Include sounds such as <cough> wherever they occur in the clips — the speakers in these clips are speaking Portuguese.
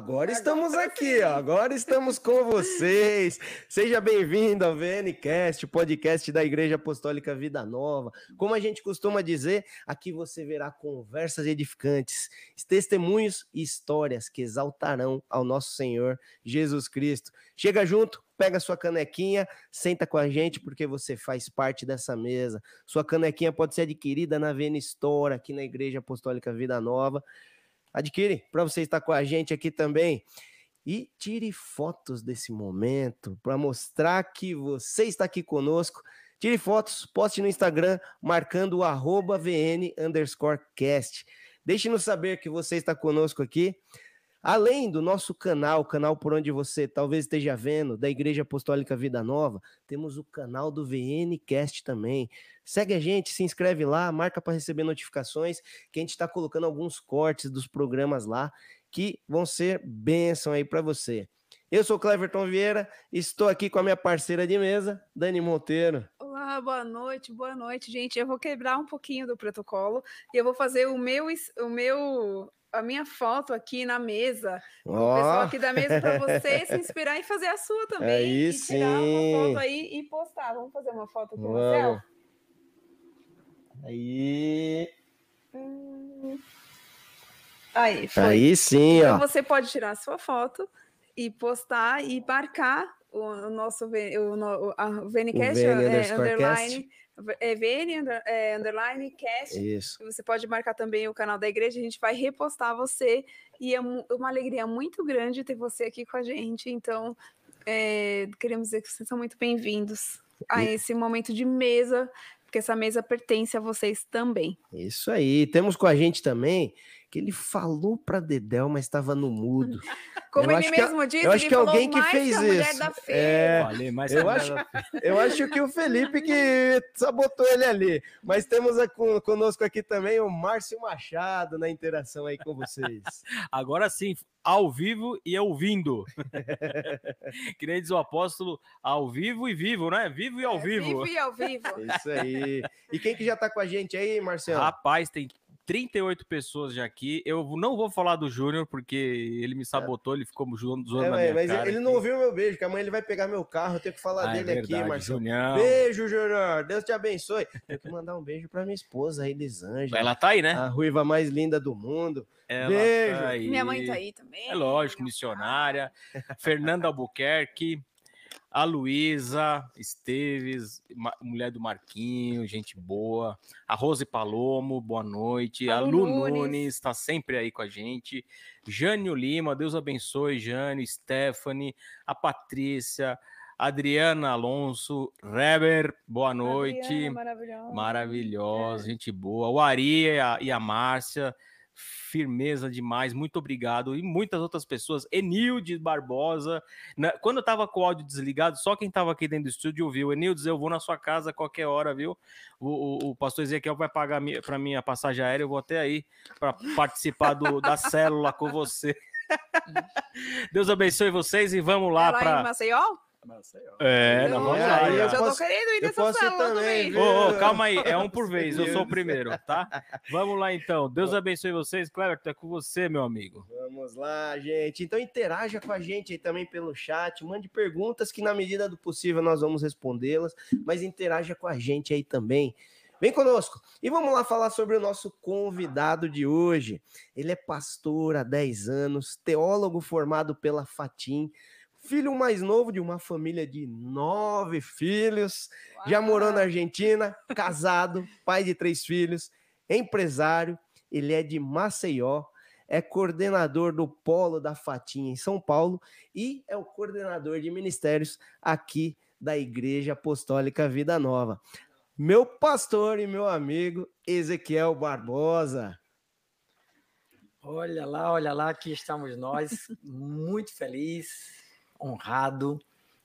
Agora estamos aqui, ó. Agora estamos com vocês. Seja bem-vindo ao VNcast, o podcast da Igreja Apostólica Vida Nova. Como a gente costuma dizer, aqui você verá conversas edificantes, testemunhos e histórias que exaltarão ao nosso Senhor Jesus Cristo. Chega junto, pega sua canequinha, senta com a gente, porque você faz parte dessa mesa. Sua canequinha pode ser adquirida na VN Store, aqui na Igreja Apostólica Vida Nova. Adquire para você estar com a gente aqui também. E tire fotos desse momento para mostrar que você está aqui conosco. Tire fotos, poste no Instagram, marcando o arroba VN underscore cast. Deixe-nos saber que você está conosco aqui. Além do nosso canal, o canal por onde você talvez esteja vendo, da Igreja Apostólica Vida Nova, temos o canal do VNcast também. Segue a gente, se inscreve lá, marca para receber notificações, que a gente está colocando alguns cortes dos programas lá que vão ser bênção aí para você. Eu sou Cleverton Vieira, estou aqui com a minha parceira de mesa, Dani Monteiro. Olá, boa noite, boa noite, gente. Eu vou quebrar um pouquinho do protocolo e eu vou fazer o meu, o meu a minha foto aqui na mesa, oh. o pessoal aqui da mesa, para você se <laughs> inspirar e fazer a sua também. Aí e sim. tirar uma foto aí e postar. Vamos fazer uma foto aqui, Marcelo? Aí. Hum. Aí, foi. Aí sim, então, ó. você pode tirar a sua foto e postar e marcar o, o nosso o, o, a VNcast, é, underline, é VN é, underline cast. Isso. Você pode marcar também o canal da igreja, a gente vai repostar você. E é uma alegria muito grande ter você aqui com a gente. Então, é, queremos dizer que vocês são muito bem-vindos a esse momento de mesa, porque essa mesa pertence a vocês também. Isso aí. Temos com a gente também que ele falou para Dedel, mas estava no mudo. <laughs> Como eu ele mesmo que, disse, eu acho que alguém que fez que isso. É, Falei, mais eu, acho, eu acho que o Felipe que sabotou ele ali. Mas temos conosco aqui também o Márcio Machado na interação aí com vocês. <laughs> Agora sim, ao vivo e ouvindo. <laughs> que nem diz o apóstolo, ao vivo e vivo, né? Vivo e ao é, vivo. Vivo e ao vivo. Isso aí. E quem que já tá com a gente aí, Marcelo? Rapaz, tem 38 pessoas já aqui. Eu não vou falar do Júnior, porque ele me sabotou, ele ficou zoando é, na minha mas cara. ele aqui. não ouviu meu beijo, que amanhã ele vai pegar meu carro, eu tenho que falar Ah, é dele verdade, aqui, Marcelo. Junião. Beijo, Júnior. Deus te abençoe. Tenho que mandar um beijo pra minha esposa, Elisângela. Ela tá aí, né? A ruiva mais linda do mundo. Ela beijo. tá aí. Minha mãe tá aí também. É lógico, missionária. Fernanda Albuquerque. A Luísa Esteves, mulher do Marquinho, gente boa. A Rose Palomo, boa noite. A A Lu Nunes. Nunes está sempre aí com a gente. Jânio Lima, Deus abençoe, Jânio, Stephanie, a Patrícia, Adriana Alonso, Reber, boa noite. Adriana, maravilhosa. Maravilhosa, gente boa. O Ari e a, e a Márcia, firmeza demais, muito obrigado. E muitas outras pessoas. Enilde Barbosa. Na- quando eu tava com o áudio desligado, só quem tava aqui dentro do estúdio ouviu. Enildes, eu vou na sua casa a qualquer hora, viu? O, o, o pastor Ezequiel vai pagar mi- pra mim a passagem aérea, eu vou até aí para participar do, da célula com você. <laughs> Deus abençoe vocês e vamos lá para. Maceió? É, lá. aí eu já. posso- tô querendo ir nessa sala também, também. viu? Ô, ô, calma aí, é um por <laughs> vez, eu sou o primeiro, tá? Vamos lá então. Deus abençoe vocês. Cleber, é com você, meu amigo. Vamos lá, gente. Então interaja com a gente aí também pelo chat, mande perguntas que na medida do possível nós vamos respondê-las, mas interaja com a gente aí também. Vem conosco. E vamos lá falar sobre o nosso convidado de hoje. Ele é pastor há 10 anos, teólogo formado pela Fatim, filho mais novo de uma família de nove filhos, já morou na Argentina, casado, pai de três filhos, empresário, ele é de Maceió, é coordenador do Polo da Fatinha em São Paulo e é o coordenador de ministérios aqui da Igreja Apostólica Vida Nova. Meu pastor e meu amigo Ezequiel Barbosa. Olha lá, olha lá, aqui estamos nós, muito feliz, honrado,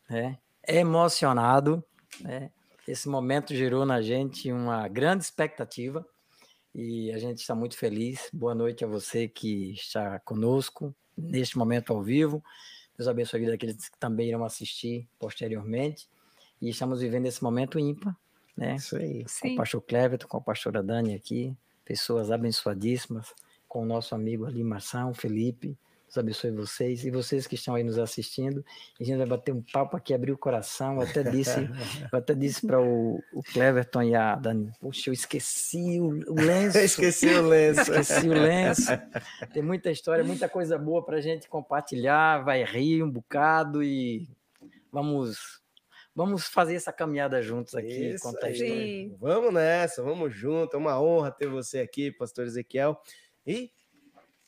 né? emocionado. Né? Esse momento gerou na gente uma grande expectativa e a gente está muito feliz. Boa noite a você que está conosco neste momento ao vivo. Deus abençoe a vida daqueles que também irão assistir posteriormente. E estamos vivendo esse momento ímpar, né? Isso aí. com o Sim. pastor Cleverton, com a pastora Dani aqui, pessoas abençoadíssimas, com o nosso amigo ali, Marção, Felipe, Deus abençoe vocês e vocês que estão aí nos assistindo. A gente vai bater um papo aqui, abrir o coração. Eu até disse, <laughs> eu até disse para o, o Cleverton e a Dani, poxa, eu esqueci o, o lenço. <laughs> esqueci o lenço. esqueci o lenço. Tem muita história, muita coisa boa para a gente compartilhar. Vai rir um bocado e vamos vamos fazer essa caminhada juntos aqui, Isso contar a história. Vamos nessa, vamos junto. É uma honra ter você aqui, pastor Ezequiel. E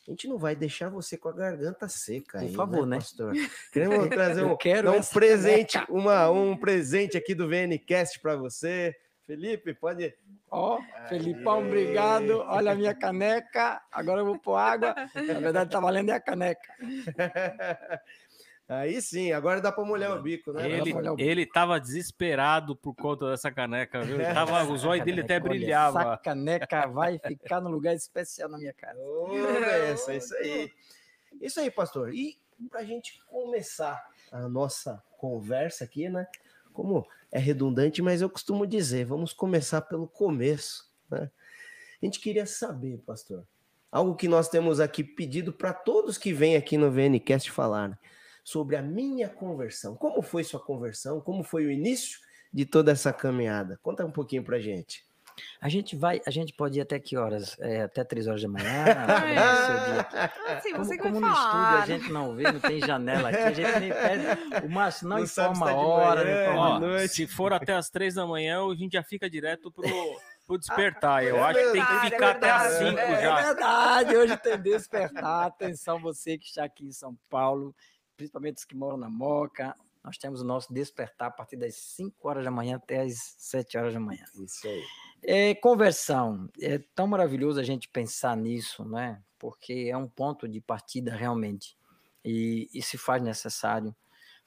a gente não vai deixar você com a garganta seca Por aí, favor, né? pastor? <laughs> Queremos trazer um, quero um presente, uma, um presente aqui do VNcast para você. Felipe, pode Ó, Felipão, Aê. obrigado. Olha a minha caneca. Agora eu vou pôr água. Na verdade, tá valendo é a caneca. <laughs> Aí sim, agora dá para molhar o bico, né? Ele, ele tava desesperado por conta dessa caneca, viu? Ele Tava, o zóio dele até brilhava. Essa caneca vai ficar no lugar especial na minha casa. Ô, essa, isso aí. Isso aí, pastor. E para a gente começar a nossa conversa aqui, né? Como é redundante, mas eu costumo dizer, vamos começar pelo começo, né? A gente queria saber, pastor, algo que nós temos aqui pedido para todos que vêm aqui no VNcast falar, né? Sobre a minha conversão. Como foi sua conversão? Como foi o início de toda essa caminhada? Conta um pouquinho pra gente. A gente vai, a gente pode ir até que horas? É, até três horas da manhã? <laughs> É? Assim, Como, você que como vai no estúdio falar. a gente não vê, não tem janela aqui, a gente nem pede. O Márcio não, <laughs> Não sabe informa a tá de hora, manhã, não informa noite. se for até as três da manhã, a gente já fica direto pro, pro despertar. Eu É acho que tem que verdade, é ficar até as verdade. cinco É já. verdade, hoje tem despertar. Atenção, você que está aqui em São Paulo, principalmente os que moram na Moca. Nós temos o nosso despertar a partir das 5 horas da manhã até as 7 horas da manhã. Isso aí. É, conversão. É tão maravilhoso a gente pensar nisso, né? Porque é um ponto de partida realmente. E, e se faz necessário,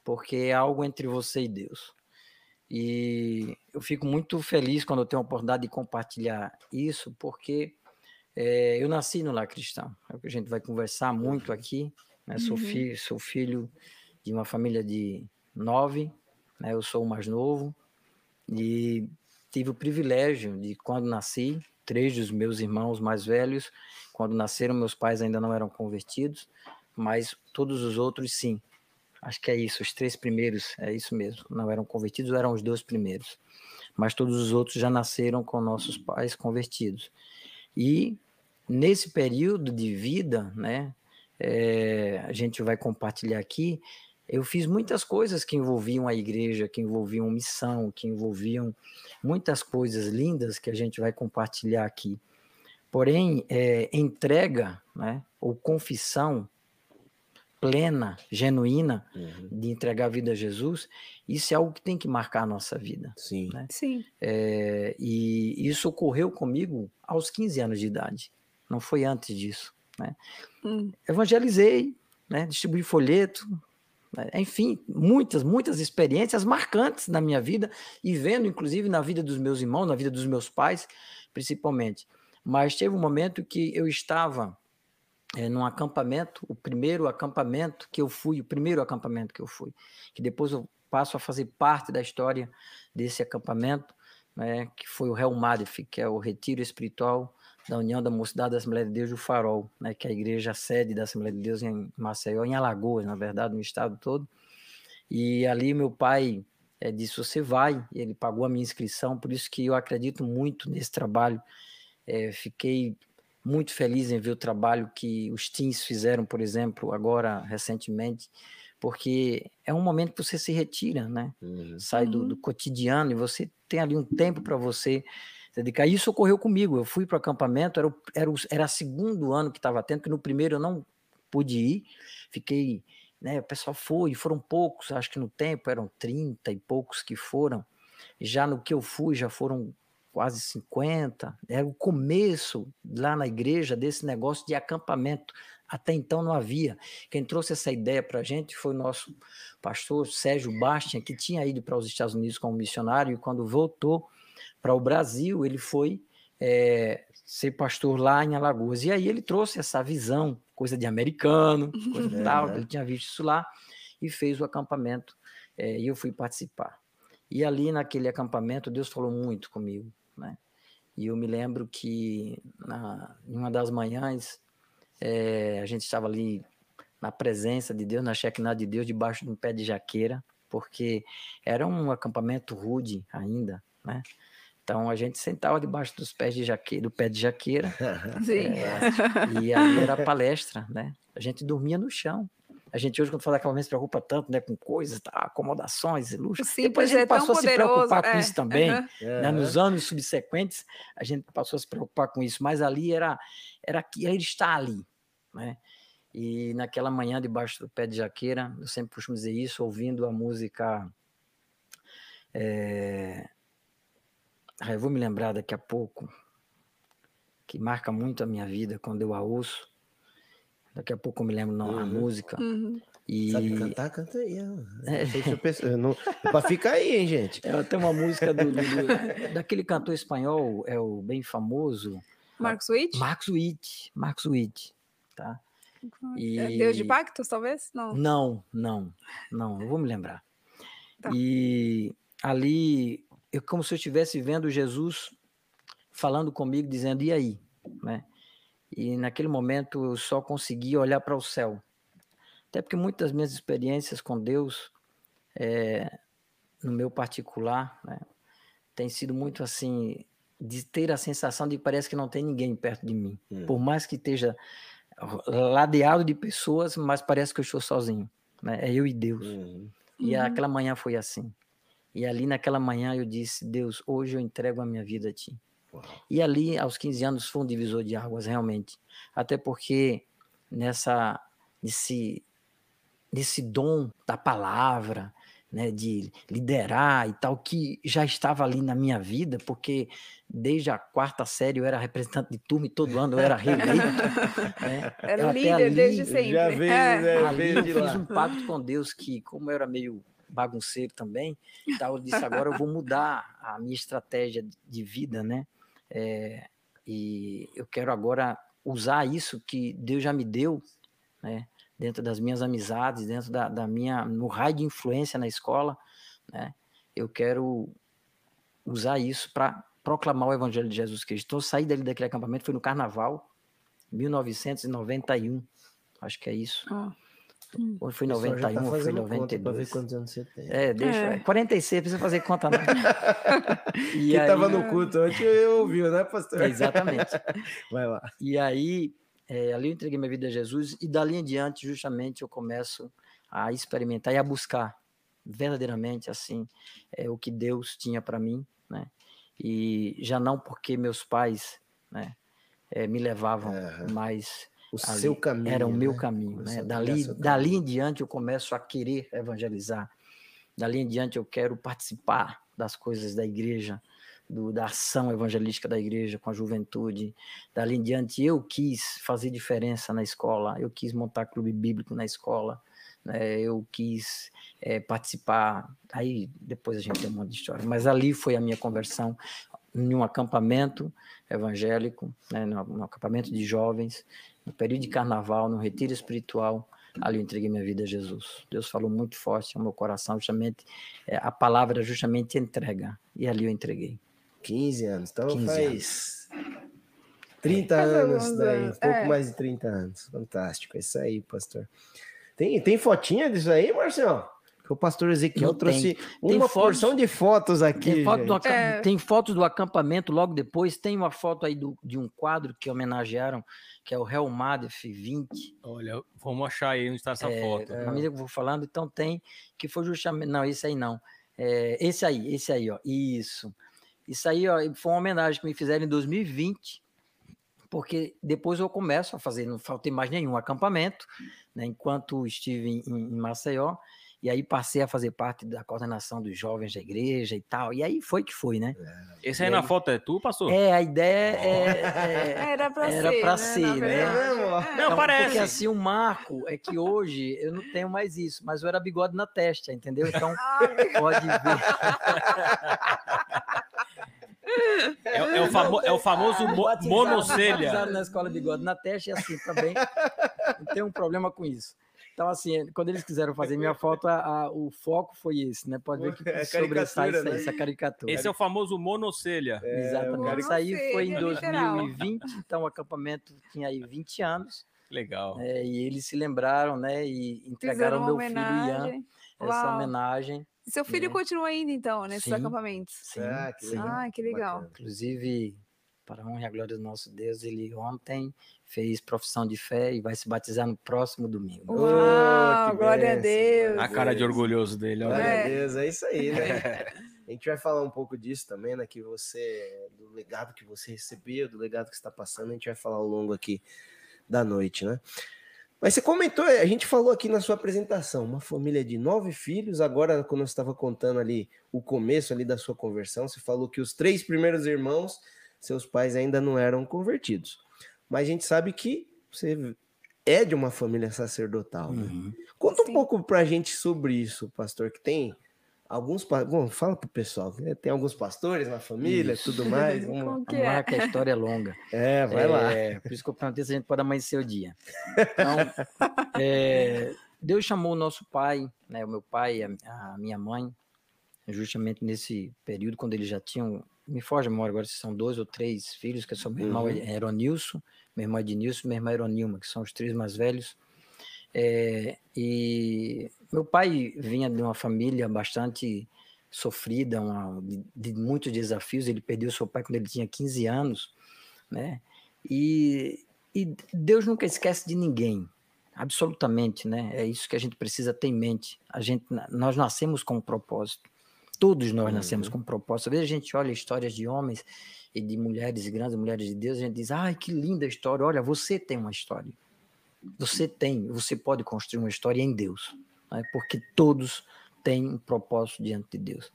porque é algo entre você e Deus. E eu fico muito feliz quando eu tenho a oportunidade de compartilhar isso, porque é, eu nasci no lar cristão. É o que a gente vai conversar muito aqui. Né? Sou, Uhum. fi, sou filho de uma família de nove, né? eu sou o mais novo, e tive o privilégio de, quando nasci, três dos meus irmãos mais velhos, quando nasceram, meus pais ainda não eram convertidos, mas todos os outros sim. Acho que é isso, os três primeiros, é isso mesmo, não eram convertidos, eram os dois primeiros. Mas todos os outros já nasceram com nossos pais convertidos. E nesse período de vida, né, é, a gente vai compartilhar aqui, eu fiz muitas coisas que envolviam a igreja, que envolviam missão, que envolviam muitas coisas lindas que a gente vai compartilhar aqui. Porém, é, entrega, né, ou confissão plena, genuína, de entregar a vida a Jesus, isso é algo que tem que marcar a nossa vida. Sim. Né? Sim. É, e isso ocorreu comigo aos 15 anos de idade, não foi antes disso. Né? Hum. Evangelizei, né? distribuí folheto, né? enfim, muitas, muitas experiências marcantes na minha vida e vendo, inclusive, na vida dos meus irmãos, na vida dos meus pais, principalmente. Mas teve um momento que eu estava é, num acampamento, o primeiro acampamento que eu fui, o primeiro acampamento que eu fui, que depois eu passo a fazer parte da história desse acampamento, né, que foi o Helmadef, que é o Retiro Espiritual da União da Mocidade da Assembleia de Deus do Farol, né, que é a igreja sede da Assembleia de Deus em Maceió, em Alagoas, na verdade, no estado todo. E ali meu pai é, disse: Você vai, e ele pagou a minha inscrição, por isso que eu acredito muito nesse trabalho. É, fiquei muito feliz em ver o trabalho que os teens fizeram, por exemplo, agora recentemente, porque é um momento que você se retira, né? Uhum. Sai do, Uhum. do cotidiano e você tem ali um tempo para você dedicar. Isso ocorreu comigo. Eu fui para o acampamento, era, o, era, o, era segundo ano que estava tendo, que no primeiro eu não pude ir, fiquei. Né, o pessoal foi, foram poucos, acho que no tempo eram 30 e poucos que foram. Já no que eu fui, já foram quase 50. Era o começo lá na igreja desse negócio de acampamento. Até então não havia. Quem trouxe essa ideia para a gente foi o nosso pastor Sérgio Bastian, que tinha ido para os Estados Unidos como missionário, e quando voltou para o Brasil, ele foi é, ser pastor lá em Alagoas. E aí ele trouxe essa visão, coisa de americano, <laughs> coisa É, tal, ele tinha visto isso lá, e fez o acampamento, é, e eu fui participar. E ali naquele acampamento, Deus falou muito comigo, né? E eu me lembro que na, em uma das manhãs, é, a gente estava ali na presença de Deus, na Shekinah de Deus, debaixo de um pé de jaqueira, porque era um acampamento rude ainda, né? Então a gente sentava debaixo dos pés de jaqueira, do pé de jaqueira. <laughs> Sim. É, e aí era palestra, né? A gente dormia no chão. A gente hoje, quando fala acampamento, se preocupa tanto, né? Com coisas, tá, acomodações, luxo. O Depois a gente é passou a se poderoso. preocupar com é. isso também. Né? Nos anos subsequentes, a gente passou a se preocupar com isso, mas ali era, era que ele está ali, né? E naquela manhã, debaixo do pé de jaqueira, eu sempre costumo dizer isso, ouvindo a música. é, ah, eu vou me lembrar daqui a pouco, que marca muito a minha vida quando eu a ouço. Daqui a pouco eu me lembro não, a Uhum. música. Uhum. E Sabe cantar? Canta aí. É. Deixa eu pensar, eu não... Pra ficar aí, hein, gente? é, tem uma música do, do- do- <laughs> daquele cantor espanhol, é o bem famoso, Marcos Witt? Marcos Witt, Marcos Witt, tá? É Deus de E- pactos, talvez? Não. Não, não, não, eu vou me lembrar. Tá. E ali, eu como se eu estivesse vendo Jesus falando comigo, dizendo, e aí? Né? E naquele momento eu só conseguia olhar para o céu. Até porque muitas das minhas experiências com Deus, é, no meu particular, né, tem sido muito assim, de ter a sensação de que parece que não tem ninguém perto de mim. Hum. Por mais que esteja ladeado de pessoas, mas parece que eu estou sozinho. Né? É eu e Deus. Uhum. E Uhum. aquela manhã foi assim. E ali naquela manhã eu disse: Deus, hoje eu entrego a minha vida a ti. Uau. E ali, aos 15 anos, foi um divisor de águas, realmente. Até porque nessa, nesse, nesse dom da palavra, né, de liderar e tal, que já estava ali na minha vida, porque desde a quarta série eu era representante de turma e todo ano eu era reeleito. <laughs> né? Era Eu líder ali desde sempre. Já veio, É. né? Ali veio eu de fiz lá. um pacto com Deus que, como eu era meio bagunceiro também, tal, eu disse agora eu vou mudar a minha estratégia de vida, né? É, e eu quero agora usar isso que Deus já me deu, né? Dentro das minhas amizades, dentro da, da minha, no raio de influência na escola, né? Eu quero usar isso para proclamar o Evangelho de Jesus Cristo. Então, eu saí dali daquele acampamento, foi no Carnaval, 1991, acho que é isso. Ó. Ou foi O pessoal já 91, tá ou foi fazendo conta Pra 92. ver quantos anos você tem. É, deixa. É. 46, precisa fazer conta, não. <laughs> E Quem aí- tava no culto ontem eu ouviu, né, pastor? Exatamente. <laughs> Vai lá. E aí, é, ali eu entreguei minha vida a Jesus, e dali em diante, justamente, eu começo a experimentar e a buscar verdadeiramente, assim, é, o que Deus tinha para mim, né? E já não porque meus pais, né, é, me levavam, Aham. mas O ali seu caminho. era o meu né? caminho, né? Dali, dali caminho. em diante eu começo a querer evangelizar. Dali em diante eu quero participar das coisas da igreja, do- da ação evangelística da igreja com a juventude. Dali em diante eu quis fazer diferença na escola, eu quis montar clube bíblico na escola, né? eu quis eh, participar. Aí depois a gente tem um monte de história, mas ali foi a minha conversão em um acampamento evangélico, né? no acampamento de jovens, no período de carnaval, no retiro espiritual. Ali eu entreguei minha vida a Jesus. Deus falou muito forte ao meu coração, justamente, eh, a palavra justamente entrega. E ali eu entreguei. 15 anos. Então 15 faz 30 Faz anos daí. Um anos, pouco é. mais de 30 anos. Fantástico. É isso aí, pastor. Tem, tem fotinha disso aí, Marcelo? Que o pastor Ezequiel Não trouxe Tem uma fotos- porção de fotos aqui. Tem foto, do, É. tem fotos do acampamento logo depois. Tem uma foto aí do- de um quadro que homenagearam, que é o Real Madef 20. Olha, vamos achar aí onde está essa É, foto. Na medida que eu vou falando, então tem, que foi justamente. Não, esse aí não. É, esse aí, esse aí, ó. Isso. Isso aí, ó, foi uma homenagem que me fizeram em 2020, porque depois eu começo a fazer, não faltei mais nenhum acampamento, né, enquanto estive em, em Maceió, e aí passei a fazer parte da coordenação dos jovens da igreja e tal, e aí foi que foi, né? Esse aí E na aí- foto é tu, pastor? É, a ideia é. é- Era pra Era ser. pra né, ser, né? É. É. Não, parece. Porque assim, o marco é que hoje eu não tenho mais isso, mas eu era bigode na testa, entendeu? Então <laughs> pode ver. É, é o, famo- é o famoso mo- Batizaram- monocelha. na escola bigode na testa e assim também. Não tem um problema com isso. Então, assim, quando eles quiseram fazer minha foto, a- a- o foco foi esse, né? Pode ver que <laughs> É sobressai né? essa caricatura. Esse é o famoso monocelha. É, Exatamente. Isso aí foi em Monocelha, literal. 2020, então o acampamento tinha aí 20 anos. legal. É, e eles se lembraram, né? E entregaram meu filho Ian homenagem. essa Uau. homenagem. Seu filho né? continua indo, então, nesses Sim. acampamentos? Sim, Ah, que legal. Ah, que legal. Bacana. Inclusive, para a honra e a glória do nosso Deus, ele ontem fez profissão de fé e vai se batizar no próximo domingo. Uau, que glória a Deus. A cara de orgulhoso dele, Glória. É. a Deus, é isso aí, né? <laughs> A gente vai falar um pouco disso também, né? Que você, do legado que você recebeu, do legado que está passando, a gente vai falar ao longo aqui da noite, né? Mas você comentou, a gente falou aqui na sua apresentação, uma família de nove filhos. Agora, quando você estava contando ali o começo ali da sua conversão, você falou que os três primeiros irmãos, seus pais ainda não eram convertidos. Mas a gente sabe que você é de uma família sacerdotal, né? Uhum. Conta um Sim. pouco pra gente sobre isso, pastor, que tem alguns... Bom, fala pro pessoal, né? tem alguns pastores na família e Isso. tudo <laughs> mais. Como que é? que a história é longa. <laughs> É, vai lá. É, Por isso que eu perguntei se a gente pode amanhecer o dia. Então, é, Deus chamou o nosso pai, né, o meu pai e a, a minha mãe, justamente nesse período, quando eles já tinham, me foge a memória agora se são dois ou três filhos, que são meu irmão Uhum. é Eronilson, meu irmão Ednilson e minha irmã Eronilma, que são os três mais velhos. É, e meu pai vinha de uma família bastante sofrida, uma- de, de muitos desafios. Ele perdeu seu pai quando ele tinha 15 anos, né? E, e Deus nunca esquece de ninguém, absolutamente, né? É isso que a gente precisa ter em mente. A gente, nós nascemos com um propósito. Todos nós nascemos Uhum. com um propósito. Às vezes a gente olha histórias de homens e de mulheres, grandes mulheres de Deus, a gente diz: "Ai, que linda história! Olha, você tem uma história. Você tem, você pode construir uma história em Deus, né? porque todos têm um propósito diante de Deus.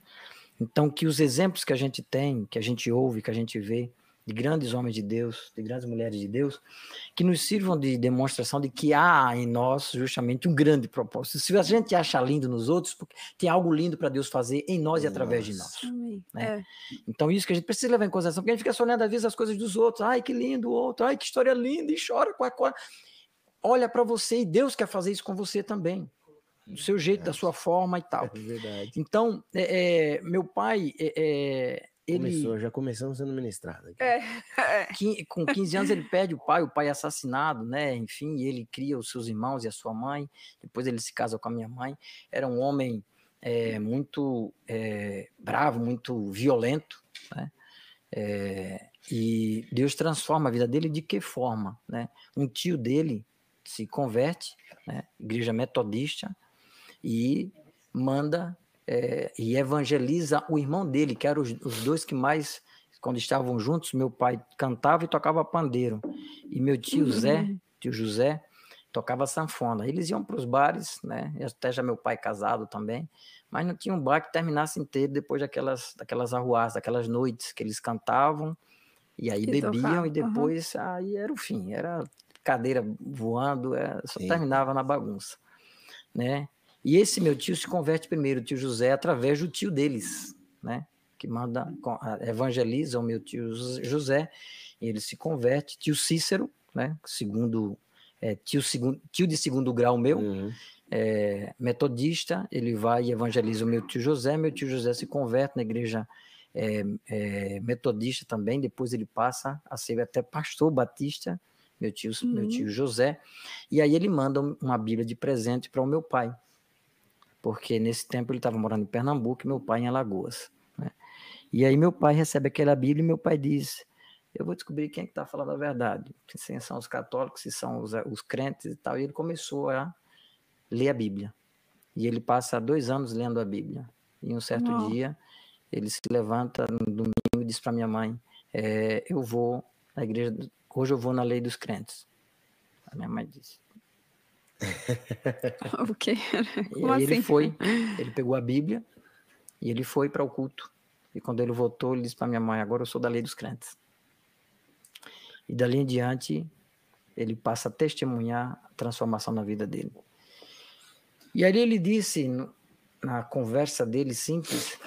Então, que os exemplos que a gente tem, que a gente ouve, que a gente vê, de grandes homens de Deus, de grandes mulheres de Deus, que nos sirvam de demonstração de que há em nós justamente um grande propósito. Se a gente acha lindo nos outros, porque tem algo lindo para Deus fazer em nós e através de nós. Né? É. Então, isso que a gente precisa levar em consideração, porque a gente fica só olhando às vezes as coisas dos outros. Ai, que lindo o outro, ai, que história linda, e chora com a cor. Olha para você e Deus quer fazer isso com você também. Do seu jeito, da sua forma e tal. É verdade. Então, é, é, meu pai, é, é, ele, Começou, já começamos sendo ministrado. É. <laughs> É. quin- com 15 anos, ele perde o pai, o pai é assassinado, né? Enfim, ele cria os seus irmãos e a sua mãe. Depois ele se casa com a minha mãe. Era um homem é, muito é, bravo, muito violento, né? É, e Deus transforma a vida dele de que forma, né? Um tio dele se converte, né? Igreja metodista e manda é, e evangeliza o irmão dele, que eram os, os dois que mais quando estavam juntos, meu pai cantava e tocava pandeiro. E meu tio Zé, tio José, tocava sanfona. Eles iam para os bares, né? Até já meu pai casado também, mas não tinha um bar que terminasse inteiro depois daquelas, daquelas arruaças, daquelas noites que eles cantavam, e aí E bebiam, e depois aí era o fim, era cadeira voando, era- só Sim. terminava na bagunça, né? E esse meu tio se converte primeiro, o tio José, através do tio deles, né? Que manda, evangeliza o meu tio Jos- José, e ele se converte, tio Cícero, né? Segundo, é, tio, segundo, tio de segundo grau meu, Uhum. é, metodista, ele vai e evangeliza o meu tio José, meu tio José se converte na igreja é, é, metodista também, depois ele passa a ser até pastor batista, meu tio, meu Uhum. tio José, e aí ele manda um- uma Bíblia de presente para o meu pai, porque nesse tempo ele estava morando em Pernambuco e meu pai em Alagoas. né? E aí meu pai recebe aquela Bíblia e meu pai diz, eu vou descobrir quem é que está falando a verdade, se são os católicos, se são os, os crentes e tal, e ele começou a ler a Bíblia. E ele passa dois anos lendo a Bíblia. E um certo Uau. dia, ele se levanta no domingo e diz para minha mãe: é, Eu vou na igreja, hoje eu vou na lei dos crentes. A minha mãe disse. <laughs> O quê? E Como aí ele assim? foi, ele pegou a Bíblia e ele foi para o culto. E quando ele voltou, ele disse para minha mãe: Agora eu sou da lei dos crentes. E dali em diante, ele passa a testemunhar a transformação na vida dele. E aí ele disse, na conversa dele simples,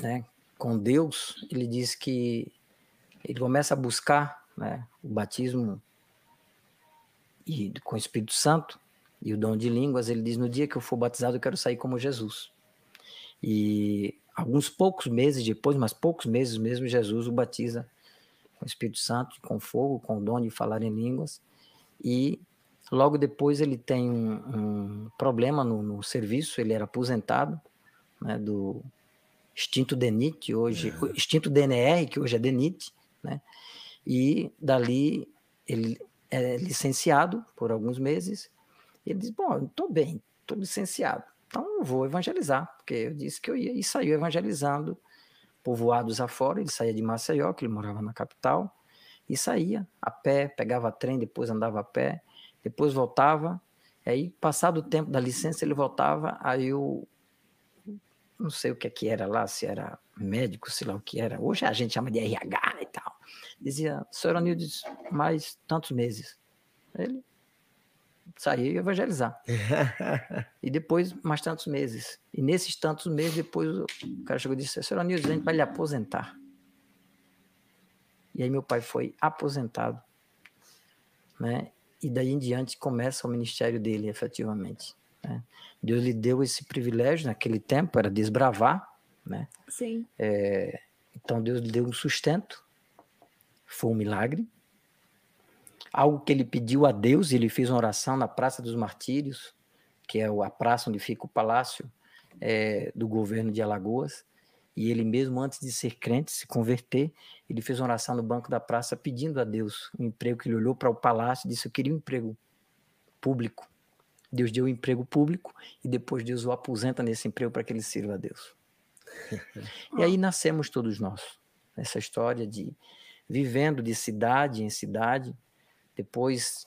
né, com Deus, ele diz que ele começa a buscar né, o batismo e com o Espírito Santo e o dom de línguas. Ele diz: no dia que eu for batizado, eu quero sair como Jesus. E alguns poucos meses depois, mas poucos meses mesmo, Jesus o batiza com o Espírito Santo, com fogo, com o dom de falar em línguas. E Logo depois ele tem um, um problema no, no, serviço, ele era aposentado né, do extinto DENIT, hoje, é. extinto DNR, que hoje é DENIT, né? E dali ele é licenciado por alguns meses. Ele diz: Bom, estou bem, estou licenciado, então eu vou evangelizar, porque eu disse que eu ia, e saiu evangelizando povoados afora. Ele saía de Maceió, que ele morava na capital, e saía a pé, pegava trem, depois andava a pé, depois voltava. Aí, passado o tempo da licença, ele voltava. Aí eu não sei o que, é que era lá, se era médico, sei lá o que era. Hoje a gente chama de RH. Dizia, senhor Anildes, mais tantos meses. Ele saía e evangelizar. <laughs> e depois, mais tantos meses. E nesses tantos meses, depois o cara chegou e disse, senhor Anildes, a gente vai lhe aposentar. E aí meu pai foi aposentado, né? E daí em diante começa o ministério dele, efetivamente. Né? Deus lhe deu esse privilégio naquele tempo, era desbravar, né? Sim. É, então Deus lhe deu um sustento, foi um milagre. Algo que ele pediu a Deus, ele fez uma oração na Praça dos Martírios, que é a praça onde fica o palácio é, do governo de Alagoas. E ele mesmo, antes de ser crente, se converter, ele fez uma oração no banco da praça pedindo a Deus um emprego, que ele olhou para o palácio e disse, eu queria um emprego público. Deus deu um emprego público e depois Deus o aposenta nesse emprego para que ele sirva a Deus. <laughs> e aí nascemos todos nós, nessa história de vivendo de cidade em cidade, depois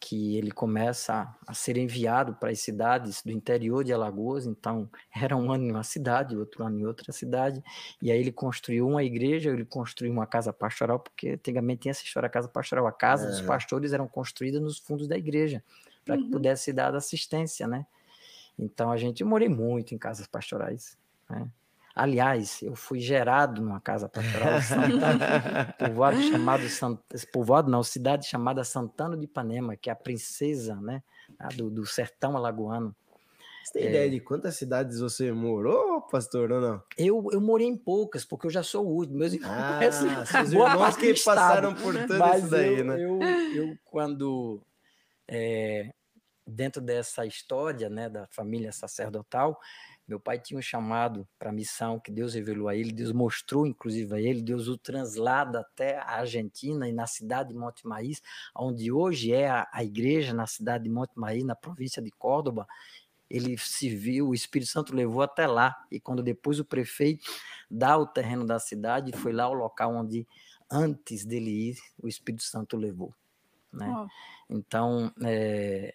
que ele começa a, ser enviado para as cidades do interior de Alagoas, então era um ano em uma cidade, outro ano em outra cidade, e aí ele construiu uma igreja, ele construiu uma casa pastoral, porque antigamente tinha essa história, a casa pastoral, a casa é. dos pastores eram construídas nos fundos da igreja, para uhum. que pudesse dar assistência, né? Então a gente, eu morei muito em casas pastorais, né? Aliás, eu fui gerado numa casa pastoral Santana, <laughs> povoado chamado Sant... povoado não, cidade chamada Santana de Ipanema, que é a princesa, né, do, do sertão alagoano. Você tem é... ideia de quantas cidades você morou, pastor, ou não? Eu, eu morei em poucas, porque eu já sou o último. Meus irmãos, ah, <laughs> seus irmãos que passaram por tudo isso daí, eu, né? Eu, eu quando, é, dentro dessa história, né, da família sacerdotal, meu pai tinha um chamado para a missão que Deus revelou a ele, Deus mostrou inclusive a ele, Deus o translada até a Argentina e na cidade de Monte Maíz, onde hoje é a, a igreja, na cidade de Monte Maíz, na província de Córdoba. Ele se viu, o Espírito Santo levou até lá. E quando depois o prefeito dá o terreno da cidade, foi lá o local onde antes dele ir, o Espírito Santo levou. Né? Oh. Então, é,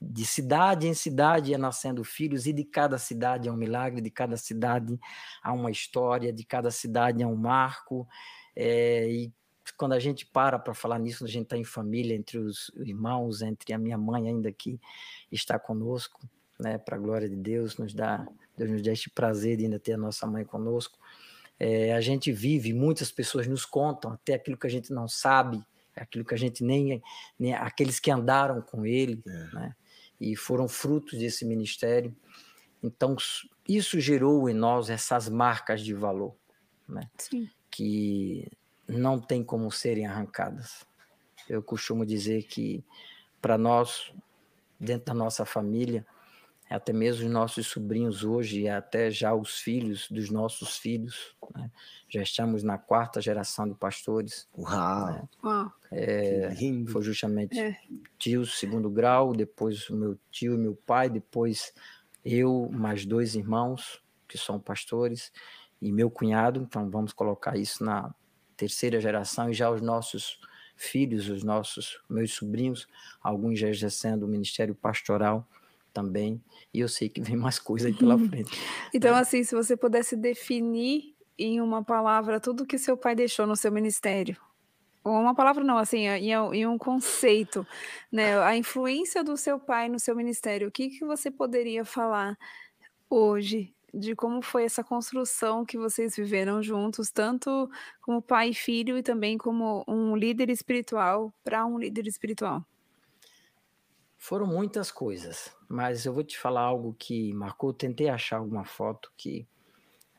de cidade em cidade ia nascendo filhos, e de cada cidade é um milagre, de cada cidade há uma história, de cada cidade é um marco. É, e quando a gente para para falar nisso, a gente está em família, entre os irmãos, entre a minha mãe ainda que está conosco, né, para a glória de Deus, nos dá, Deus nos dá este prazer de ainda ter a nossa mãe conosco. É, a gente vive, muitas pessoas nos contam até aquilo que a gente não sabe, aquilo que a gente nem, nem aqueles que andaram com ele, é. né? E foram frutos desse ministério. Então, isso gerou em nós essas marcas de valor, né? Que não tem como serem arrancadas. Eu costumo dizer que, para nós, dentro da nossa família, até mesmo os nossos sobrinhos hoje, e até já os filhos dos nossos filhos, né? já estamos na quarta geração de pastores. Uau! Né? Uau. É, foi justamente é. tio segundo grau, depois o meu tio e meu pai, depois eu, mais dois irmãos que são pastores, e meu cunhado, então vamos colocar isso na terceira geração, e já os nossos filhos, os nossos, meus sobrinhos, alguns já exercendo o ministério pastoral, também, e eu sei que vem mais coisa aí pela <laughs> frente. então, é. assim, se você pudesse definir em uma palavra tudo que seu pai deixou no seu ministério, ou uma palavra não, assim, em, em um conceito, né, a influência do seu pai no seu ministério, o que, que você poderia falar hoje de como foi essa construção que vocês viveram juntos, tanto como pai e filho e também como um líder espiritual para um líder espiritual? Foram muitas coisas, mas eu vou te falar algo que marcou. Tentei achar alguma foto que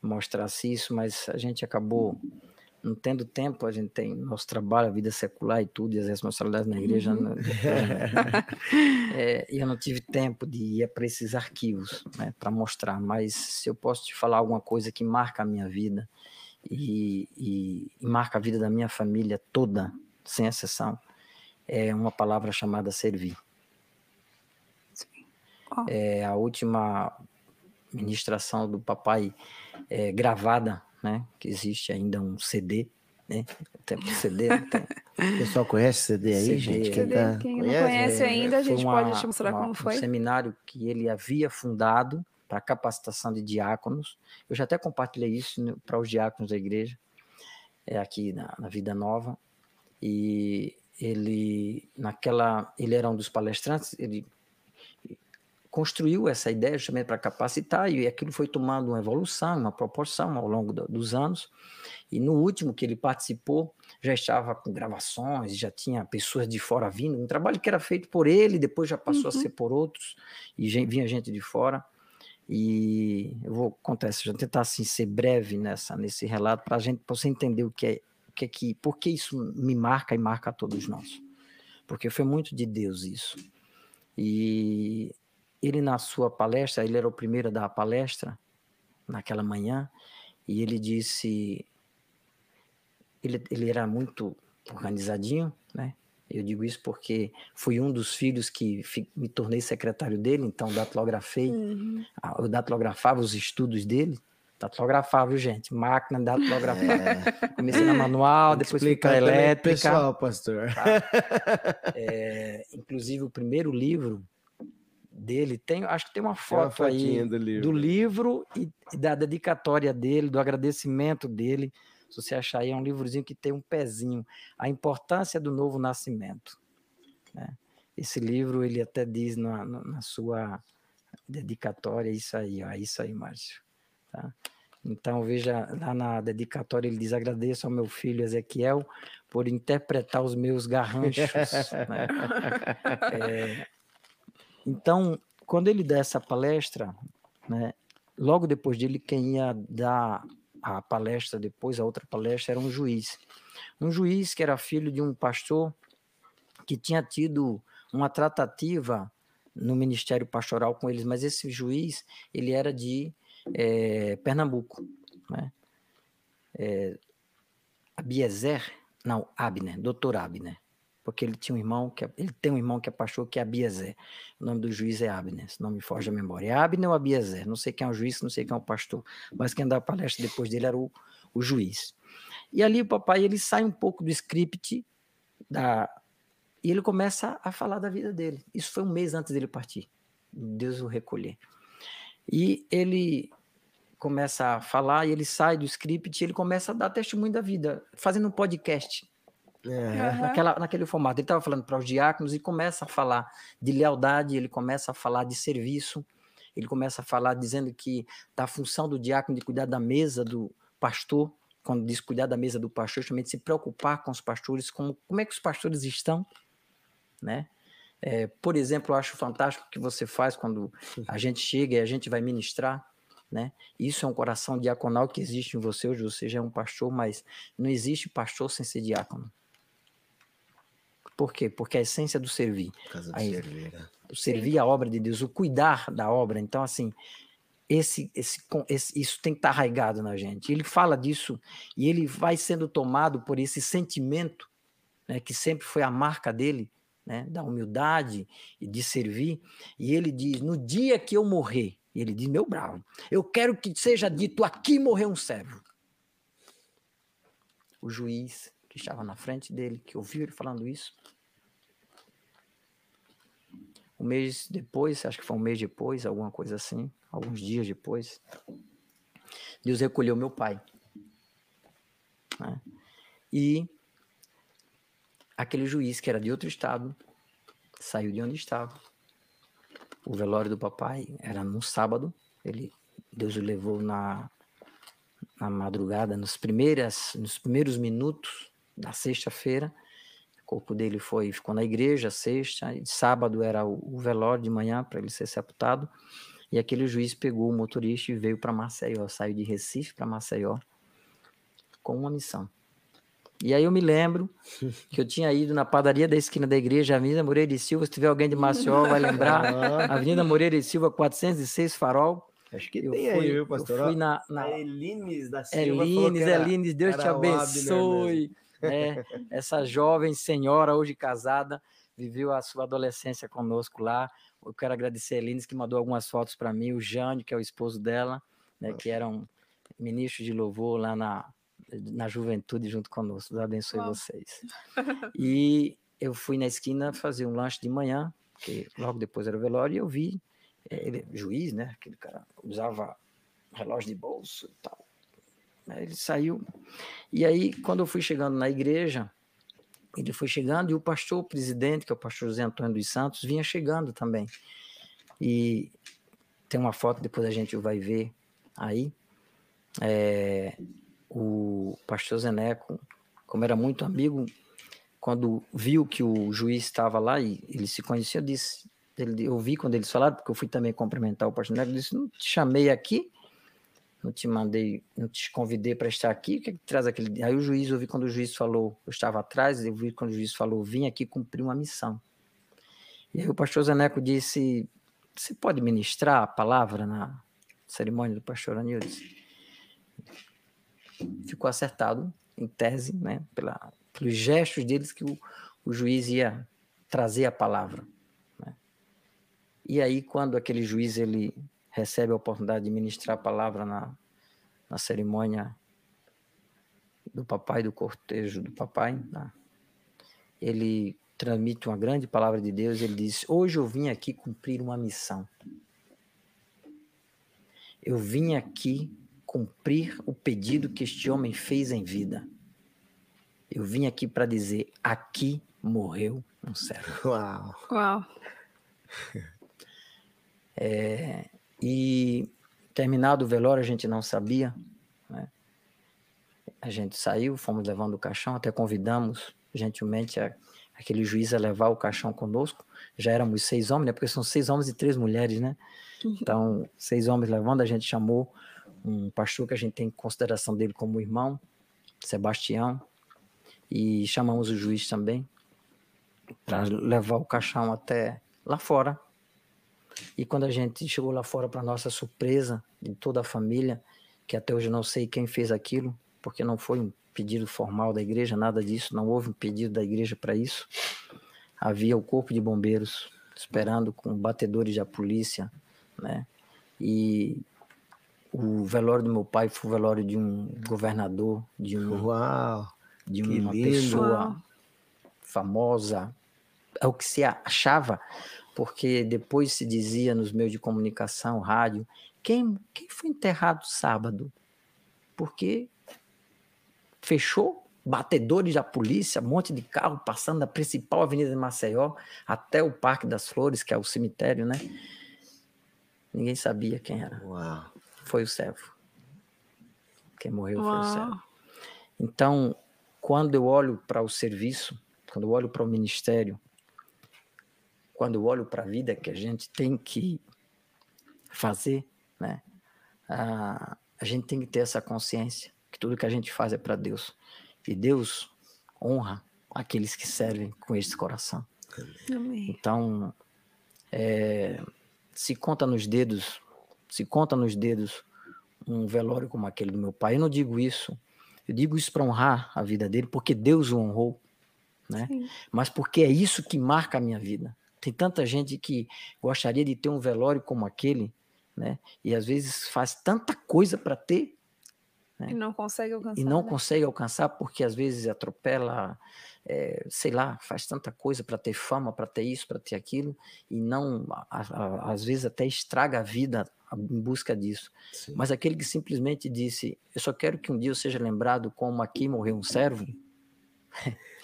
mostrasse isso, mas a gente acabou não tendo tempo, a gente tem nosso trabalho, a vida secular e tudo, e as responsabilidades na igreja. Uhum. Né? <laughs> é, e eu não tive tempo de ir para esses arquivos né, para mostrar, mas se eu posso te falar alguma coisa que marca a minha vida e, e, e marca a vida da minha família toda, sem exceção, é uma palavra chamada servir. Oh. É a última ministração do papai é, gravada né? Que existe ainda um CD, né? Tem CD. Tem... <laughs> O pessoal conhece CD aí, CD, gente? Quem, tá... Quem conhece? não conhece ainda, a gente uma, pode te mostrar uma, como foi. Um seminário que ele havia fundado para capacitação de diáconos. Eu já até compartilhei isso para os diáconos da igreja, é aqui na, na Vida Nova. E ele naquela, ele era um dos palestrantes, ele construiu essa ideia justamente para capacitar, e aquilo foi tomando uma evolução, uma proporção ao longo do, dos anos. E no último que ele participou, já estava com gravações, já tinha pessoas de fora vindo, um trabalho que era feito por ele, depois já passou uhum. a ser por outros, e vinha gente de fora. E eu vou contar vou tentar assim, ser breve nessa, nesse relato, para a gente pra você entender o que é, o que é que, por que isso me marca e marca a todos nós. Porque foi muito de Deus isso. E ele na sua palestra, ele era o primeiro a dar a palestra naquela manhã, e ele disse, ele, ele era muito organizadinho, né? Eu digo isso porque fui um dos filhos que me tornei secretário dele, então datilografei, uhum. eu datilografava os estudos dele, datilografava, gente? Máquina datilografava. É. Comecei na manual, depois fui para elétrica. pessoal, pastor. Tá? <laughs> É, inclusive o primeiro livro dele. Tem, acho que tem uma foto tem uma aí do livro. do livro, e, e, da dedicatória dele, do agradecimento dele. Se você achar aí, é um livrozinho que tem um pezinho. A importância do novo nascimento. Né? Esse livro, ele até diz na, na sua dedicatória, isso aí, ó, isso aí, Márcio. Tá? Então, veja, lá na dedicatória ele diz: agradeço ao meu filho Ezequiel por interpretar os meus <laughs> garranchos. né? <laughs> é, então, quando ele dá essa palestra, né, logo depois dele, quem ia dar a palestra depois, a outra palestra, era um juiz. Um juiz que era filho de um pastor que tinha tido uma tratativa no ministério pastoral com eles, mas esse juiz, ele era de é, Pernambuco, né? É, Abiezer, não, Abner, doutor Abner porque ele tinha um irmão que é, ele tem um irmão que é pastor que é Abiezer. O nome do juiz é Abner, se não me foge a memória. É Abner ou Abiezer? Não sei quem é o juiz, não sei quem é o pastor, mas quem dá a palestra depois dele era o, o juiz. E ali o papai ele sai um pouco do script da e ele começa a falar da vida dele. Isso foi um mês antes dele partir. Deus o recolher. E ele começa a falar e ele sai do script e ele começa a dar testemunho da vida, fazendo um podcast. É. Naquela, naquele formato. Ele estava falando para os diáconos e começa a falar de lealdade, ele começa a falar de serviço, ele começa a falar dizendo que da função do diácono de cuidar da mesa do pastor, quando diz cuidar da mesa do pastor, justamente se preocupar com os pastores, como, como é que os pastores estão, né? É, por exemplo, eu acho fantástico o que você faz quando a gente chega e a gente vai ministrar, né? Isso é um coração diaconal que existe em você, hoje você já é um pastor, mas não existe pastor sem ser diácono. Por quê? Porque a essência do servir. Do Aí, servir, né? O servir a obra de Deus, o cuidar da obra. Então, assim, esse, esse, esse, isso tem que estar arraigado na gente. Ele fala disso e ele vai sendo tomado por esse sentimento, né, que sempre foi a marca dele, né, da humildade e de servir. E ele diz: no dia que eu morrer, ele diz: meu bravo, eu quero que seja dito: aqui morreu um servo. O juiz que estava na frente dele, que ouviu ele falando isso. Um mês depois, acho que foi um mês depois, alguma coisa assim, alguns dias depois, Deus recolheu meu pai. Né? E aquele juiz que era de outro estado saiu de onde estava. O velório do papai era no sábado. Ele, Deus o levou na, na madrugada, nos, primeiras, nos primeiros minutos na sexta-feira. O corpo dele foi ficou na igreja sexta, e sábado era o, o velório de manhã para ele ser sepultado. E aquele juiz pegou o motorista e veio para Maceió, saiu de Recife para Maceió com uma missão: E aí eu me lembro que eu tinha ido na padaria da esquina da igreja, Avenida Moreira e Silva. Se tiver alguém de Maceió, vai lembrar. <laughs> Avenida Moreira e Silva, 406 Farol. acho que Eu tem fui, aí, viu, eu pastor? fui Ó, na, na, Elines da Silva falou que Elines, era- Elines, Deus te o Abner abençoe. Né? Essa jovem senhora, hoje casada, viveu a sua adolescência conosco lá. Eu quero agradecer a Elines, que mandou algumas fotos para mim, o Jânio, que é o esposo dela, né, que era um ministro de louvor lá na, na juventude junto conosco. Deus abençoe Uau. vocês. <laughs> E eu fui na esquina fazer um lanche de manhã, porque logo depois era o velório, e eu vi eh, ele, juiz, né? Aquele cara usava relógio de bolso e tal. Ele saiu. E aí, quando eu fui chegando na igreja, ele foi chegando e o pastor, presidente, que é o pastor José Antônio dos Santos, vinha chegando também. E tem uma foto, depois a gente vai ver aí. É, o pastor Zeneco, como era muito amigo, quando viu que o juiz estava lá e ele se conhecia, disse, ele, eu vi quando eles falaram, porque eu fui também cumprimentar o pastor Zeneco, disse, não te chamei aqui, não te mandei, não te convidei para estar aqui, o que, é que traz aquele... Aí o juiz, eu vi quando o juiz falou, eu estava atrás, eu vi quando o juiz falou, vim aqui cumprir uma missão. E aí o pastor Zeneco disse, você pode ministrar a palavra na cerimônia do pastor Anildo? Ficou acertado, em tese, né, pela, pelos gestos deles que o, o juiz ia trazer a palavra. né. E aí, quando aquele juiz ele recebe a oportunidade de ministrar a palavra na, na cerimônia do papai, do cortejo do papai, né, ele transmite uma grande palavra de Deus. Ele diz: Hoje eu vim aqui cumprir uma missão. Eu vim aqui cumprir o pedido que este homem fez em vida. Eu vim aqui para dizer: aqui morreu um servo. Uau. Uau. E terminado o velório, a gente não sabia. né? A gente saiu, fomos levando o caixão, até convidamos gentilmente a- aquele juiz a levar o caixão conosco. Já éramos seis homens, né? Porque são seis homens e três mulheres, né? Então, seis homens levando, a gente chamou um pastor que a gente tem em consideração dele como irmão, Sebastião, e chamamos o juiz também para levar o caixão até lá fora. E quando a gente chegou lá fora, para nossa surpresa de toda a família, que até hoje não sei quem fez aquilo, porque não foi um pedido formal da igreja, nada disso, não houve um pedido da igreja para isso. Havia o corpo de bombeiros esperando com batedores da polícia, né? E o velório do meu pai foi o velório de um governador, de, um, Uau. de uma lindo. pessoa famosa, é o que se achava, porque depois se dizia nos meios de comunicação, rádio, quem, quem foi enterrado sábado? Porque fechou, batedores da polícia, um monte de carro passando da principal avenida de Maceió até o Parque das Flores, que é o cemitério, né? Ninguém sabia quem era. Uau. Foi o servo. Quem morreu foi o servo. Uau. Então, quando eu olho para o serviço, quando eu olho para o ministério, quando eu olho para a vida que a gente tem que fazer, né? A, a gente tem que ter essa consciência que tudo que a gente faz é para Deus. E Deus honra aqueles que servem com esse coração. Amém. Então, é, se conta nos dedos, se conta nos dedos um velório como aquele do meu pai. Eu não digo isso, eu digo isso para honrar a vida dele, porque Deus o honrou, né? Sim. Mas porque é isso que marca a minha vida. Tem tanta gente que gostaria de ter um velório como aquele, né? E às vezes faz tanta coisa para ter E não consegue alcançar. e não né? consegue alcançar porque às vezes atropela, é, sei lá, faz tanta coisa para ter fama, para ter isso, para ter aquilo, e não, a- a- às vezes até estraga a vida em busca disso. Sim. Mas aquele que simplesmente disse: Eu só quero que um dia eu seja lembrado como aqui morreu um servo. <laughs>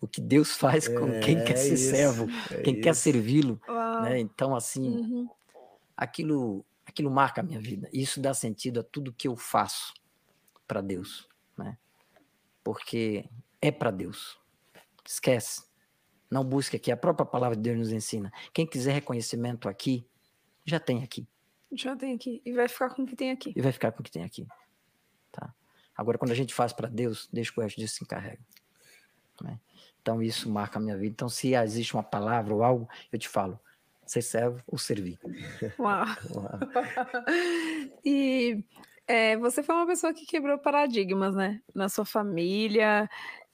o que Deus faz com quem quer É ser isso, servo, é quem quer isso. servi-lo. Uau. Né? Então, assim, Uhum. aquilo, aquilo marca a minha vida. Isso dá sentido a tudo que eu faço para Deus, né? Porque é para Deus. Esquece. Não busque aqui. A própria palavra de Deus nos ensina. Quem quiser reconhecimento aqui, já tem aqui. Já tem aqui. E vai ficar com o que tem aqui. E vai ficar com o que tem aqui. Tá? Agora, quando a gente faz para Deus, deixa que o resto disso se encarrega. Né? Então, isso marca a minha vida. Então, se existe uma palavra ou algo, eu te falo, ser servo ou servir. <laughs> Uau. Uau. <laughs> e é, você foi uma pessoa que quebrou paradigmas, né? Na sua família,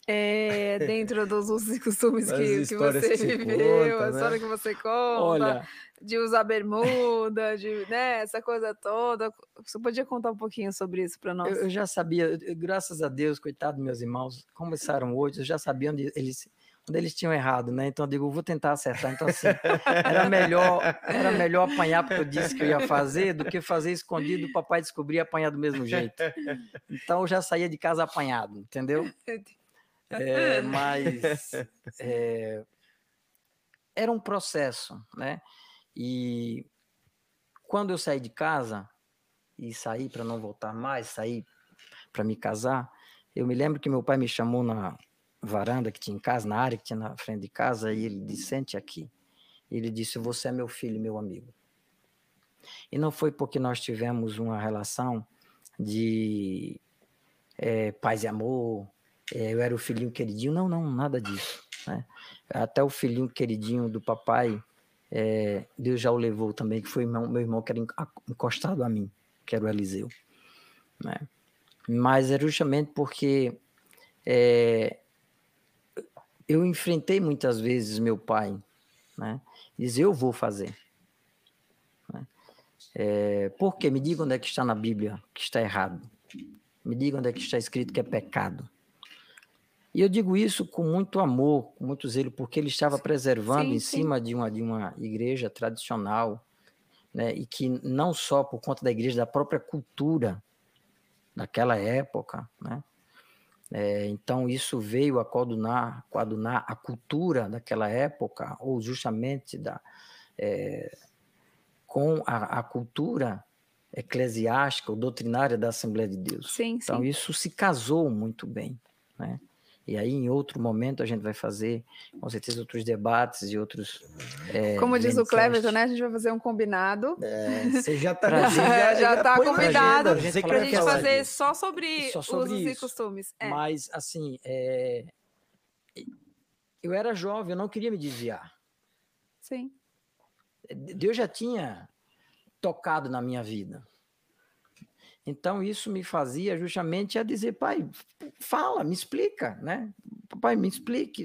é, <laughs> dentro dos usos e <laughs> costumes que, que, você que <laughs> viveu, conta, a história né? que você conta, Olha, de usar bermuda, de né, essa coisa toda. Você podia contar um pouquinho sobre isso para nós? Eu, eu, já sabia, graças a Deus, coitado meus irmãos, começaram hoje, eu já sabia onde eles onde eles tinham errado, né? Então eu digo, vou tentar acertar. Então assim, era melhor, era melhor apanhar porque eu disse que eu ia fazer do que fazer escondido, o papai descobrir e apanhar do mesmo jeito. Então eu já saía de casa apanhado, entendeu? É, <laughs> mas <laughs> é, era um processo, né? E quando eu saí de casa e saí para não voltar mais, saí para me casar, eu me lembro que meu pai me chamou na varanda que tinha em casa, na área que tinha na frente de casa, e ele disse: Sente aqui. Ele disse: Você é meu filho, meu amigo. E não foi porque nós tivemos uma relação de é, paz e amor, eu era o filhinho queridinho, não, não, nada disso. Né? Até o filhinho queridinho do papai, é, Deus já o levou também, que foi meu, irmão que era encostado a mim, que era o Eliseu. Né? Mas é justamente porque é, eu enfrentei muitas vezes meu pai, né? Diz, eu vou fazer. Né? É, por quê? Me diga onde é que está na Bíblia que está errado. Me diga onde é que está escrito que é pecado. E eu digo isso com muito amor, com muito zelo, porque ele estava preservando sim, em sim. cima de uma, de uma igreja tradicional, né? e que não só por conta da igreja, da própria cultura daquela época, né? É, então isso veio a coadunar, coadunar a cultura daquela época, ou justamente da, é, com a, a, cultura eclesiástica ou doutrinária da Assembleia de Deus. Sim, então sim. isso se casou muito bem, né? E aí, em outro momento, a gente vai fazer, com certeza, outros debates e outros. É, Como diz o Cleverton, né? A gente vai fazer um combinado. É, <laughs> você já está já, já tá combinado para a gente, a gente fazer só sobre, só sobre usos isso. e costumes. É. Mas, assim, é... eu era jovem, eu não queria me desviar. Sim. Deus já tinha tocado na minha vida. Então, isso me fazia justamente a dizer, pai, fala, me explica, né? Pai, me explique.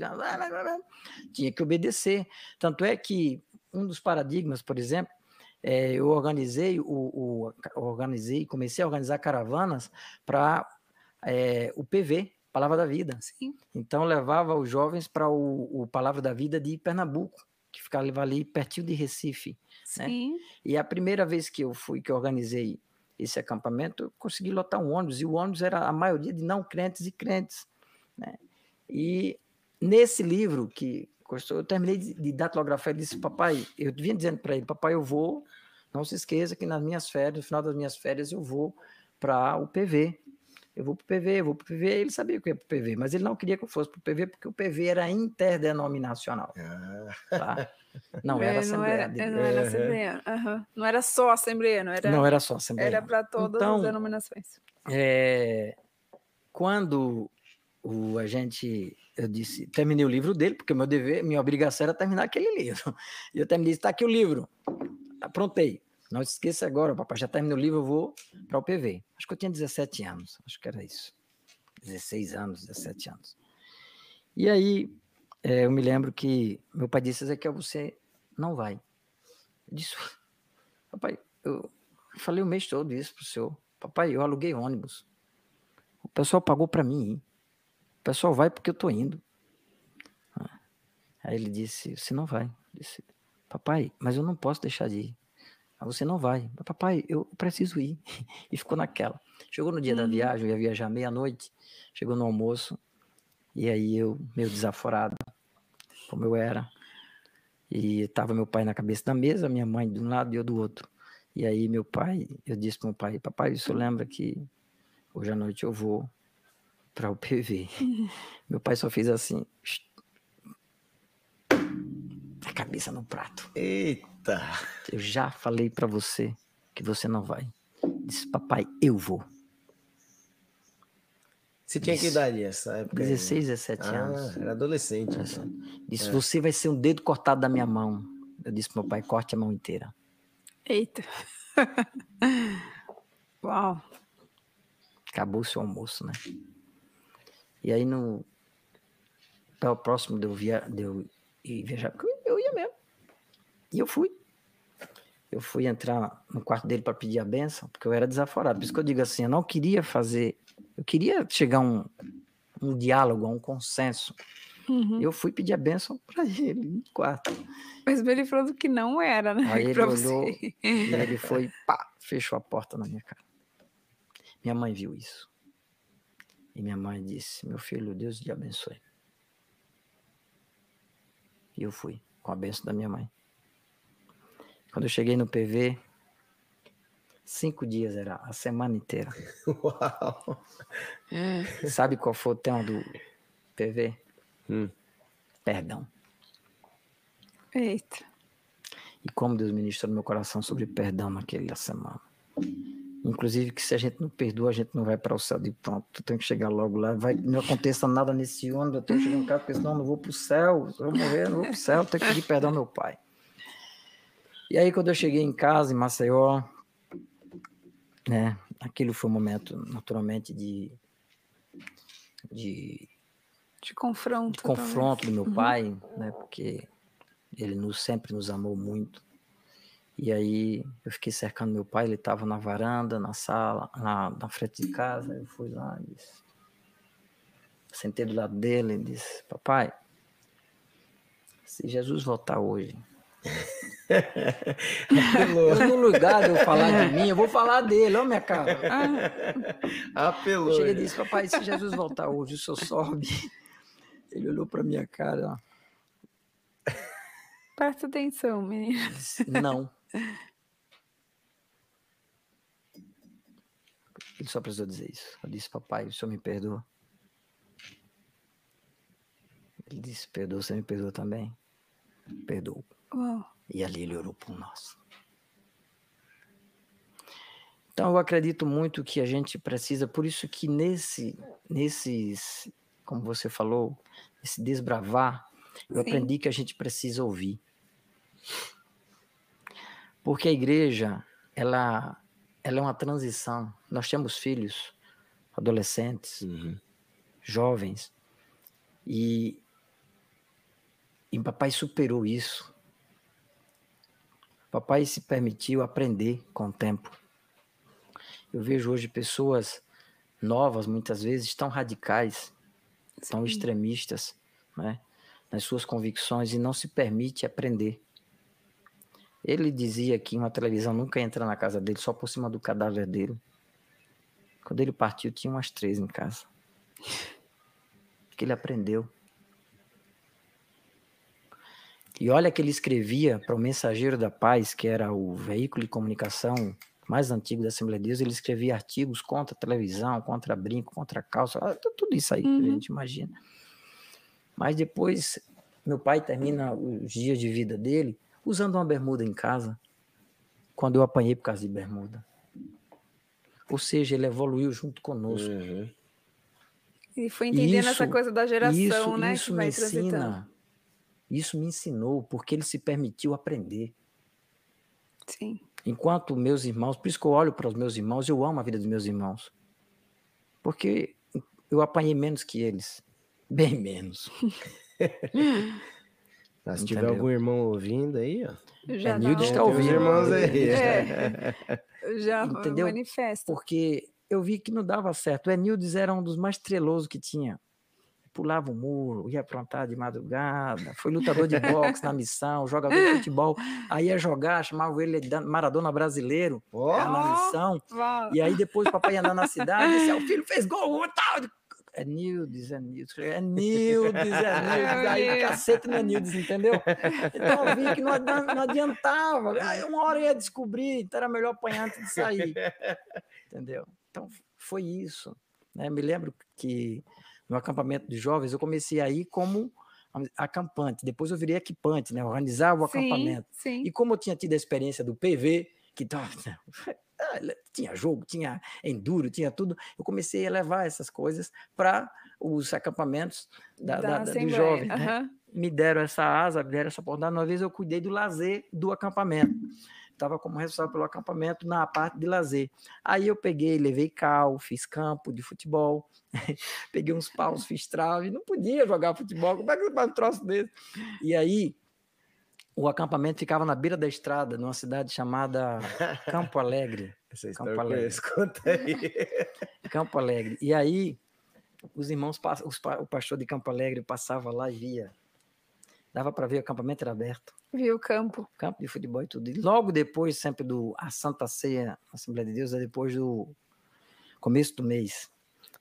Tinha que obedecer. Tanto é que um dos paradigmas, por exemplo, é, eu organizei, o, o, organizei, comecei a organizar caravanas para é, o PV, Palavra da Vida. Sim. Então, levava os jovens para o, o Palavra da Vida de Pernambuco, que ficava ali pertinho de Recife. Né? Sim. Né? E a primeira vez que eu fui, que eu organizei esse acampamento, eu consegui lotar um ônibus, e o ônibus era a maioria de não crentes e crentes. Né? E nesse livro que eu terminei de, de datilografar, ele disse, papai, eu vinha dizendo para ele, papai, eu vou, não se esqueça que nas minhas férias, no final das minhas férias, eu vou para o PV. Eu vou para o PV, eu vou para o PV. Ele sabia que eu ia para o PV, mas ele não queria que eu fosse para o PV, porque o PV era interdenominacional. Ah. Tá? <laughs> Não era é, Assembleia. Não era, não era Assembleia. Uhum. Não era só Assembleia, não era. Não era só Assembleia. Era para todas então, as denominações. É, quando o, a gente, eu disse, terminei o livro dele, porque meu dever, minha obrigação era terminar aquele livro. <laughs> E eu terminei, está aqui o livro. Aprontei. Não se esqueça agora, papai, já terminou o livro, eu vou para o PV. Acho que eu tinha 17 anos, acho que era isso. 16 anos, 17 anos. E aí, é, eu me lembro que meu pai disse, Ezequiel, você não vai. Eu disse, papai, eu falei o mês todo isso pro senhor. Papai, eu aluguei ônibus. O pessoal pagou para mim. Hein? O pessoal vai porque eu tô indo. Ah. Aí ele disse, você não vai. Eu disse, papai, mas eu não posso deixar de ir. Mas você não vai. Papai, eu preciso ir. <laughs> E ficou naquela. Chegou no dia da uhum. viagem, eu ia viajar meia-noite. Chegou no almoço. E aí eu, meio desaforado, como eu era. E tava meu pai na cabeça da mesa, minha mãe de um lado e eu do outro. E aí meu pai, eu disse para meu pai, papai, isso lembra que hoje à noite eu vou para o PV. <laughs> meu pai só fez assim, a cabeça no prato. Eita! Eu já falei para você que você não vai. Disse, papai, eu vou. Você tinha que Isso. idade essa época? aí? 16, 17 anos. Ah, era adolescente. Então. Disse, É. você vai ser um dedo cortado da minha mão. Eu disse pro meu pai, corte a mão inteira. Eita. <laughs> Uau. Acabou-se o almoço, né? E aí no para o próximo de eu, via, de eu ir viajar, eu ia mesmo. E eu fui. Eu fui entrar no quarto dele para pedir a benção, porque eu era desaforado. Por isso que eu digo assim, eu não queria fazer, eu queria chegar a um, um diálogo, a um consenso. Uhum. Eu fui pedir a benção para <laughs> ele no quarto. Mas ele falou que não era, né? Aí <laughs> ele olhou você. e ele foi, pá, fechou a porta na minha cara. Minha mãe viu isso. E minha mãe disse: Meu filho, Deus te abençoe. E eu fui, com a benção da minha mãe. Quando eu cheguei no PV, cinco dias era a semana inteira. <laughs> Uau. Sabe qual foi o tema do PV? Hum. Perdão. Eita. E como Deus ministrou no meu coração sobre perdão naquela semana. Inclusive que se a gente não perdoa, a gente não vai para o céu de pronto. Tu tem que chegar logo lá. Vai, não aconteça nada nesse ano, eu tenho que chegar em casa, porque senão eu não vou para o céu. Se eu morrer, eu não vou para o céu, eu tenho que pedir perdão ao meu pai. E aí, quando eu cheguei em casa, em Maceió, né, aquilo foi um momento, naturalmente, de, de De confronto. de confronto do meu Uhum. pai, né? Porque ele nos, sempre nos amou muito. E aí eu fiquei cercando meu pai, ele estava na varanda, na sala, na, na frente de casa. Eu fui lá e disse. Sentei do lado dele e disse: Papai, se Jesus voltar hoje, Apelou. eu no lugar de eu falar de mim, eu vou falar dele, ó minha cara. Ah, Apelou. Eu cheguei e né? disse: Papai, se Jesus voltar hoje, o senhor sobe. <laughs> Ele olhou para minha cara, ó. presta atenção, menina. Disse, Não. Ele só precisou dizer isso. Eu disse, papai, o senhor me perdoa? Ele disse, perdoa, você me perdoa também? Perdoou. Uau. E ali ele orou por nós. Então eu acredito muito que a gente precisa, por isso que nesse, nesses, como você falou, esse desbravar, eu Sim. aprendi que a gente precisa ouvir. Porque a igreja, ela, ela é uma transição. Nós temos filhos, adolescentes, Uhum. jovens, e, e papai superou isso. Papai se permitiu aprender com o tempo. Eu vejo hoje pessoas novas, muitas vezes, tão radicais, tão Sim. extremistas, né, nas suas convicções e não se permite aprender. Ele dizia que uma televisão nunca entra na casa dele, só por cima do cadáver dele. Quando ele partiu, tinha umas três em casa. <laughs> Que ele aprendeu. E olha que ele escrevia para o Mensageiro da Paz, que era o veículo de comunicação mais antigo da Assembleia de Deus, ele escrevia artigos contra a televisão, contra brinco, contra calça, ah, tu- tudo isso aí que a Uhum. gente imagina. Mas depois, meu pai termina os dias de vida dele usando uma bermuda em casa, quando eu apanhei por causa de bermuda. Ou seja, ele evoluiu junto conosco. Uhum. E foi entendendo essa Isso- coisa da geração, isso, né? isso que me vai transitando. ensina, isso me ensinou, porque ele se permitiu aprender. Sim. Enquanto meus irmãos, por isso que eu olho para os meus irmãos, eu amo a vida dos meus irmãos. Porque eu apanhei menos que eles. <laughs> Bem menos. Ah, <laughs> se tiver Entendeu? algum irmão ouvindo aí, ó. Já Nilde dá está ouvindo. irmãos aí. <laughs> É. Já Entendeu? manifesta. Porque eu vi que não dava certo. O Enildes era um dos mais trelosos que tinha. Pulava o muro, ia aprontar de madrugada, foi lutador de boxe na missão, jogador de futebol. Aí ia jogar, chamava ele de Maradona brasileiro era na missão. E aí depois o papai ia andar na cidade, disse, "Ah, o filho fez gol, tal. É Nildes, é Nildes, é Nildes, é <laughs> Nildes. Aí cacete não é Nildes, entendeu? Então eu vi que não adi- não adiantava. Aí uma hora eu ia descobrir, então era melhor apanhar antes de sair. Entendeu? Então foi isso. né? Me lembro que no acampamento de jovens eu comecei aí como acampante, depois eu virei equipante, né? Organizava o Sim, acampamento. sim. E como eu tinha tido a experiência do PV, que tava, <laughs> tinha jogo, tinha enduro, tinha tudo. Eu comecei a levar essas coisas para os acampamentos da, da, da, do jovem. Né? Me deram essa asa, me deram essa oportunidade. Uma vez eu cuidei do lazer do acampamento. Estava como responsável pelo acampamento na parte de lazer. Aí eu peguei, levei cal, fiz campo de futebol, <laughs> peguei uns paus, fiz trave. Não podia jogar futebol, como é que você faz um troço desse? E aí o acampamento ficava na beira da estrada, numa cidade chamada Campo Alegre. <laughs> Essa Campo Alegre. Conta aí. <laughs> Campo Alegre. E aí, os irmãos, os, o pastor de Campo Alegre passava lá e via. Dava para ver o acampamento era aberto. Viu o campo. Campo de futebol e tudo. E logo depois, sempre do a Santa Ceia, a Assembleia de Deus, é depois do começo do mês.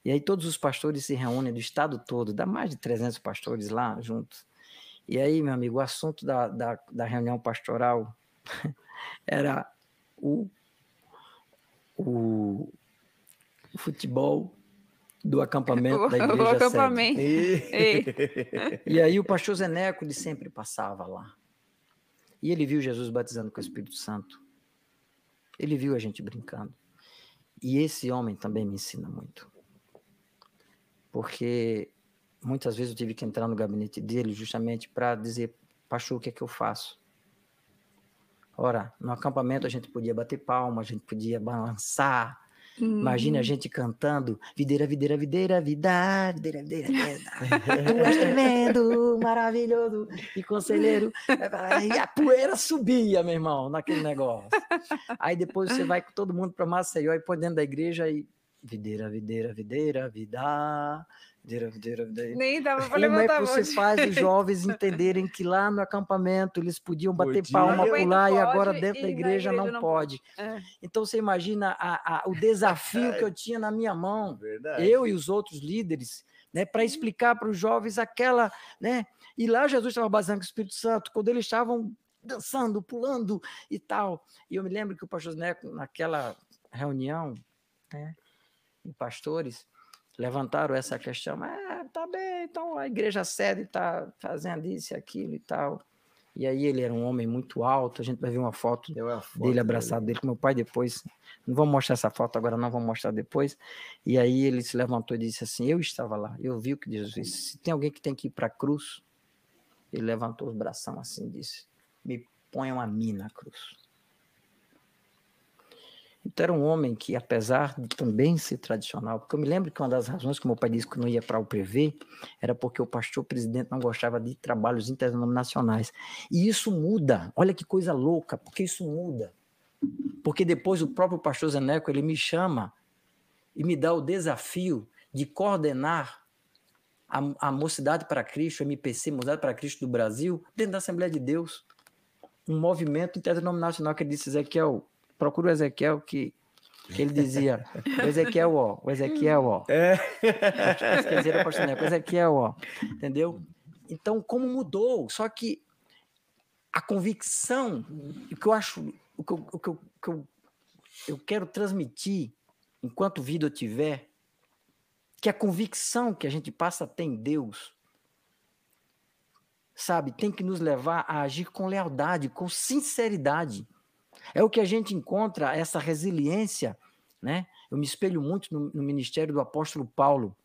E aí todos os pastores se reúnem do estado todo, dá mais de 300 pastores lá juntos. E aí, meu amigo, o assunto da, da, da reunião pastoral <laughs> era o, o, o futebol do acampamento da <laughs> igreja. O acampamento. E... <laughs> e aí o pastor Zeneco ele sempre passava lá. E ele viu Jesus batizando com o Espírito Santo. Ele viu a gente brincando. E esse homem também me ensina muito. Porque muitas vezes eu tive que entrar no gabinete dele justamente para dizer, pastor, o que é que eu faço? Ora, no acampamento a gente podia bater palma, a gente podia balançar. Hum. Imagine a gente cantando videira, videira, videira, vida, videira, videira, tu és <laughs> tremendo, maravilhoso e conselheiro. E a poeira subia, meu irmão, naquele negócio. Aí depois você vai com todo mundo para Maceió e põe dentro da igreja e videira, videira, videira, vida, nem dava para levantar Como é que você faz os jovens entenderem que lá no acampamento eles podiam bater Podia. palma, pular e agora dentro da igreja, igreja não, não, pode. É. Então você imagina a, a, o desafio que eu tinha na minha mão, Verdade. eu e os outros líderes, né, para explicar para os jovens aquela, né? E lá Jesus estava baseando com o Espírito Santo, quando eles estavam dançando, pulando e tal. E eu me lembro que o pastor Neco, naquela reunião, né, de pastores, levantaram essa questão, mas é, tá bem, então a igreja sede está fazendo isso e aquilo e tal. E aí ele era um homem muito alto, a gente vai ver uma foto, foto dele abraçado dele com meu pai depois. Não vamos mostrar essa foto agora, não, vamos mostrar depois. E aí ele se levantou e disse assim: Eu estava lá, eu vi o que Jesus disse. Se tem alguém que tem que ir para a cruz, ele levantou os braços assim e disse: Me ponham a mim na cruz. Então era um homem que, apesar de também ser tradicional, porque eu me lembro que uma das razões que meu pai disse que não ia para o PV era porque o pastor presidente não gostava de trabalhos interdenominacionais. E isso muda, olha que coisa louca, porque isso muda. Porque depois o próprio pastor Zeneco, ele me chama e me dá o desafio de coordenar a, a Mocidade para Cristo, MPC, Mocidade para Cristo do Brasil, dentro da Assembleia de Deus. Um movimento interdenominacional que ele disse, Ezequiel, procura o Ezequiel que, que ele dizia, o Ezequiel, ó, o Ezequiel, ó. É. Dizer, o Ezequiel, ó. Entendeu? Então, como mudou? Só que a convicção, o que eu acho, o que eu, o que eu, o que eu, eu quero transmitir enquanto vida eu tiver, que a convicção que a gente passa a ter em Deus, sabe, tem que nos levar a agir com lealdade, com sinceridade. É o que a gente encontra, essa resiliência, né? Eu me espelho muito no, no ministério do apóstolo Paulo,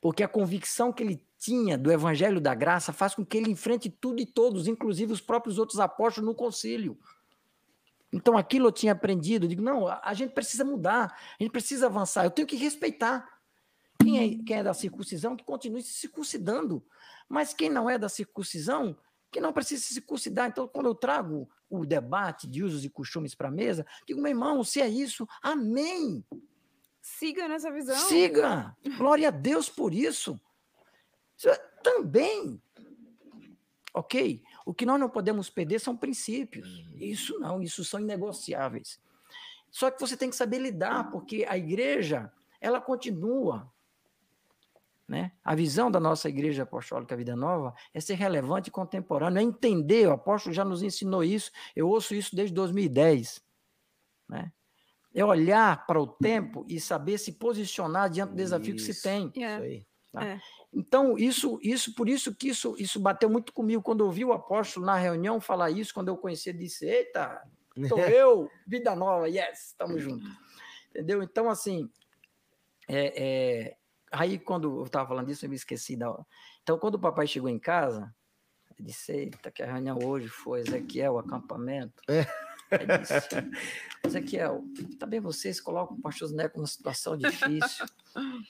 porque a convicção que ele tinha do evangelho da graça faz com que ele enfrente tudo e todos, inclusive os próprios outros apóstolos no concílio. Então aquilo eu tinha aprendido, eu digo, não, a gente precisa mudar, a gente precisa avançar, eu tenho que respeitar. Quem é, quem é da circuncisão, que continue se circuncidando. Mas quem não é da circuncisão, que não precisa se circuncidar. Então, quando eu trago o debate de usos e costumes para a mesa, digo, meu irmão, se é isso, amém. Siga nessa visão. Siga. Glória a Deus por isso. é também. Ok? O que nós não podemos perder são princípios. Isso não, isso são inegociáveis. Só que você tem que saber lidar, porque a igreja, ela continua né? A visão da nossa Igreja Apostólica Vida Nova é ser relevante e contemporâneo, é entender, o apóstolo já nos ensinou isso, eu ouço isso desde 2010. Né? É olhar para o tempo e saber se posicionar diante do desafio isso, que se tem. Yeah. Isso aí, tá? é. Então, isso, isso, por isso que isso, isso bateu muito comigo. Quando eu vi o apóstolo na reunião falar isso, quando eu conheci, ele disse: Eita, Tô <laughs> eu, vida nova, yes, tamo junto. Entendeu? Então, assim, é, é, aí quando eu tava falando disso, eu me esqueci da. Então, quando o papai chegou em casa, eu disse: Eita, que a reunião hoje foi Ezequiel, acampamento. É. Aí disse, Ezequiel, também vocês colocam o pastor Neco numa situação difícil.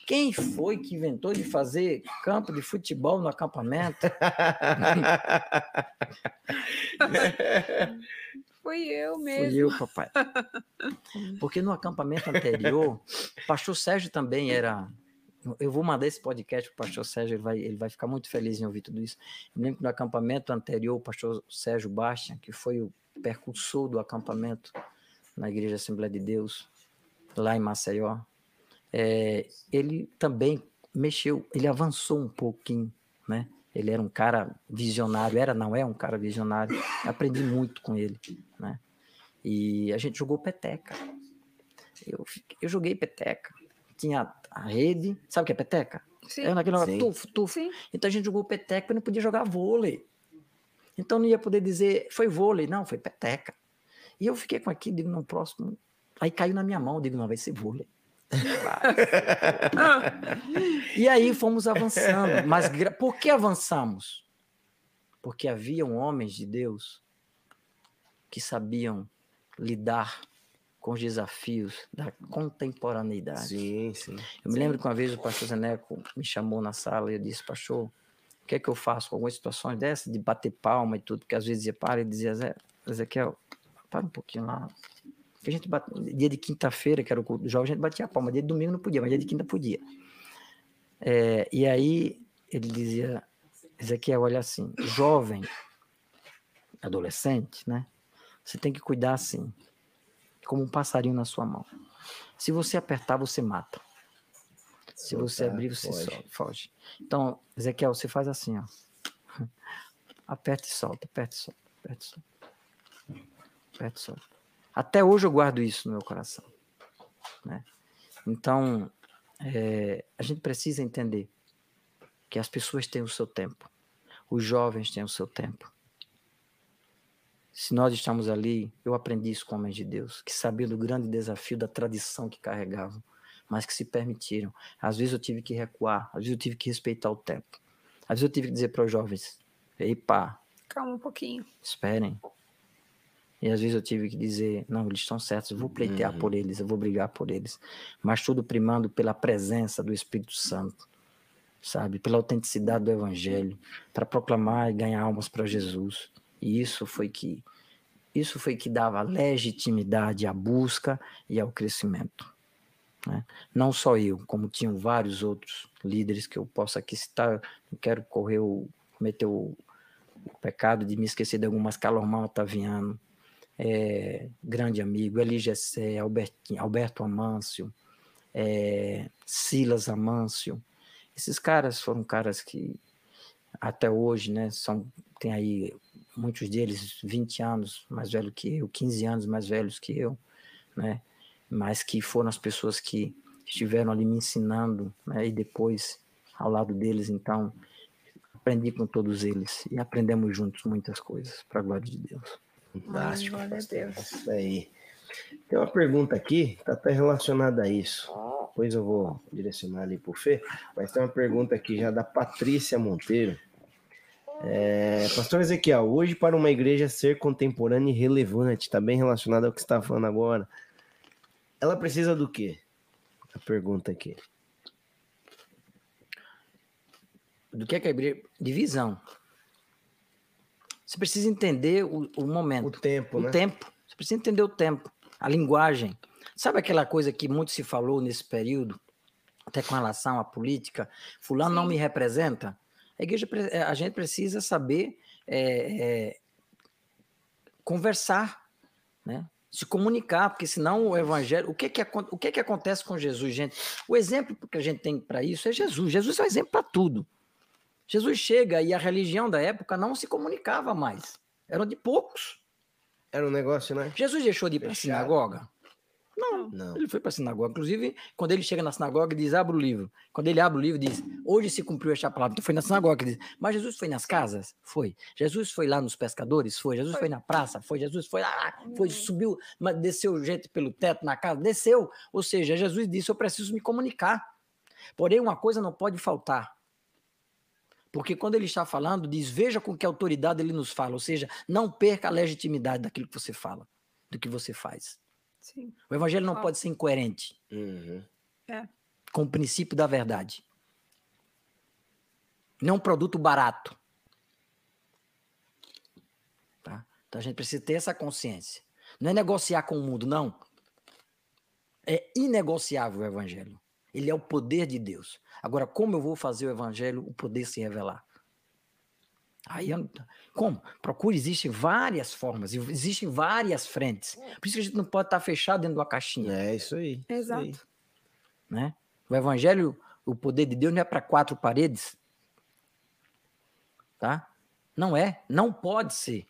Quem foi que inventou de fazer campo de futebol no acampamento? <laughs> Fui eu Fui mesmo. eu, papai. Porque no acampamento anterior, o pastor Sérgio também era. Eu vou mandar esse podcast para o pastor Sérgio, ele vai, ele vai ficar muito feliz em ouvir tudo isso. Eu lembro que no acampamento anterior, o pastor Sérgio Bastian, que foi o percursor do acampamento na Igreja Assembleia de Deus, lá em Maceió, é, ele também mexeu, ele avançou um pouquinho, né? Ele era um cara visionário, era, não é um cara visionário. Aprendi muito com ele, né? E a gente jogou peteca. Eu, eu joguei peteca. Tinha a rede, sabe o que é peteca? Sim, É naquele negócio, tufo, tufo. sim. Então a gente jogou peteca e não podia jogar vôlei. Então não ia poder dizer, foi vôlei, não, foi peteca. E eu fiquei com aquilo, digo, no próximo. Aí caiu na minha mão, digo, não, vai ser vôlei. <laughs> E aí fomos avançando. Mas gra- por que avançamos? Porque haviam homens de Deus que sabiam lidar com os desafios da contemporaneidade. Sim, sim. Eu me lembro que uma vez o pastor Zeneco me chamou na sala e eu disse, pastor, o que é que eu faço com algumas situações dessas, de bater palma e tudo, porque às vezes dizia, para, ele dizia, Ezequiel, para um pouquinho lá. Porque a gente bate, dia de quinta-feira, que era o culto do jovem, a gente batia palma, dia de domingo não podia, mas dia de quinta podia. É, e aí ele dizia, Ezequiel, olha assim, jovem, adolescente, né? Você tem que cuidar assim, como um passarinho na sua mão. Se você apertar, você mata. Se você Soltar, abrir, você foge. foge. foge. Então, Ezequiel, você faz assim, ó. <laughs> Aperta e solta, aperta e solta, aperta e solta. Aperta e solta. Até hoje eu guardo isso no meu coração. Né? Então, é, a gente precisa entender que as pessoas têm o seu tempo. Os jovens têm o seu tempo. Se nós estamos ali, eu aprendi isso com homens de Deus, que sabiam do grande desafio da tradição que carregavam, mas que se permitiram. Às vezes eu tive que recuar, às vezes eu tive que respeitar o tempo. Às vezes eu tive que dizer para os jovens: ei, pá, Calma um pouquinho. esperem. E às vezes eu tive que dizer: não, eles estão certos, eu vou pleitear Uhum. por eles, eu vou brigar por eles. Mas tudo primando pela presença do Espírito Santo, sabe? Pela autenticidade do Evangelho, para proclamar e ganhar almas para Jesus. E isso foi que isso foi que dava legitimidade à busca e ao crescimento. né? Não só eu, como tinham vários outros líderes que eu posso aqui citar. Não quero correr o, cometer o, o pecado de me esquecer de algumas Calormal Otaviano, é, grande amigo, Eli Gessé, Alberto Amâncio, é, Silas Amâncio. Esses caras foram caras que até hoje, né, são, tem aí muitos deles 20 anos mais velho que eu, 15 anos mais velhos que eu, né, mas que foram as pessoas que estiveram ali me ensinando, né, e depois ao lado deles, então, aprendi com todos eles e aprendemos juntos muitas coisas, para a glória de Deus. Fantástico. Ai, glória a. Deus. Isso aí. Tem uma pergunta aqui, tá até relacionada a isso. Depois eu vou direcionar ali pro Fê, mas tem uma pergunta aqui já da Patrícia Monteiro. É, Pastor Ezequiel, hoje para uma igreja ser contemporânea e relevante, está bem relacionado ao que você está falando agora, ela precisa do quê? A pergunta aqui. Do que é que a igreja... Divisão. Você precisa entender o, o O momento. tempo, o né? tempo. Você precisa entender o tempo, a linguagem. Sabe aquela coisa que muito se falou nesse período, até com relação à política? Fulano não Sim. me representa. A igreja, eh, a gente precisa saber eh, eh, conversar, né? Se comunicar, porque senão o evangelho. O que que, o que que acontece com Jesus, gente? O exemplo que a gente tem para isso é Jesus. Jesus é um exemplo para tudo. Jesus chega e a religião da época não se comunicava mais. Eram de poucos. Era um negócio, né? Jesus deixou de ir para a sinagoga? Não, Não. Ele foi para a sinagoga. Inclusive, quando ele chega na sinagoga, ele diz: abre o livro. Quando ele abre o livro, diz: hoje se cumpriu esta palavra. Então foi na sinagoga. Ele diz: mas Jesus foi nas casas? Foi. Jesus foi lá nos pescadores? Foi. Jesus foi, na praça? Foi. Jesus foi lá, foi, Uhum. subiu, mas desceu gente pelo teto na casa? Desceu. Ou seja, Jesus disse: eu preciso me comunicar. Porém, uma coisa não pode faltar. Porque quando ele está falando, diz: veja com que autoridade ele nos fala. Ou seja, não perca a legitimidade daquilo que você fala, do que você faz. Sim. O evangelho não Claro. pode ser incoerente Uhum. com o princípio da verdade. Não é um produto barato. Tá? Então a gente precisa ter essa consciência. Não é negociar com o mundo, não. É inegociável o evangelho. Ele é o poder de Deus. Agora, como eu vou fazer o evangelho, o poder se revelar? Aí, como? Procure, existem várias formas, e existem várias frentes. Por isso que a gente não pode estar fechado dentro de uma caixinha É isso aí. isso aí. Exato. né? O evangelho, o poder de Deus não é para quatro paredes, tá? Não é, não pode ser.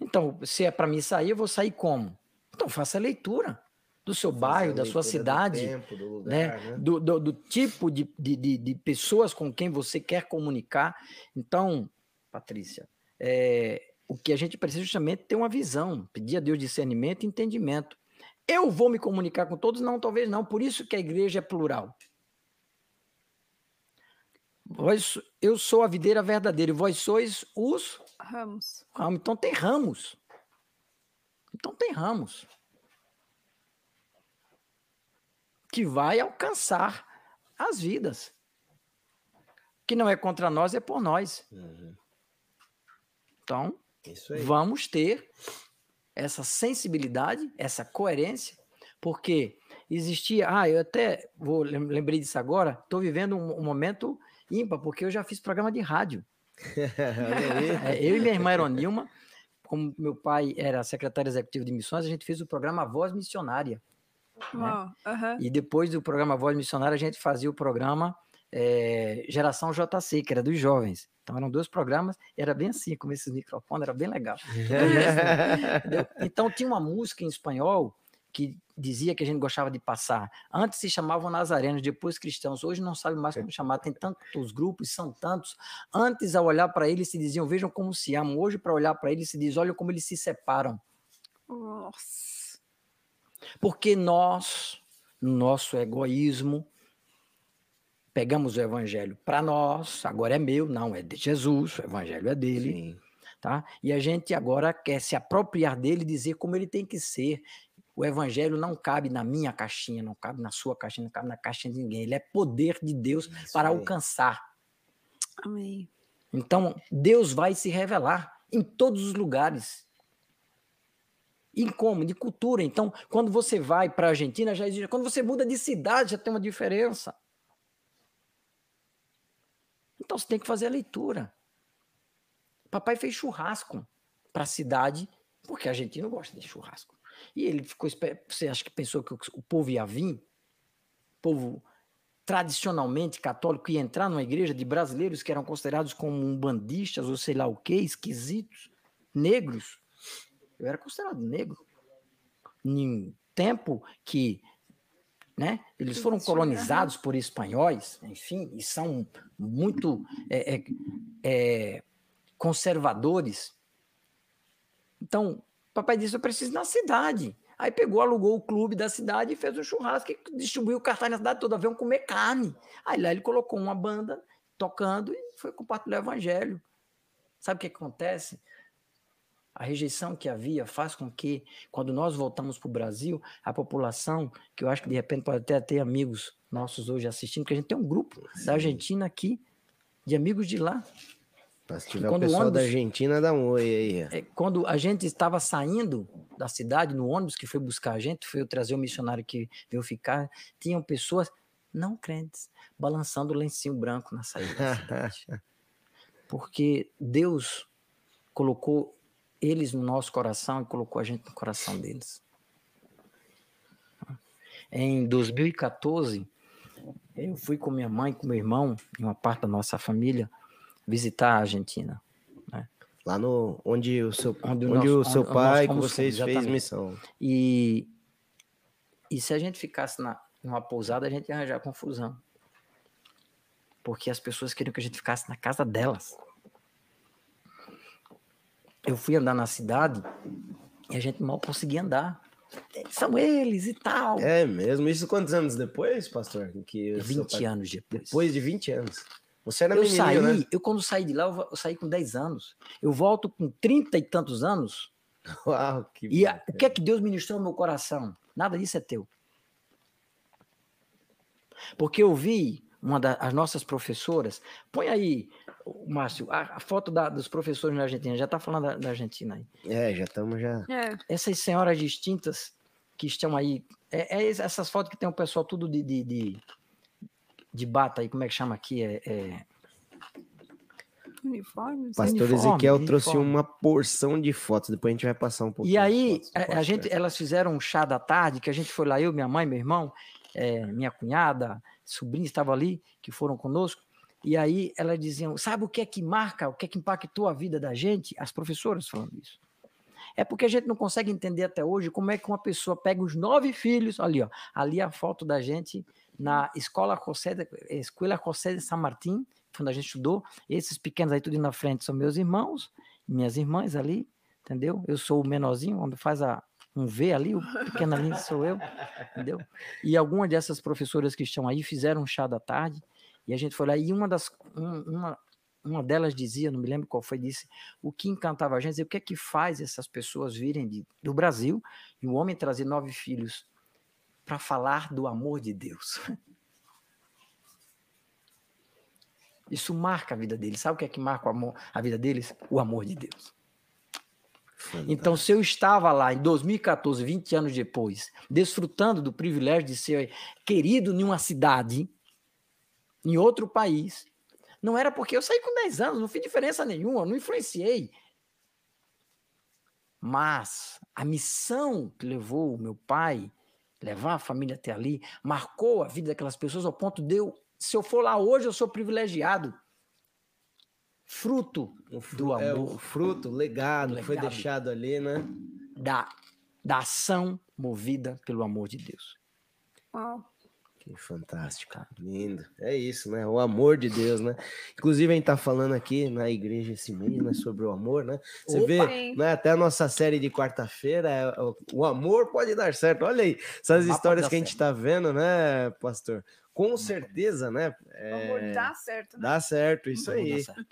Então, se é para mim sair, eu vou sair como? Então, faça a leitura do seu bairro, da sua leitura do cidade, tempo, do lugar, né? né? Do, do, do tipo de, de, de, pessoas com quem você quer comunicar. Então, Patrícia, é, o que a gente precisa justamente é ter uma visão, pedir a Deus discernimento e entendimento. Eu vou me comunicar com todos? Não, talvez não. Por isso que a igreja é plural. Vós, eu sou a videira verdadeira e vós sois os Ramos. ramos. Então tem ramos. Então tem ramos. Que vai alcançar as vidas. Que não é contra nós, é por nós. Uhum. Então, vamos ter essa sensibilidade, essa coerência, porque existia. Ah, eu até vou lem- lembrei disso agora. Estou vivendo um, um momento ímpar, porque eu já fiz programa de rádio. <laughs> É, eu e minha irmã Eronilma, como meu pai era secretário executivo de missões, a gente fez o programa Voz Missionária. Aham. E depois do programa Voz Missionária, a gente fazia o programa eh, Geração JC, que era dos jovens. Então eram dois programas, era bem assim, com esses microfones, era bem legal. <laughs> Entendeu? Então tinha uma música em espanhol que dizia que a gente gostava de passar. Antes se chamavam nazarenos, depois cristãos. Hoje não sabe mais como chamar. Tem tantos grupos, são tantos. Antes, ao olhar para eles, se diziam, vejam como se amam. Hoje, para olhar para eles, se diz, olha como eles se separam. Nossa. Porque nós, no nosso egoísmo, pegamos o evangelho para nós, agora é meu, não, é de Jesus, o evangelho é dele. Sim. tá? E a gente agora quer se apropriar dele e dizer como ele tem que ser. O evangelho não cabe na minha caixinha, não cabe na sua caixinha, não cabe na caixinha de ninguém. Ele é poder de Deus Isso para aí. alcançar. Amém. Então, Deus vai se revelar em todos os lugares. Em como? De cultura. Então, quando você vai para a Argentina, já existe. Quando você muda de cidade, já tem uma diferença. Então, você tem que fazer a leitura. Papai fez churrasco para a cidade, porque argentino gosta de churrasco. E ele ficou. Você acha que pensou que o o povo ia vir? O povo tradicionalmente católico ia entrar numa igreja de brasileiros que eram considerados como umbandistas ou sei lá o que, esquisitos, negros. Eu era considerado negro. Em tempo que né, eles foram aham. colonizados por espanhóis, enfim, e são muito é, é, é, conservadores. Então, papai disse: Eu preciso ir na cidade. Aí pegou, alugou o clube da cidade e fez um churrasco e distribuiu cartaz na cidade toda, veio comer carne. Aí lá ele colocou uma banda tocando e foi compartilhar o evangelho. Sabe o que acontece? A rejeição que havia faz com que, quando nós voltamos para o Brasil, a população, que eu acho que de repente pode até ter amigos nossos hoje assistindo, porque a gente tem um grupo da Argentina aqui, de amigos de lá. Mas se tiver o quando o pessoal da ônibus- Argentina, dá um oi aí. É, quando a gente estava saindo da cidade, no ônibus que foi buscar a gente, foi eu trazer o missionário que veio ficar, tinham pessoas não crentes balançando o lencinho branco na saída da cidade. <laughs> Porque Deus colocou eles no nosso coração e colocou a gente no coração deles. Em 2014, eu fui com minha mãe, com meu irmão, e uma parte da nossa família, visitar a Argentina. Lá no onde o seu, Onde onde, o seu onde pai com vocês fez missão. E E se a gente ficasse na, numa pousada, a gente ia arranjar confusão. Porque as pessoas queriam que a gente ficasse na casa delas. Eu fui andar na cidade e a gente mal conseguia andar. São eles e tal. É mesmo? Isso quantos anos depois, pastor? Que o seu 20 pai- anos depois. Depois de 20 anos. Você era eu menininho, saí, né? eu quando saí de lá, eu saí com 10 anos. Eu volto com 30 e tantos anos. <laughs> Uau, que E a- o que é que Deus ministrou no meu coração? Nada disso é teu. Porque eu vi uma das nossas professoras. Põe aí, Márcio, a, a foto da- dos professores na Argentina. Já está falando da, da Argentina aí. É, já estamos já. É, Essas senhoras distintas que estão aí. É, é es- essas fotos que tem o pessoal tudo de, de, de, de bata aí, como é que chama aqui? É, é- uniforme. Pastor uniforme, Ezequiel trouxe uniforme. uma porção de fotos. Depois a gente vai passar um pouquinho. E aí, fotos do a, a gente, elas fizeram um chá da tarde, que a gente foi lá, eu, minha mãe, meu irmão, eh, minha cunhada, sobrinha estava ali, que foram conosco. E aí elas diziam: sabe o que é que marca, o que é que impactou a vida da gente? As professoras falando isso. É porque a gente não consegue entender até hoje como é que uma pessoa pega os nove filhos, ali, ó, ali a foto da gente na escola José de, Escola José de San Martín, quando a gente estudou. Esses pequenos aí tudo na frente são meus irmãos, minhas irmãs ali, entendeu? Eu sou o menorzinho, quando faz a, um V ali, o pequeno ali sou eu, entendeu? E algumas dessas professoras que estão aí fizeram um chá da tarde, e a gente foi lá, e uma das, um- uma, uma delas dizia, não me lembro qual foi, disse, o que encantava a gente, o que é que faz essas pessoas virem de, do Brasil, e o homem trazer nove filhos para falar do amor de Deus. <laughs> Isso marca a vida deles. Sabe o que é que marca o amor, a vida deles? O amor de Deus. Então, se eu estava lá em 2014, 20 anos depois, desfrutando do privilégio de ser querido em uma cidade, em outro país, não era porque eu saí com 10 anos, não fiz diferença nenhuma, não influenciei. Mas a missão que levou o meu pai, levar a família até ali, marcou a vida daquelas pessoas ao ponto de eu, se eu for lá hoje, eu sou privilegiado. Fruto O fru- do é, amor. o fruto, legado, que foi Legado. deixado ali, né? da, da ação movida pelo amor de Deus. Uau. Que fantástico, lindo. É isso, né? O amor de Deus, né? Inclusive, a gente tá falando aqui na igreja esse mês, né? Sobre o amor, né? Você Opa! vê, né? Até a nossa série de quarta-feira, é, o- o amor pode dar certo. Olha aí, essas histórias que a gente certo. tá vendo, né, pastor? Com certeza, né? O amor É, dá certo, né? dá certo, isso dá aí. certo.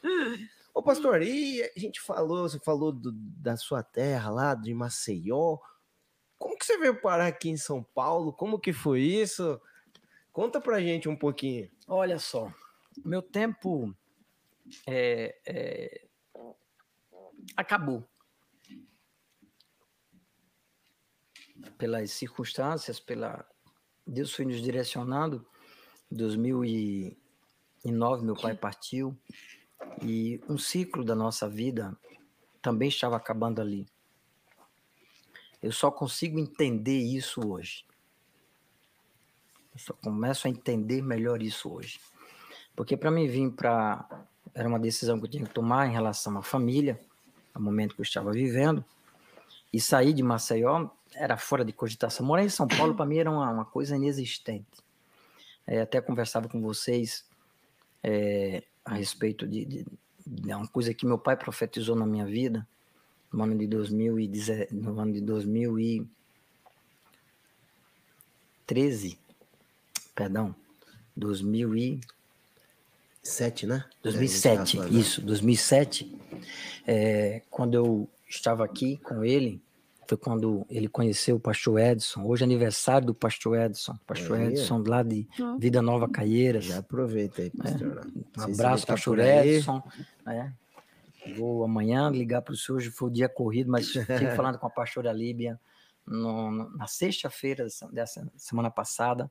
Ô, pastor, e a gente falou, você falou do- da sua terra lá, de Maceió. Como que você veio parar aqui em São Paulo? Como que foi isso? Conta pra gente um pouquinho. Olha só, meu tempo é, é, acabou. Pelas circunstâncias, pela Deus foi nos direcionando. Em 2009, meu pai partiu e um ciclo da nossa vida também estava acabando ali. Eu só consigo entender isso hoje. Eu só começo a entender melhor isso hoje. Porque para mim vir para. Era uma decisão que eu tinha que tomar em relação à família, ao momento que eu estava vivendo. E sair de Maceió era fora de cogitação. Morar em São Paulo, para mim, era uma, uma coisa inexistente. É, até conversava com vocês é, a respeito de, de, de uma coisa que meu pai profetizou na minha vida no ano de 2010, no ano de 2013, perdão, 2000 e Sete, né? 2007, É, isso, 2007, é, quando eu estava aqui com ele, foi quando ele conheceu o pastor Edson, hoje é aniversário do pastor Edson, pastor ó. Edson lá de Hum. Vida Nova Caieiras, Já aproveita aí, pastor. um Não sei se ele abraço, tá pastor. Edson, né? Vou amanhã ligar para o senhor, hoje foi o dia corrido, mas <laughs> fiquei falando com a pastora Líbia no- no- na sexta-feira dessa- dessa semana passada,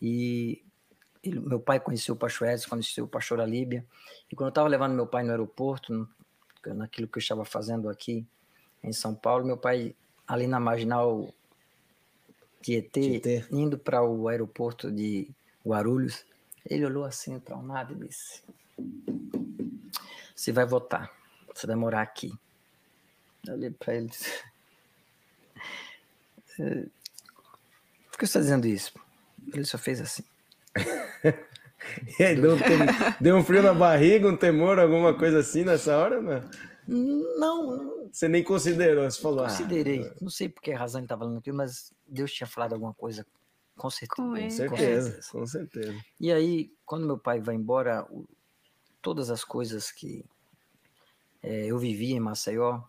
e ele- meu pai conheceu o Edson, conheceu o pastor Líbia, e quando eu estava levando meu pai no aeroporto, naquilo que eu estava fazendo aqui em São Paulo, meu pai ali na marginal Tietê, Tietê. indo para o aeroporto de Guarulhos, ele olhou assim para um lado e disse: Você vai votar, você vai morar aqui. Eu olhei para ele e disse: "Eh, Por que você está dizendo isso? Ele só fez assim. <laughs> E aí, deu, um deu um frio na barriga, um temor, alguma coisa assim nessa hora, não? Não, não Você nem considerou, você falou. ah, considerei. Não sei por que razão ele estava falando aquilo, mas Deus tinha falado alguma coisa com certeza. Com certeza, com certeza. E aí, quando meu pai vai embora, o- todas as coisas que eh, eu vivia em Maceió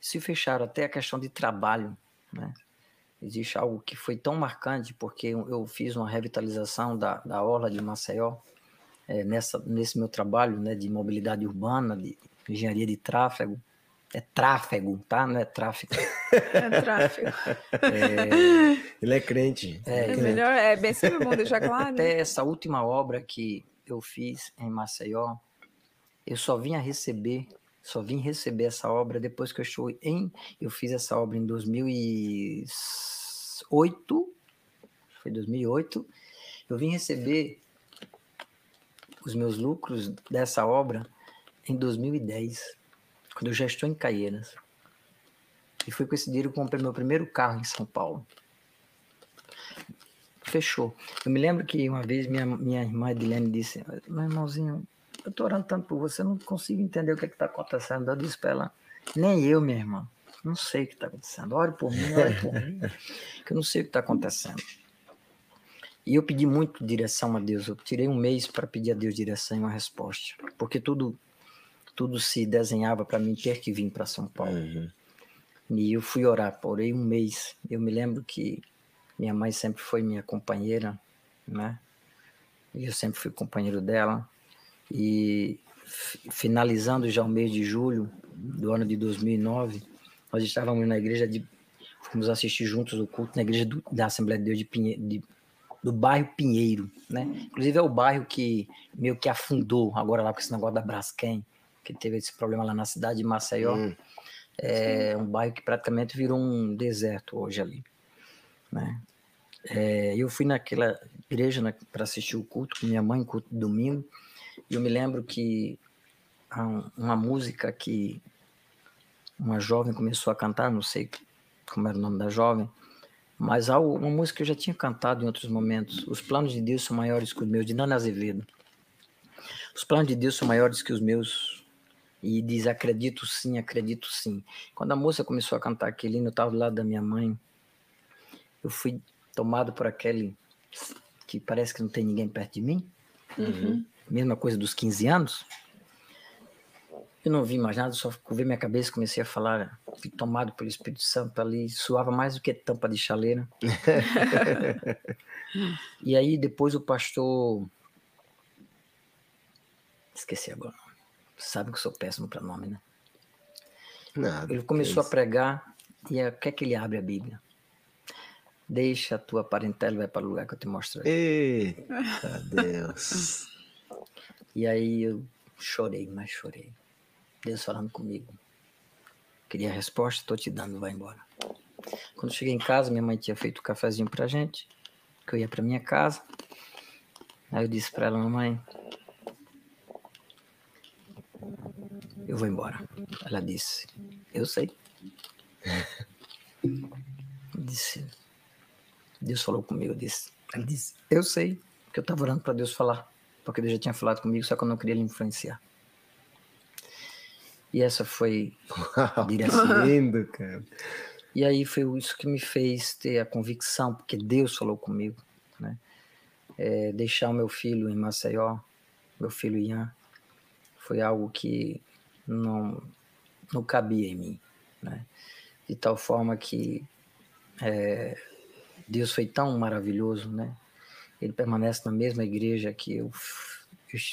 se fecharam, até a questão de trabalho, né? Existe algo que foi tão marcante, porque eu fiz uma revitalização da, da orla de Maceió, eh, nessa, nesse meu trabalho né, de mobilidade urbana, de engenharia de tráfego. É tráfego, tá? Não é tráfico. <laughs> É tráfego. Ele é crente. É, É crente. melhor, é bem sempre bom deixar claro. Até essa última obra que eu fiz em Maceió, eu só vim a receber, só vim receber essa obra depois que eu estou em, eu fiz essa obra em 2008, foi 2008, eu vim receber os meus lucros dessa obra em 2010, quando eu já estou em Caieiras. E foi com esse dinheiro que eu comprei meu primeiro carro em São Paulo. Fechou. Eu me lembro que uma vez minha, minha irmã Edilene disse: Meu irmãozinho, eu tô orando tanto por você, eu não consigo entender o que é está acontecendo. Eu disse para ela: Nem eu, minha irmã, não sei o que está acontecendo. Ore por mim, ore por mim, <laughs> que eu não sei o que está acontecendo. E eu pedi muito direção a Deus. Eu tirei um mês para pedir a Deus direção e uma resposta, porque tudo, tudo se desenhava para mim ter que vir para São Paulo. Uhum. E eu fui orar, orei um mês. Eu me lembro que minha mãe sempre foi minha companheira, né? E eu sempre fui companheiro dela. E fi- finalizando já o mês de julho do ano de 2009, nós estávamos na igreja de fomos assistir juntos o culto na igreja do- da Assembleia de Deus de Pinhe, de- do bairro Pinheiro, né? Inclusive é o bairro que meio que afundou agora lá com esse negócio da Braskem, que teve esse problema lá na cidade de Maceió. Hum. É um bairro que praticamente virou um deserto hoje ali, né? É, eu fui naquela igreja para assistir o culto com minha mãe, culto de domingo, e eu me lembro que um- uma música que uma jovem começou a cantar, não sei como era o nome da jovem, mas há uma música que eu já tinha cantado em outros momentos. Os planos de Deus são maiores que os meus, de Nana Azevedo. Os planos de Deus são maiores que os meus. E diz: Acredito sim, acredito sim. Quando a moça começou a cantar aquele hino, eu estava do lado da minha mãe. Eu fui tomado por aquele que parece que não tem ninguém perto de mim. Uhum. Mesma coisa dos 15 anos. Eu não vi mais nada, só curvei minha cabeça e comecei a falar. Fui tomado pelo Espírito Santo ali, suava mais do que tampa de chaleira. <laughs> e aí depois o pastor. Esqueci agora. o nome. Sabe que eu sou péssimo para nome, né? Nada. Ele começou a que pregar e o que é que ele abre a Bíblia? Deixa a tua parentela e vai para o lugar que eu te mostrarei. Eita Deus. E aí eu chorei, mas chorei. Deus falando comigo. Queria a resposta, estou te dando, vai embora. Quando cheguei em casa, minha mãe tinha feito um cafezinho pra gente, que eu ia pra minha casa. Aí eu disse pra ela, mamãe, eu vou embora. Ela disse, eu sei. Disse, Deus falou comigo, eu disse, ela disse, eu sei, que eu estava orando para Deus falar, porque Deus já tinha falado comigo, só que eu não queria lhe influenciar. E essa foi direção. Lindo, cara. E aí foi isso que me fez ter a convicção, porque Deus falou comigo, né? É, deixar o meu filho em Maceió, meu filho Ian, foi algo que não, não cabia em mim, né? De tal forma que é, Deus foi tão maravilhoso, né? Ele permanece na mesma igreja que eu,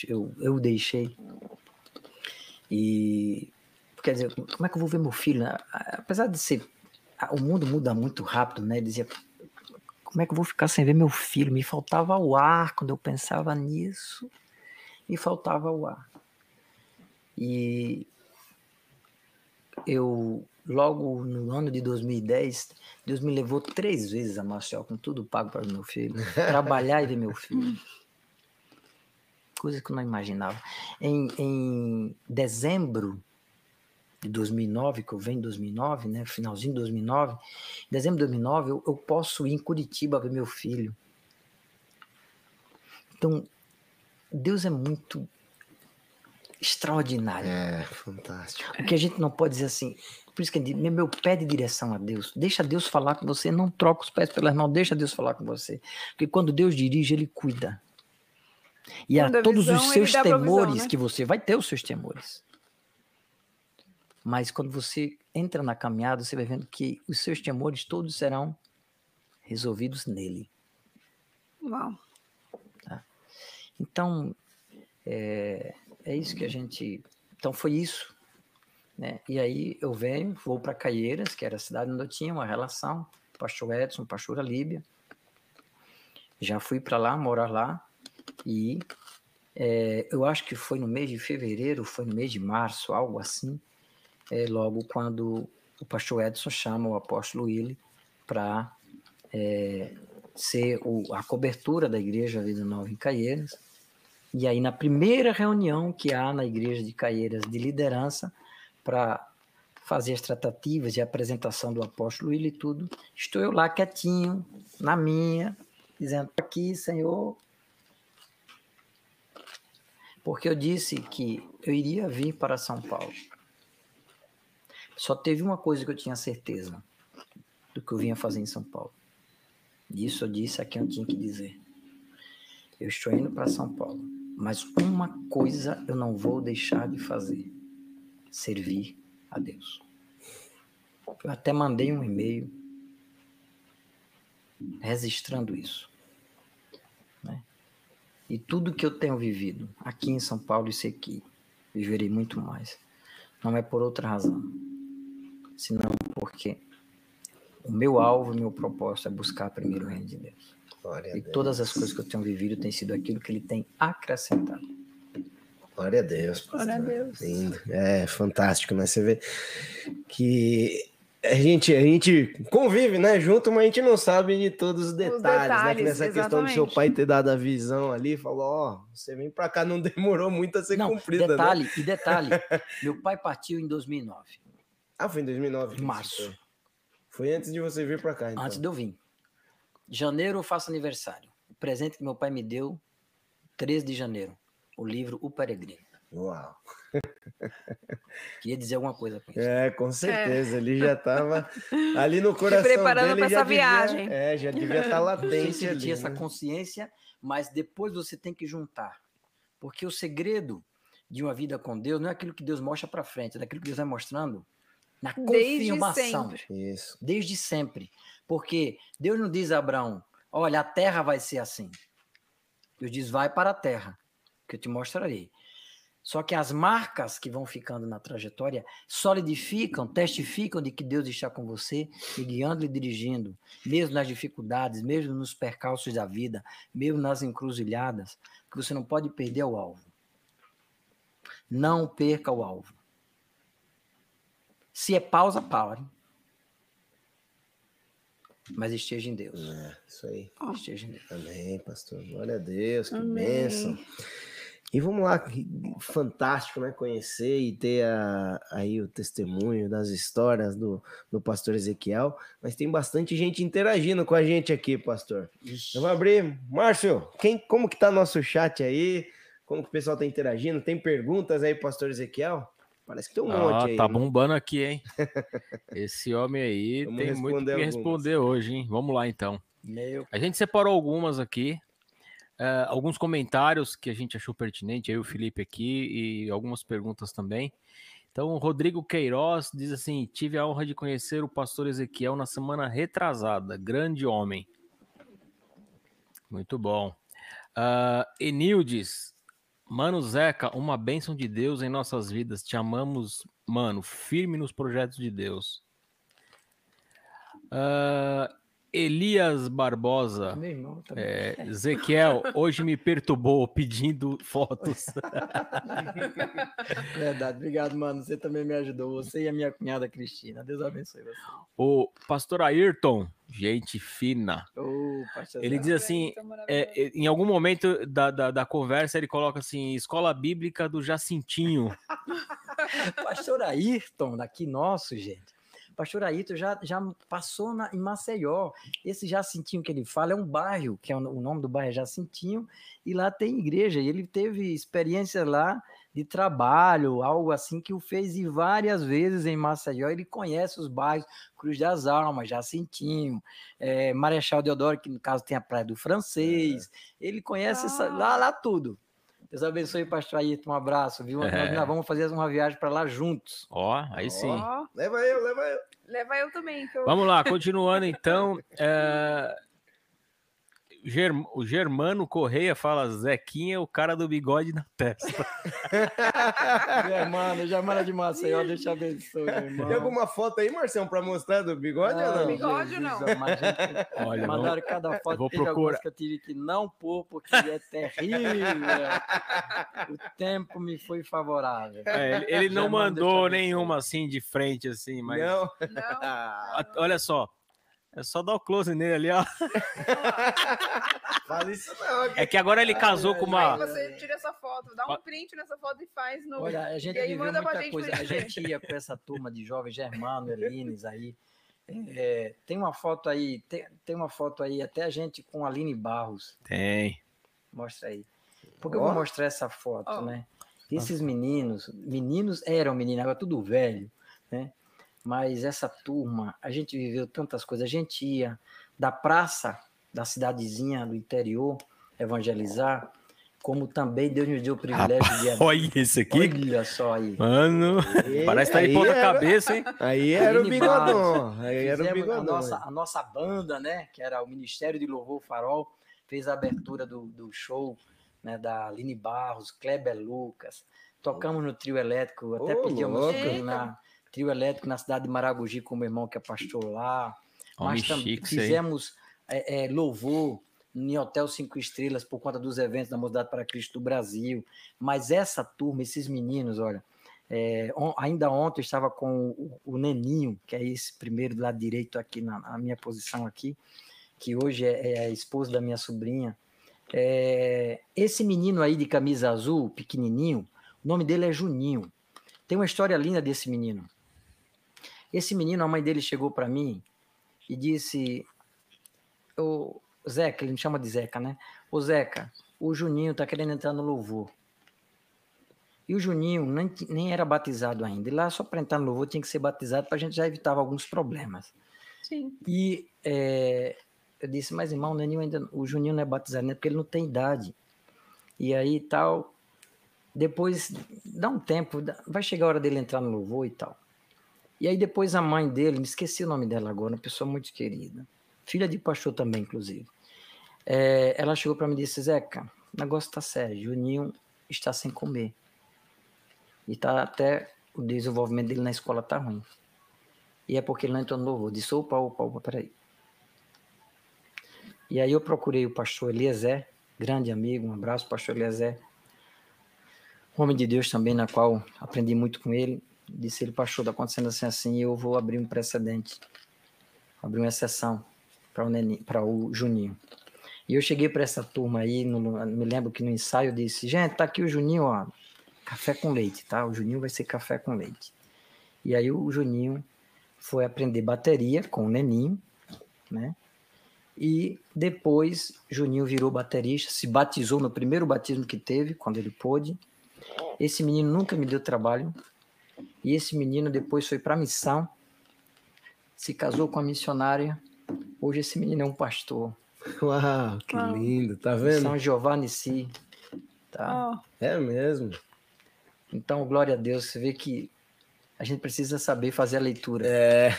eu, eu deixei. E, quer dizer, como é que eu vou ver meu filho? né? Apesar de ser o mundo muda muito rápido, né? Ele dizia, como é que eu vou ficar sem ver meu filho? Me faltava o ar quando eu pensava nisso. Me faltava o ar. E eu, logo no ano de 2010, Deus me levou três vezes a Maceió, com tudo pago para meu filho, <laughs> trabalhar e ver meu filho. Coisa que eu não imaginava. Em, em dezembro de 2009, que eu venho em 2009, né? Finalzinho de 2009. Em dezembro de 2009, eu, eu posso ir em Curitiba ver meu filho. Então, Deus é muito extraordinário. É, fantástico. O que a gente não pode dizer assim. Por isso que ele diz, meu, pé de direção a Deus. Deixa Deus falar com você. Não troca os pés pelas mãos. Deixa Deus falar com você. Porque quando Deus dirige, Ele cuida. E Quando a a todos visão, os seus temores né? que você vai ter os seus temores. Mas quando você entra na caminhada, você vai vendo que os seus temores todos serão resolvidos nele. Uau. Então, é, é isso que a gente. Então, foi isso. Né? E aí eu venho, vou para Caieiras, que era a cidade onde eu tinha uma relação, pastor Edson, pastora Líbia. Já fui para lá, morar lá, e é, eu acho que foi no mês de fevereiro, foi no mês de março, algo assim, é, logo quando o pastor Edson chama o apóstolo Willi para ser o- a cobertura da Igreja Vida Nova em Caieiras. E aí, na primeira reunião que há na Igreja de Caieiras de liderança, para fazer as tratativas e a apresentação do apóstolo Willi e tudo, estou eu lá quietinho, na minha, dizendo: aqui, Senhor. Porque eu disse que eu iria vir para São Paulo. Só teve uma coisa que eu tinha certeza do que eu vinha fazer em São Paulo. Isso eu disse a quem eu tinha que dizer. Eu estou indo para São Paulo, mas uma coisa eu não vou deixar de fazer: servir a Deus. Eu até mandei um e-mail registrando isso. né? E tudo que eu tenho vivido aqui em São Paulo, isso aqui, viverei muito mais. Não é por outra razão, senão porque o meu alvo, o meu propósito é buscar primeiro o reino de Deus. Glória a E Deus. todas as coisas que eu tenho vivido têm sido aquilo que ele tem acrescentado. Glória a Deus. Glória a. Deus. Lindo. É fantástico, né? Você vê que a gente, a gente convive, né, junto, mas a gente não sabe de todos os detalhes, né? Que detalhes, nessa questão do seu exatamente. pai ter dado a visão ali, falou, ó, você vem pra cá, não <laughs> demorou muito a ser Não, cumprida, né? detalhe, e detalhe, <laughs> meu pai partiu em 2009, Ah, foi em 2009. que em março, Foi. Antes de você vir pra cá, então. antes de eu vir. Janeiro eu faço aniversário. O presente que meu pai me deu, 13 de janeiro, o livro O Peregrino. Uau. <laughs> Queria dizer alguma coisa com isso. É, com certeza. Ele já tava <laughs> ali no coração preparando dele. pra já essa devia- viagem. É, já devia estar <laughs> sei latente se ali. tinha essa né? consciência, mas depois você tem que juntar. Porque o segredo de uma vida com Deus não é aquilo que Deus mostra para frente, é daquilo que Deus vai mostrando na Desde confirmação. sempre. Isso. Desde sempre. Porque Deus não diz a Abraão, olha, a terra vai ser assim. Deus diz, vai para a terra, que eu te mostrarei. Só que as marcas que vão ficando na trajetória solidificam, testificam de que Deus está com você, e guiando e dirigindo, mesmo nas dificuldades, mesmo nos percalços da vida, mesmo nas encruzilhadas, que você não pode perder o alvo. Não perca o alvo. Se é pausa, pare. Mas esteja em Deus. É, isso aí. Esteja em Deus. Amém, pastor. Glória a Deus, que Amém. bênção. E vamos lá, que fantástico, né? Conhecer e ter a- aí o testemunho das histórias do, do pastor Ezequiel. Mas tem bastante gente interagindo com a gente aqui, pastor. Eu vou abrir. Márcio, quem, como que tá nosso chat aí? Como que o pessoal tá interagindo? Tem perguntas aí, pastor Ezequiel? Parece que tem um Ah, monte aí. tá né? bombando aqui, hein? <laughs> Esse homem aí Vamos tem muito que algumas. responder hoje, hein? Vamos lá, então. Meu A gente separou algumas aqui, eh, alguns comentários que a gente achou pertinente, aí o Felipe aqui, e algumas perguntas também. Então, o Rodrigo Queiroz diz assim: tive a honra de conhecer o pastor Ezequiel na semana retrasada, grande homem. Muito bom. Ah, Enildes, mano Zeca, uma bênção de Deus em nossas vidas. Te amamos, mano, firme nos projetos de Deus. Ah, Elias Barbosa. meu irmão também. É, Ezequiel, hoje me perturbou pedindo fotos. <laughs> Verdade, obrigado, mano. Você também me ajudou. Você e a minha cunhada Cristina. Deus abençoe você. O pastor Ayrton, gente fina. Pastor Ele diz assim: é, é, em algum momento da, da, da conversa, ele coloca assim: escola bíblica do Jacintinho. <laughs> Pastor Ayrton, daqui nosso, gente. Pastor Ayrton já, já passou na, em Maceió. Esse Jacintinho que ele fala é um bairro, que é o, o nome do bairro é Jacintinho, e lá tem igreja. E ele teve experiência lá de trabalho, algo assim que o fez ir várias vezes em Maceió. Ele conhece os bairros Cruz das Almas, Jacintinho, é, Marechal Deodoro, que no caso tem a Praia do Francês. É. Ele conhece ah. essa, lá, lá tudo. Deus abençoe, pastor Ayrton. Um abraço, viu? É. Nós, vamos fazer uma viagem para lá juntos. Ó, aí sim. Oh. Leva eu, leva eu. Leva eu também. Eu... Vamos lá, continuando então. <laughs> É... O Germano Correia fala Zequinha, o cara do bigode na testa. <laughs> Germano, Germano é de Maceió, deixa abençoe, irmão. Tem alguma foto aí, Marcelo, para mostrar do bigode não, ou não? Bigode não. Gente, <laughs> Olha, mandaram vou, cada foto, vou procurar. que eu tive que não pôr, porque é terrível. <laughs> o tempo me foi favorável. É, ele, ele não mandou nenhuma assim de frente, assim, mas... Não. não. Olha só, é só dar o close nele ali, ó. Isso não. É que agora ele casou ai, com uma. Aí você tira essa foto, dá um print nessa foto e faz no. Olha, a gente viveu muita gente coisa. A gente ia com essa turma de jovens, Germano, Elines aí. É, tem uma foto aí, tem, tem uma foto aí, até a gente com a Aline Barros. Tem. Mostra aí. Porque oh. eu vou mostrar essa foto, oh. né? Esses meninos, meninos eram meninos, agora tudo velho, né? Mas essa turma, a gente viveu tantas coisas. A gente ia da praça da cidadezinha do interior evangelizar, como também Deus nos deu o privilégio Rapaz, de. <laughs> Olha esse aqui. Olha só aí. Mano, e, parece que tá de ponta era... cabeça, hein? Aí era o bigodão. Aí era o bigodão. A nossa, a nossa banda, né? Que era o Ministério de Louvor Farol, fez a abertura do, do show né, da Aline Barros, Kleber Lucas. Tocamos no trio elétrico, até oh, pedimos na, trio elétrico na cidade de Maragogi com o meu irmão que é pastor lá. Homem Mas também fizemos é, é, louvor em Hotel Cinco Estrelas por conta dos eventos da Mocidade para Cristo do Brasil. Mas essa turma, esses meninos, olha, é, on, ainda ontem eu estava com o, o, Neninho, que é esse primeiro do lado direito aqui na, na minha posição aqui, que hoje é, é, a esposa da minha sobrinha. É, esse menino aí de camisa azul, pequenininho, o nome dele é Juninho. Tem uma história linda desse menino. Esse menino, a mãe dele chegou para mim e disse: O Zeca, ele me chama de Zeca, né? O Zeca, o Juninho tá querendo entrar no louvor. E o Juninho nem, nem era batizado ainda. E lá, só para entrar no louvor, tinha que ser batizado para a gente já evitar alguns problemas. Sim. E é, eu disse, mas irmão, o, Neninho ainda, o Juninho não é batizado, né? Porque ele não tem idade. E aí tal. Depois, dá um tempo, vai chegar a hora dele entrar no louvor e tal. E aí depois a mãe dele, me esqueci o nome dela agora, uma pessoa muito querida, filha de pastor também, inclusive. É, ela chegou para mim e disse, Zeca, o negócio tá sério, Juninho está sem comer. E tá até o desenvolvimento dele na escola tá ruim. E é porque ele não entrou no louvor. Disse, opa, opa, opa, peraí. E aí eu procurei o pastor Eliezer, grande amigo, um abraço, pastor Eliezer, homem de Deus também, na qual aprendi muito com ele disse ele, pastor, está acontecendo assim, assim, eu vou abrir um precedente, abrir uma exceção para o, para o Juninho. E eu cheguei para essa turma aí, no, me lembro que no ensaio eu disse, gente, tá aqui o Juninho, ó, café com leite, tá? O Juninho vai ser café com leite. E aí o Juninho foi aprender bateria com o Neninho, né? E depois Juninho virou baterista, se batizou no primeiro batismo que teve, quando ele pôde. Esse menino nunca me deu trabalho, e esse menino depois foi para a missão, se casou com a missionária. Hoje esse menino é um pastor. Uau, que Uau. lindo, tá vendo? São Giovanni Si. Tá? Oh. É mesmo. Então, glória a Deus, você vê que a gente precisa saber fazer a leitura. É.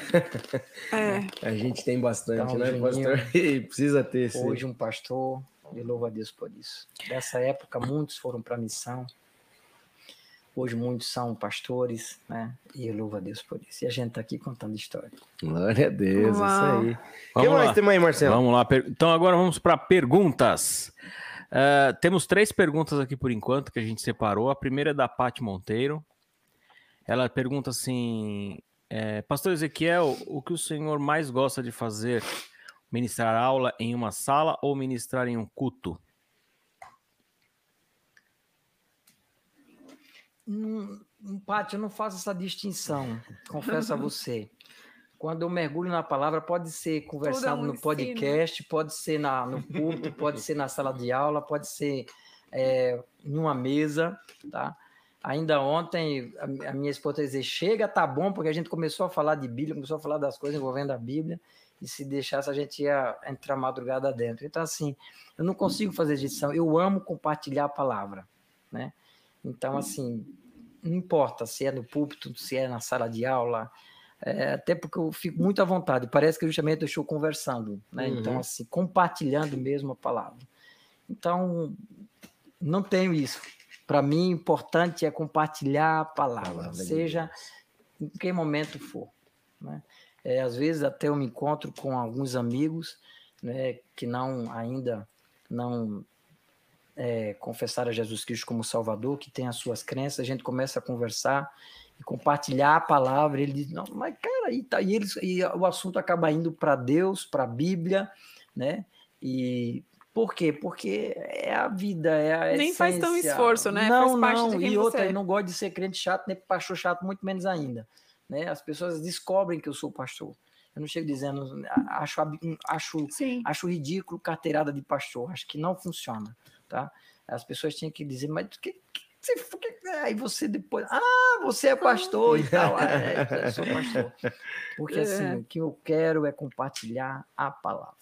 é. A gente tem bastante, então, né, pastor? <laughs> E precisa ter. Sim. Hoje um pastor, e louvo a Deus por isso. Dessa época, muitos foram para a missão. Hoje muitos são pastores, né? E eu louvo a Deus por isso. E a gente está aqui contando história. Glória a Deus, Uau. isso aí. O que mais tem aí, Marcelo? Vamos lá. Então agora vamos para perguntas. Uh, temos três perguntas aqui por enquanto que a gente separou. A primeira é da Paty Monteiro. Ela pergunta assim: é, Pastor Ezequiel, o que o senhor mais gosta de fazer? Ministrar aula em uma sala ou ministrar em um culto? Não, Paty, eu não faço essa distinção, confesso a você. Quando eu mergulho na palavra, pode ser conversado um no podcast, ensino. pode ser na, no culto, pode ser na sala de aula, pode ser é, em uma mesa, tá? Ainda ontem, a, a minha esposa dizia, chega, tá bom, porque a gente começou a falar de Bíblia, começou a falar das coisas envolvendo a Bíblia, e se deixasse a gente ia entrar madrugada dentro. Então, assim, eu não consigo fazer edição, eu amo compartilhar a palavra, né? Então, assim, não importa se é no púlpito, se é na sala de aula, é, até porque eu fico muito à vontade, parece que justamente eu estou conversando, né? Uhum. Então, assim, compartilhando mesmo a palavra. Então, não tenho isso. Para mim, o importante é compartilhar a palavra, palavra seja em que momento for. Né? É, às vezes até eu me encontro com alguns amigos né, que não ainda não é, confessaram a Jesus Cristo como Salvador, que tem as suas crenças, a gente começa a conversar e compartilhar a palavra. Ele diz, não, mas cara, e, tá, e, eles, e o assunto acaba indo para Deus, para a Bíblia, né? E por quê? Porque é a vida, é a Nem essência. faz tão esforço, né? Não, não. e outra, eu não gosto de ser crente chato, nem pastor chato, muito menos ainda. Né? As pessoas descobrem que eu sou pastor. Eu não chego dizendo, acho, acho, acho ridículo carteirada de pastor, acho que não funciona, tá? As pessoas tinham que dizer, mas que, que, que, aí você depois, ah, você é pastor e tal. É, <laughs> eu sou pastor. Porque assim, é. o que eu quero é compartilhar a palavra.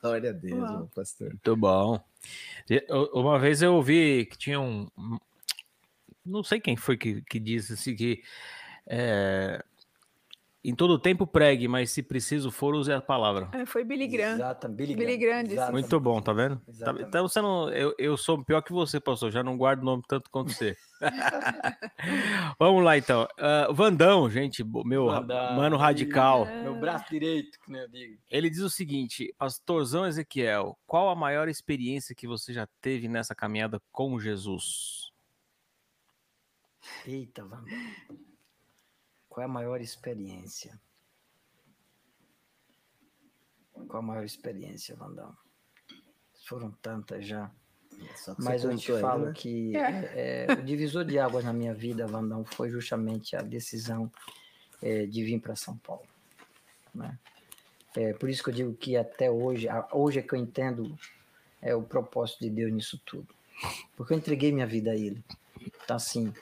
Glória a Deus, meu pastor. Muito bom. Uma vez eu ouvi que tinha um. Não sei quem foi que, que disse assim, que é, em todo tempo pregue, mas se preciso for, use a palavra. É, foi Billy Graham. Exato, Billy. Billy Graham. Muito bom, tá vendo? Tá, então você não. Eu, eu sou pior que você, pastor. Já não guardo o nome tanto quanto você. <laughs> Vamos lá, então. Uh, Vandão, gente, meu Vandão, mano radical. Meu braço direito, que eu digo. Ele diz o seguinte: Pastorzão Ezequiel, qual a maior experiência que você já teve nessa caminhada com Jesus? Eita, Vandão. Qual é a maior experiência? Qual a maior experiência, Vandão? Foram tantas já. Mas eu te falo né? que é. É, o divisor de águas na minha vida, Vandão, foi justamente a decisão é, de vir para São Paulo. Né? É, por isso que eu digo que até hoje, hoje é que eu entendo é, o propósito de Deus nisso tudo. Porque eu entreguei minha vida a Ele. Então, assim,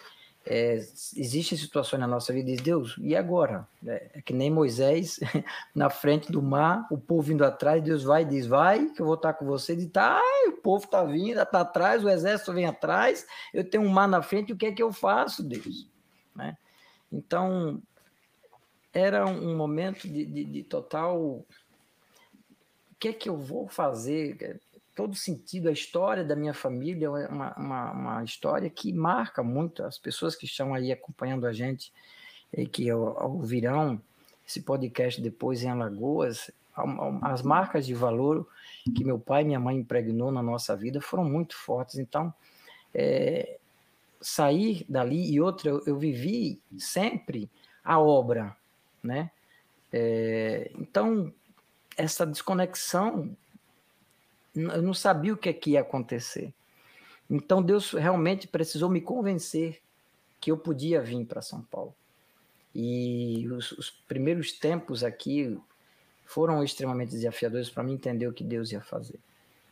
é, existem situações na nossa vida diz, Deus, e agora? É, é, que nem Moisés <laughs> na frente do mar, o povo vindo atrás, Deus vai e diz, vai, que eu vou estar com você, e tá, o povo está vindo, está atrás, o exército vem atrás, eu tenho um mar na frente, o que é que eu faço, Deus? Né? Então, era um momento de, de, de total. O que é que eu vou fazer? Todo sentido. A história da minha família é uma, uma, uma, história que marca muito as pessoas que estão aí acompanhando a gente e que ouvirão esse podcast depois em Alagoas. As marcas de valor que meu pai e minha mãe impregnou na nossa vida foram muito fortes. Então, é, sair dali e outra, eu, eu vivi sempre a obra, né? É, então, essa desconexão eu não sabia o que, é que ia acontecer. Então Deus realmente precisou me convencer que eu podia vir para São Paulo. E os, os, primeiros tempos aqui foram extremamente desafiadores para mim entender o que Deus ia fazer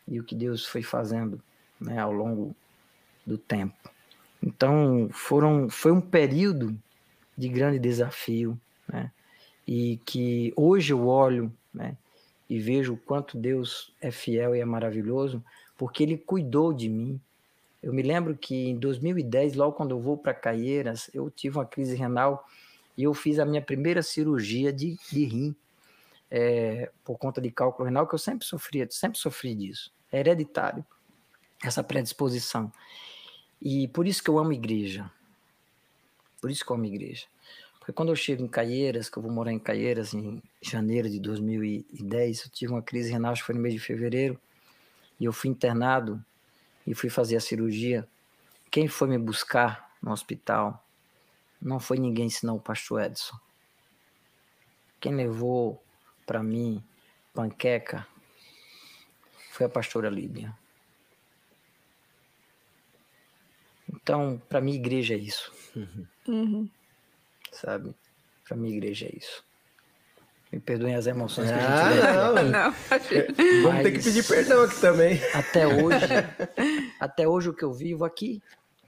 e o que Deus foi fazendo né, ao longo do tempo. Então foram, foi um período de grande desafio, né? E que hoje eu olho, né? E vejo o quanto Deus é fiel e é maravilhoso, porque Ele cuidou de mim. Eu me lembro que em 2010, logo quando eu vou para Caieiras, eu tive uma crise renal e eu fiz a minha primeira cirurgia de, de rim, é, por conta de cálculo renal, que eu sempre sofria, sempre sofri disso. É hereditário, essa predisposição. E por isso que eu amo igreja. Por isso que eu amo igreja. Porque quando eu chego em Caieiras, que eu vou morar em Caieiras em janeiro de 2010, eu tive uma crise renal, acho que foi no mês de fevereiro, e eu fui internado e fui fazer a cirurgia. Quem foi me buscar no hospital não foi ninguém senão o pastor Edson. Quem levou para mim panqueca foi a pastora Líbia. Então, para mim, igreja é isso. Uhum. Sabe? Para mim, igreja é isso. Me perdoem as emoções que a Ah, gente leva não. <laughs> Não, Vamos ter que pedir perdão aqui também. Até hoje, até hoje o que eu vivo aqui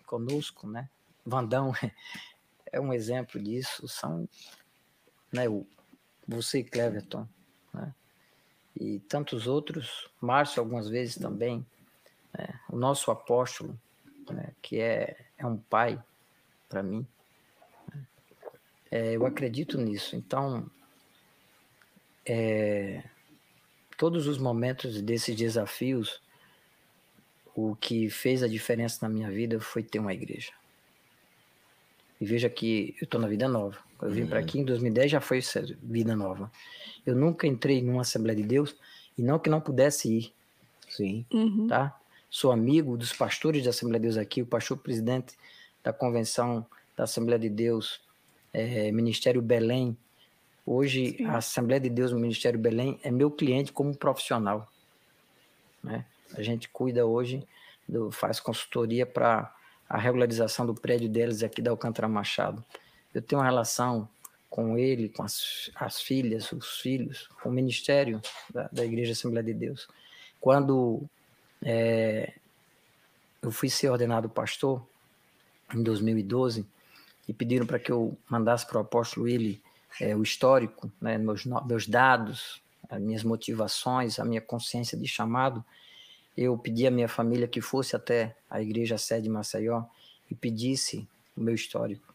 conosco, né? Vandão <laughs> é um exemplo disso. São, né? O, você, Cleverton, né? E tantos outros, Márcio algumas vezes também, né? o nosso apóstolo, né? que é, é um pai para mim. É, eu acredito nisso. Então, é, todos os momentos desses desafios, o que fez a diferença na minha vida foi ter uma igreja. E veja que eu estou na vida nova. Eu vim para aqui em 2010, já foi essa vida nova. Eu nunca entrei numa Assembleia de Deus e não que não pudesse ir, Sim. Uhum. tá? Sou amigo dos pastores da Assembleia de Deus aqui, o pastor presidente da convenção da Assembleia de Deus, eh, Ministério Belém. Hoje, Sim. a Assembleia de Deus no Ministério Belém é meu cliente como profissional. Né? A gente cuida hoje, do, faz consultoria para a regularização do prédio deles aqui da Alcântara Machado. Eu tenho uma relação com ele, com as, as filhas, os filhos, com o ministério da, da Igreja Assembleia de Deus. Quando é, eu fui ser ordenado pastor, em 2012, e pediram para que eu mandasse para o apóstolo Willi é, o histórico, né, meus, meus dados, as minhas motivações, a minha consciência de chamado, eu pedi à minha família que fosse até a igreja sede de Maceió e pedisse o meu histórico.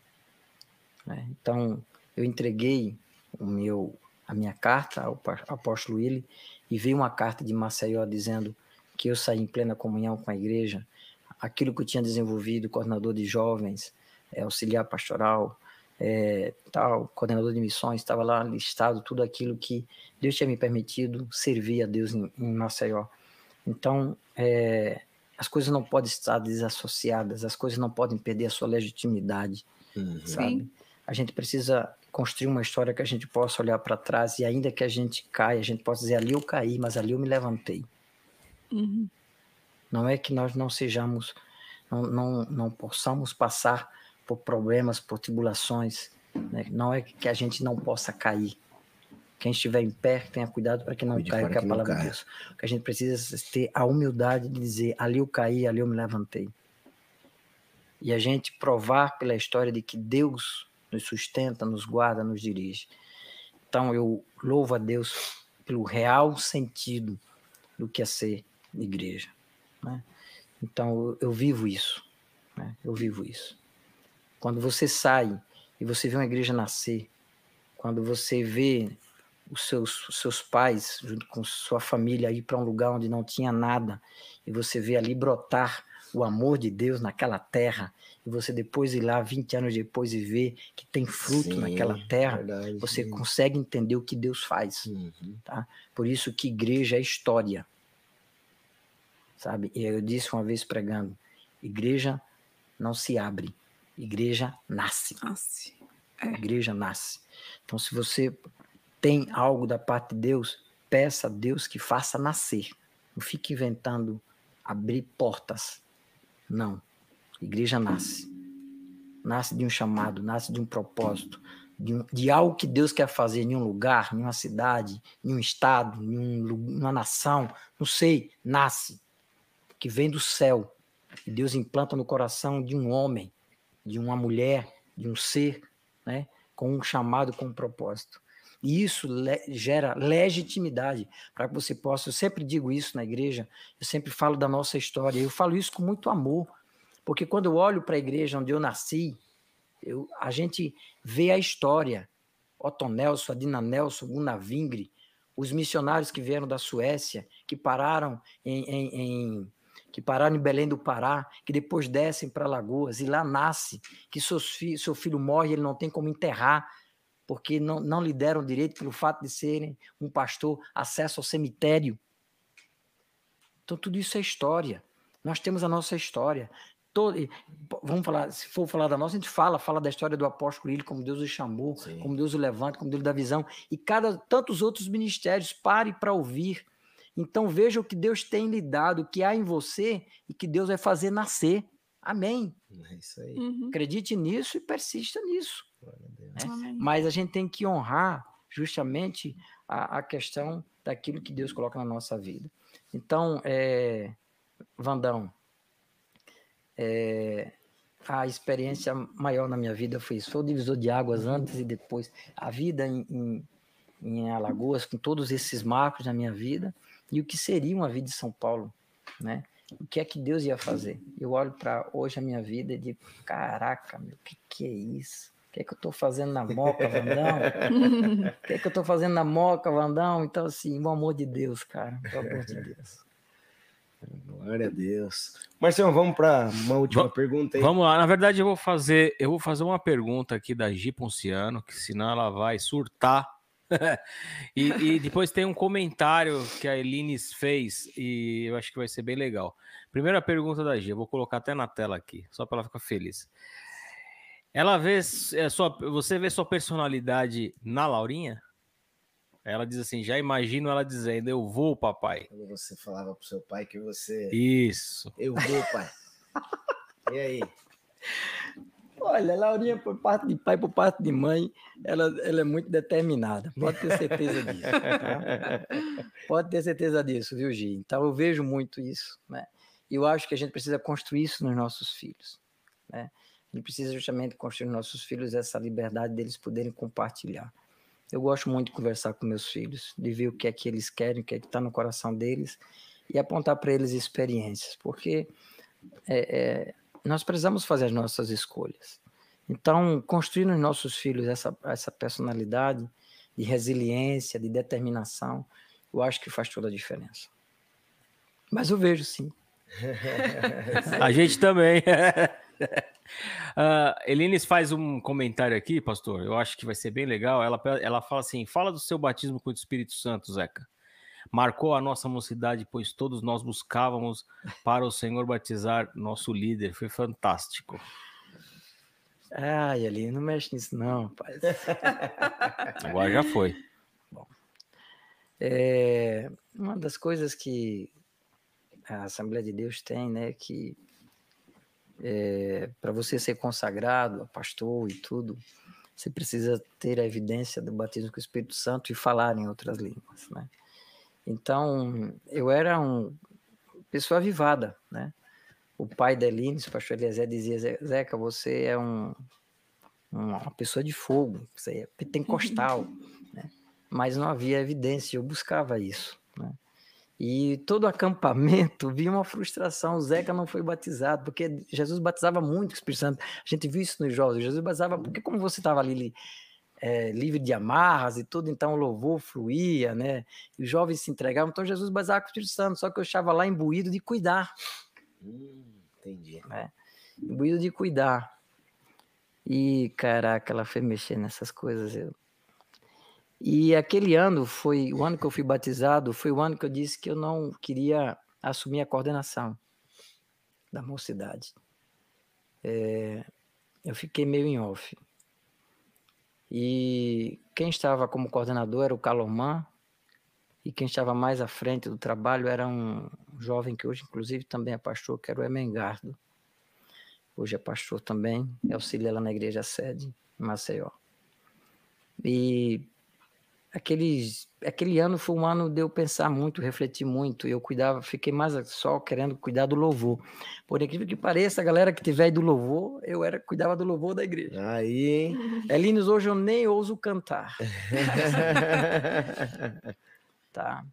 né. Então, eu entreguei o meu, a minha carta ao apóstolo Willi e veio uma carta de Maceió dizendo que eu saí em plena comunhão com a igreja, aquilo que eu tinha desenvolvido, coordenador de jovens, eh, auxiliar pastoral, eh, tal, coordenador de missões, estava lá listado tudo aquilo que Deus tinha me permitido servir a Deus em, em Maceió. Então, eh, as coisas não podem estar desassociadas, as coisas não podem perder a sua legitimidade, sabe? A gente precisa construir uma história que a gente possa olhar para trás e ainda que a gente caia, a gente possa dizer ali eu caí, mas ali eu me levantei. Uhum. Não é que nós não sejamos, não, não, não possamos passar por problemas, por tribulações. né? Não é que a gente não possa cair. Quem estiver em pé, tenha cuidado para que não caia, que é a palavra de. Deus. O que a gente precisa é ter a humildade de dizer: ali eu caí, ali eu me levantei. E a gente provar pela história de que Deus nos sustenta, nos guarda, nos dirige. Então eu louvo a Deus pelo real sentido do que é ser igreja. né? Então eu, eu vivo isso. né? Eu vivo isso. Quando você sai e você vê uma igreja nascer, quando você vê os seus, os seus pais, junto com sua família, ir para um lugar onde não tinha nada, e você vê ali brotar o amor de Deus naquela terra, e você depois ir lá, 20 anos depois, e ver que tem fruto Sim, naquela terra, verdade, você sim. consegue entender o que Deus faz. Uhum. Por isso que igreja é história. Sabe? E eu disse uma vez pregando, igreja não se abre, igreja nasce. Nossa. A igreja nasce. Então, se você tem algo da parte de Deus, peça a Deus que faça nascer. Não fique inventando abrir portas. Não. Igreja nasce. Nasce de um chamado, nasce de um propósito, de, um- de algo que Deus quer fazer em um lugar, em uma cidade, em um estado, em um uma nação. Não sei. Nasce. Que vem do céu. E Deus implanta no coração de um homem, de uma mulher, de um ser né, com um chamado, com um propósito. E isso le- gera legitimidade para que você possa. Eu sempre digo isso na igreja, eu sempre falo da nossa história, eu falo isso com muito amor, porque quando eu olho para a igreja onde eu nasci, eu, a gente vê a história. Otto Nelson, Adina Nelson, Gunnar Vingre, os missionários que vieram da Suécia, que pararam em, em- em- que pararam em Belém do Pará, que depois descem para Lagoas e lá nasce que fi seu filho morre e ele não tem como enterrar, porque não, não lhe deram direito, pelo fato de serem um pastor, acesso ao cemitério. Então, tudo isso é história. Nós temos a nossa história. Todo, vamos falar, se for falar da nossa, a gente fala, fala da história do apóstolo Ilho, como Deus o chamou, Sim. como Deus o levanta, como Deus dá visão, e cada tantos outros ministérios, pare para ouvir. Então veja o que Deus tem lhe dado, o que há em você e que Deus vai fazer nascer. Amém. É isso aí. Uhum. Acredite nisso e persista nisso. É. Amém. Mas a gente tem que honrar justamente a, a questão daquilo que Deus coloca na nossa vida. Então, é, Vandão, é, a experiência maior na minha vida foi isso. Foi o divisor de águas antes e depois. A vida em, em, em Alagoas, com todos esses marcos na minha vida, e o que seria uma vida em São Paulo, né? O que é que Deus ia fazer? Eu olho para hoje a minha vida e digo, caraca, meu, o que, que é isso? O que é que eu estou fazendo na Moca, Vandão? O que é que eu estou fazendo na Moca, Vandão? Então, assim, o amor de Deus, cara, pelo amor de Deus. Glória a Deus. Marcelo, vamos para uma última Va- pergunta aí. Vamos lá, na verdade eu vou fazer, eu vou fazer uma pergunta aqui da Gi Ponciano, que senão ela vai surtar. <laughs> e, e depois tem um comentário que a Elines fez e eu acho que vai ser bem legal. Primeira pergunta da Gi, eu vou colocar até na tela aqui, só para ela ficar feliz. Ela vê é, sua, você vê sua personalidade na Laurinha? Ela diz assim, já imagino ela dizendo, eu vou, papai. Quando você falava pro seu pai que você. Isso. Eu vou, pai. <laughs> E aí? Olha, Laurinha, por parte de pai, por parte de mãe, ela, ela é muito determinada. Pode ter certeza disso. tá? Pode ter certeza disso, viu, Gi? Então, eu vejo muito isso, né? E eu acho que a gente precisa construir isso nos nossos filhos, né? A gente precisa justamente construir nos nossos filhos essa liberdade deles poderem compartilhar. Eu gosto muito de conversar com meus filhos, de ver o que é que eles querem, o que é que está no coração deles e apontar para eles experiências, porque é, é, nós precisamos fazer as nossas escolhas. Então, construir nos nossos filhos essa, essa personalidade de resiliência, de determinação, eu acho que faz toda a diferença. Mas eu vejo sim. <laughs> A gente também. <laughs> Uh, Elines faz um comentário aqui, pastor. Eu acho que vai ser bem legal. Ela, ela fala assim: fala do seu batismo com o Espírito Santo, Zeca. Marcou a nossa mocidade, pois todos nós buscávamos para o Senhor batizar nosso líder. Foi fantástico. Ai, ali, não mexe nisso, não, rapaz. <laughs> Agora já foi. Bom, é, uma das coisas que a Assembleia de Deus tem, né, que é, para você ser consagrado a pastor e tudo, você precisa ter a evidência do batismo com o Espírito Santo e falar em outras línguas, né? Então, eu era um pessoa avivada, né? O pai da Eline, o pastor Eliezer, dizia, Zeca, você é um, uma pessoa de fogo, você é pentecostal, <laughs> né? Mas não havia evidência, eu buscava isso, né? E todo acampamento <laughs> via uma frustração. O Zeca não foi batizado, porque Jesus batizava muito o Espírito Santo. A gente viu isso nos jovens. Jesus batizava, porque como você estava ali é, livre de amarras e tudo, então o louvor fluía, né? E os jovens se entregavam. Então Jesus batizava com o Espírito Santo, só que eu estava lá imbuído de cuidar. Hum, entendi. Né? Imbuído de cuidar. E, caraca, ela foi mexer nessas coisas. Eu, e aquele ano foi o ano que eu fui batizado, foi o ano que eu disse que eu não queria assumir a coordenação da mocidade. É, eu fiquei meio em off. E quem estava como coordenador era o Calomã, e quem estava mais à frente do trabalho era um jovem que hoje, inclusive, também é pastor, que era o Emengardo. Hoje é pastor também, auxilia lá na igreja sede, em Maceió. E aqueles, aquele ano foi um ano de eu pensar muito, refletir muito. Eu cuidava, fiquei mais só querendo cuidar do louvor. Por incrível que pareça, a galera que tiver aí do louvor, eu era cuidava do louvor da igreja. Aí, hein? <laughs> Elinos, hoje eu nem ouso cantar. <laughs> tá?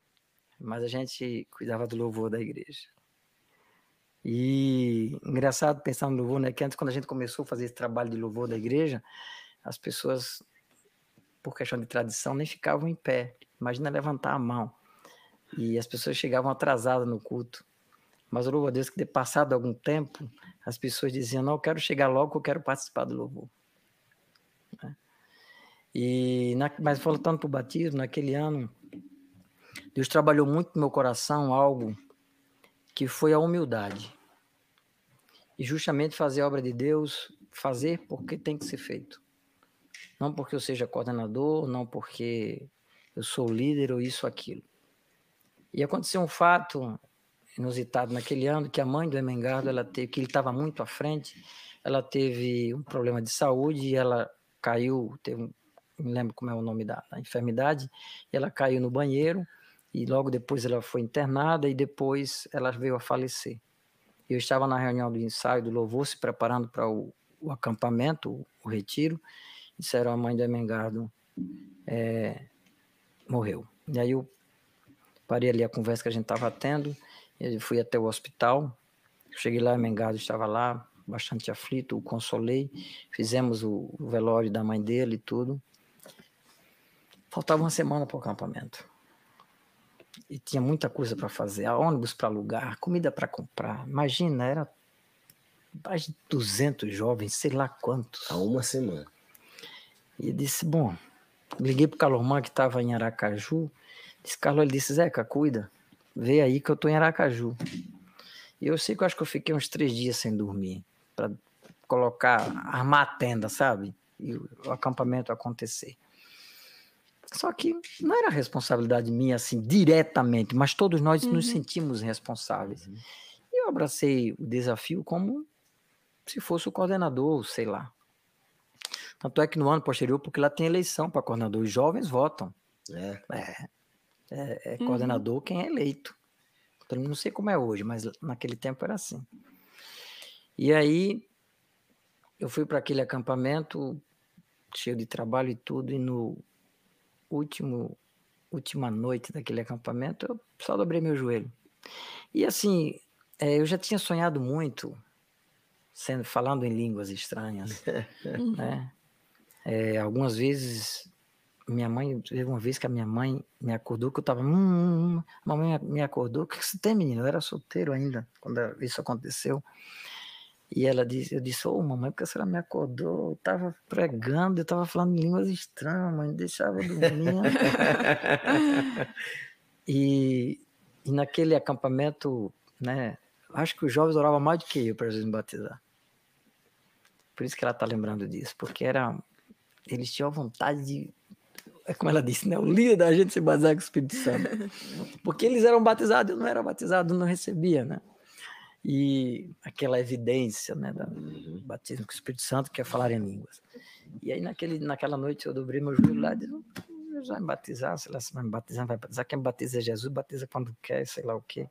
Mas a gente cuidava do louvor da igreja. E engraçado pensar no louvor, né? Que antes, quando a gente começou a fazer esse trabalho de louvor da igreja, as pessoas por questão de tradição, nem ficavam em pé. Imagina levantar a mão. E as pessoas chegavam atrasadas no culto. Mas louvo a Deus que, de passado algum tempo, as pessoas diziam: Não, eu quero chegar logo, eu quero participar do louvor. Né? E, na, mas voltando para o batismo, naquele ano, Deus trabalhou muito no meu coração algo que foi a humildade. E justamente fazer a obra de Deus, fazer porque tem que ser feito. Não porque eu seja coordenador, não porque eu sou líder ou isso aquilo. E aconteceu um fato inusitado naquele ano que a mãe do Emengardo, ela teve, que ele estava muito à frente, ela teve um problema de saúde e ela caiu, teve não lembro como é o nome da, da enfermidade, e ela caiu no banheiro e logo depois ela foi internada e depois ela veio a falecer. Eu estava na reunião do ensaio do louvor, se preparando para o, o acampamento, o, o, retiro, disseram a mãe do Emengardo é, morreu. E aí eu parei ali a conversa que a gente estava tendo, eu fui até o hospital, cheguei lá, Emengardo estava lá, bastante aflito, o consolei, fizemos o, velório da mãe dele e tudo. Faltava uma semana para o acampamento e tinha muita coisa para fazer, ônibus para alugar, comida para comprar. Imagina, era mais de 200 jovens, sei lá quantos. Há uma semana. E eu disse, bom, liguei para o Calorman que estava em Aracaju. Disse, Carlos, ele disse, Zeca, cuida, vê aí que eu estou em Aracaju. E eu sei que eu acho que eu fiquei uns três dias sem dormir, para colocar, armar a tenda, sabe? E o acampamento acontecer. Só que não era responsabilidade minha, assim, diretamente, mas todos nós uhum. nos sentimos responsáveis. Uhum. E eu abracei o desafio como se fosse o coordenador, sei lá. Tanto é que no ano posterior, porque lá tem eleição para coordenador, os jovens votam. É. É, é, é uhum. coordenador quem é eleito. Então, não sei como é hoje, mas naquele tempo era assim. E aí, eu fui para aquele acampamento, cheio de trabalho e tudo, e no último última noite daquele acampamento, eu só dobrei meu joelho. E assim, é, eu já tinha sonhado muito, sendo falando em línguas estranhas, <laughs> né? É, algumas vezes minha mãe, teve uma vez que a minha mãe me acordou que eu tava, hum, hum, hum. a mamãe me acordou, o que você tem, menino? Eu era solteiro ainda quando isso aconteceu. E ela disse, eu disse, ô oh, mamãe, porque a senhora me acordou? Eu estava pregando, eu estava falando em línguas estranhas, mãe, deixava dormir. <laughs> e, e naquele acampamento, né, acho que os jovens oravam mais do que eu para Jesus me batizar. Por isso que ela está lembrando disso, porque era, eles tinham vontade de, é como ela disse, né, o líder da gente se batizar com o Espírito Santo. <laughs> Porque eles eram batizados, eu não era batizado, não recebia, né? e aquela evidência né, do uhum. batismo com o Espírito Santo, que é falar em línguas. E aí naquele, naquela noite eu dobrei meu joelho lá e disse, Deus vai me batizar, sei lá se vai me batizar, vai batizar, quem batiza é Jesus, batiza quando quer, sei lá o quê.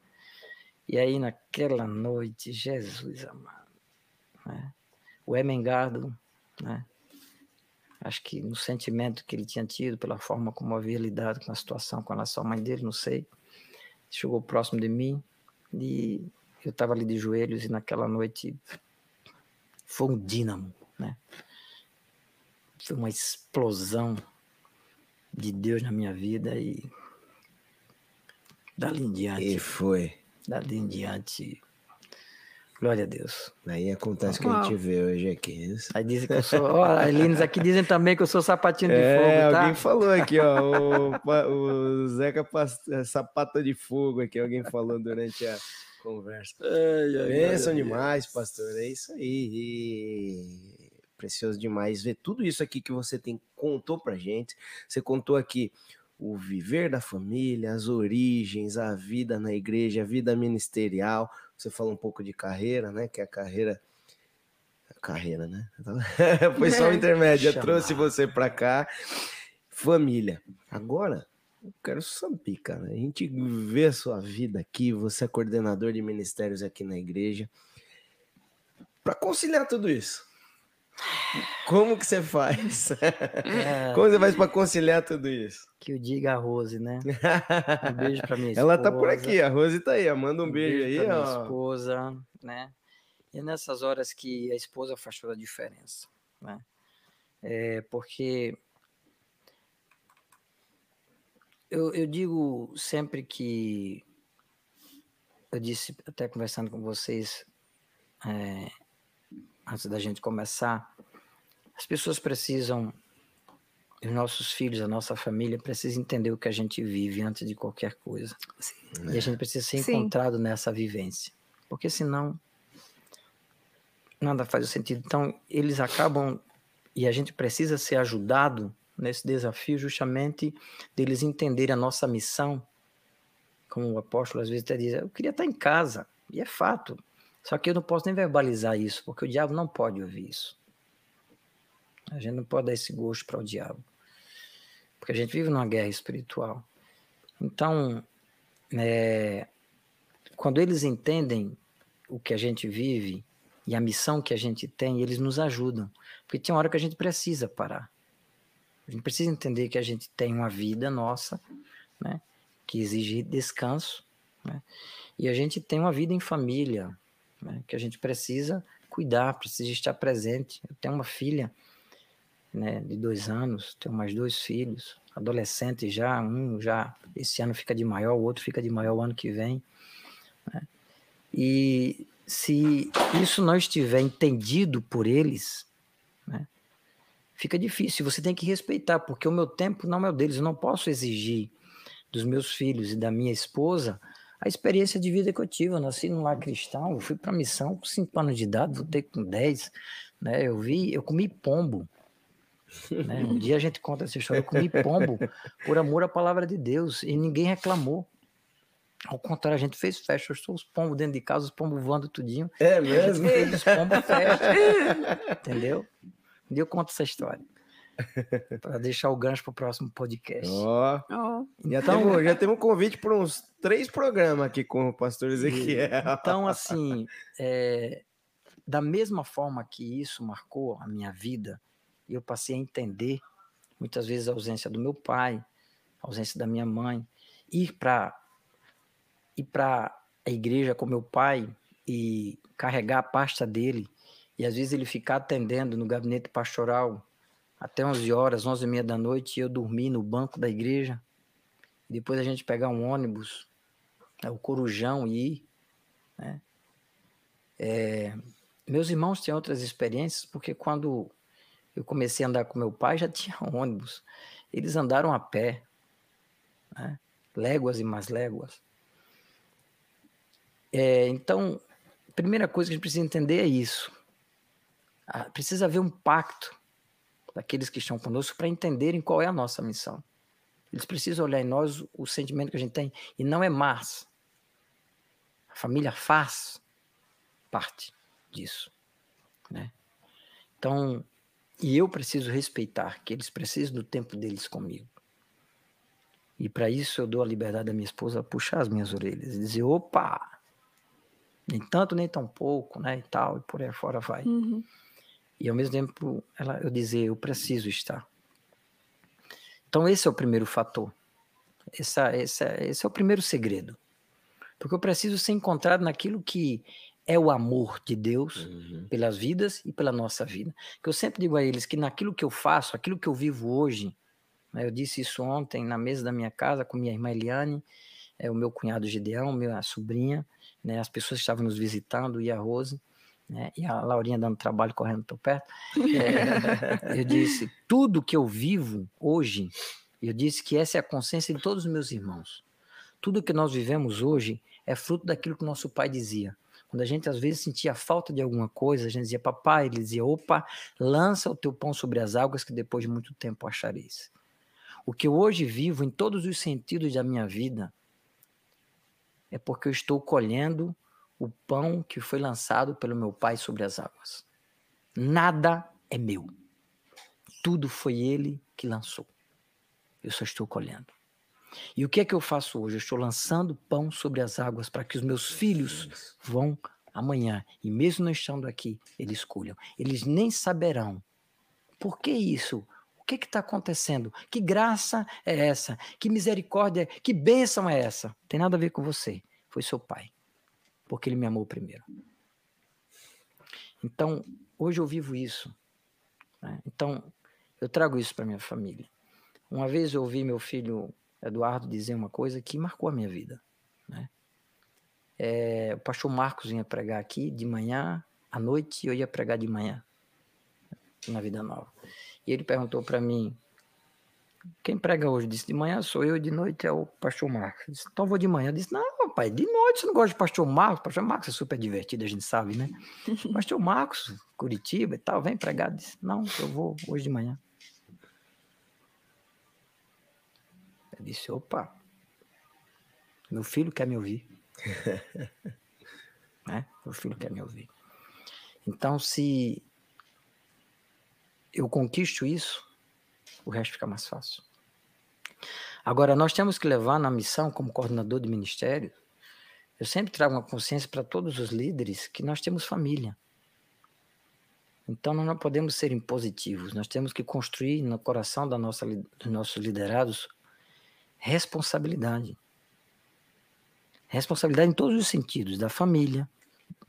E aí naquela noite, Jesus amado, né, o Emengardo, né, acho que no sentimento que ele tinha tido, pela forma como havia lidado com a situação com relação à mãe dele, não sei, chegou próximo de mim e eu estava ali de joelhos e naquela noite foi um dínamo, né? Foi uma explosão de Deus na minha vida e dali em diante. E foi. Dali em diante. Glória a Deus. Aí acontece o que a gente vê hoje aqui. Aí dizem que eu sou. Ó, oh, aqui dizem também que eu sou sapatinho de é, fogo. Tá? Alguém falou aqui, ó. O, o Zeca é sapata de fogo aqui. Alguém falou durante a conversa. Pensam demais, pastor. É isso aí. Precioso demais ver tudo isso aqui que você tem contou pra gente. Você contou aqui o viver da família, as origens, a vida na igreja, a vida ministerial. Você falou um pouco de carreira, né? Que é a carreira carreira, né? <laughs> Foi só o <laughs> intermédio, trouxe você para cá. Família. Agora, eu quero saber, cara. A gente vê a sua vida aqui, você é coordenador de ministérios aqui na igreja. Para conciliar tudo isso, como que você faz? É, como você faz para conciliar tudo isso? Que eu diga a Rose, né? Um beijo para minha esposa. Ela tá por aqui, a Rose tá aí, manda um, um beijo, beijo aí, pra ó. minha esposa, né? E é nessas horas que a esposa faz toda a diferença, né? É porque eu, eu digo sempre que eu disse até conversando com vocês é, antes da gente começar, as pessoas precisam, os nossos filhos, a nossa família precisa entender o que a gente vive antes de qualquer coisa. Sim, e a gente precisa ser Sim. encontrado nessa vivência, porque senão nada faz sentido. Então eles acabam e a gente precisa ser ajudado nesse desafio justamente deles entenderem a nossa missão como o apóstolo às vezes até diz, eu queria estar em casa, e é fato. Só que eu não posso nem verbalizar isso, porque o diabo não pode ouvir isso. A gente não pode dar esse gosto para o diabo, porque a gente vive numa guerra espiritual. Então, é, quando eles entendem o que a gente vive e a missão que a gente tem, eles nos ajudam. Porque tem uma hora que a gente precisa parar. A gente precisa entender que a gente tem uma vida nossa, né, que exige descanso, né, e a gente tem uma vida em família, né, que a gente precisa cuidar, precisa estar presente. Eu tenho uma filha né, de dois anos, tenho mais dois filhos, adolescente já, um já esse ano fica de maior, o outro fica de maior o ano que vem. Né? E se isso não estiver entendido por eles, né, fica difícil. Você tem que respeitar, porque o meu tempo não é o deles. Eu não posso exigir dos meus filhos e da minha esposa a experiência de vida que eu tive. Eu nasci num lar cristão, eu fui para a missão com 5 anos de idade, voltei com 10. Né? Eu vi, eu comi pombo. Né? Um dia a gente conta essa história. Eu comi pombo por amor à palavra de Deus e ninguém reclamou. Ao contrário, a gente fez festa. Eu estou os pombos dentro de casa, os pombos voando tudinho. É mesmo? A gente fez os pombos festa. Entendeu? Dia eu conto essa história. <laughs> para deixar o gancho para o próximo podcast. Ó, Oh, já, Então- temos, <laughs> já temos um convite para uns três programas aqui com o pastor Ezequiel. Então, assim, <laughs> é, da mesma forma que isso marcou a minha vida, eu passei a entender muitas vezes a ausência do meu pai, a ausência da minha mãe, ir para ir para a igreja com meu pai e carregar a pasta dele, e às vezes ele ficar atendendo no gabinete pastoral até 11 horas, 11 e meia da noite, eu dormir no banco da igreja, depois a gente pegar um ônibus, né, o Corujão e ir, né? É, meus irmãos têm outras experiências, porque quando eu comecei a andar com meu pai, já <laughs> tinha ônibus. Eles andaram a pé, né? léguas e mais léguas. É, então, a primeira coisa que a gente precisa entender é isso. Ah, Precisa haver um pacto daqueles que estão conosco para entenderem qual é a nossa missão. Eles precisam olhar em nós o, sentimento que a gente tem, e não é mas. A família faz parte disso, né? Então, e eu preciso respeitar que eles precisam do tempo deles comigo. E para isso eu dou a liberdade da minha esposa a puxar as minhas orelhas e dizer, opa, nem tanto nem tão pouco, né, e tal, e por aí fora vai. uhum. E ao mesmo tempo ela, eu dizer, eu preciso estar. Então esse é o primeiro fator. Essa, essa, esse é o primeiro segredo. Porque eu preciso ser encontrado naquilo que é o amor de Deus Uhum. pelas vidas e pela nossa vida. Que eu sempre digo a eles que naquilo que eu faço, aquilo que eu vivo hoje, né, eu disse isso ontem na mesa da minha casa com minha irmã Eliane, é, o meu cunhado Gideão, minha sobrinha, né, as pessoas que estavam nos visitando, e a Rose, né, e a Laurinha dando trabalho correndo por perto. É, <laughs> eu disse, tudo que eu vivo hoje, eu disse que essa é a consciência de todos os meus irmãos. Tudo que nós vivemos hoje é fruto daquilo que nosso pai dizia. Quando a gente às vezes sentia falta de alguma coisa, a gente dizia, papai, ele dizia, opa, lança o teu pão sobre as águas que depois de muito tempo achareis. O que eu hoje vivo em todos os sentidos da minha vida é porque eu estou colhendo o pão que foi lançado pelo meu pai sobre as águas. Nada é meu. Tudo foi ele que lançou. Eu só estou colhendo. E o que é que eu faço hoje? Eu estou lançando pão sobre as águas para que os meus filhos vão amanhã, e mesmo não estando aqui, eles colham. Eles nem saberão. Por que isso? O que está acontecendo? Que graça é essa? Que misericórdia, que bênção é essa? Tem nada a ver com você. Foi seu pai. Porque ele me amou primeiro. Então, hoje eu vivo isso. né? Então, eu trago isso para minha família. Uma vez eu ouvi meu filho Eduardo dizer uma coisa que marcou a minha vida. Né? É, o pastor Marcos vinha pregar aqui de manhã, à noite, e eu ia pregar de manhã, na Vida Nova. E ele perguntou para mim: quem prega hoje? Eu disse: de manhã sou eu, de noite é o pastor Marcos. Eu disse, então vou de manhã. Eu disse: não, papai, de noite você não gosta de pastor Marcos? Pastor Marcos é super divertido, a gente sabe, né? <laughs> pastor Marcos, Curitiba e tal, vem pregar. Disse: não, eu vou hoje de manhã. Eu disse, opa. Meu filho quer me ouvir. <laughs> né? Meu filho quer me ouvir. Então, se eu conquisto isso, o resto fica mais fácil. Agora, nós temos que levar na missão, como coordenador de ministério, eu sempre trago uma consciência para todos os líderes que nós temos família. Então, nós não podemos ser impositivos, nós temos que construir no coração da nossa, dos nossos liderados responsabilidade. Responsabilidade em todos os sentidos, da família,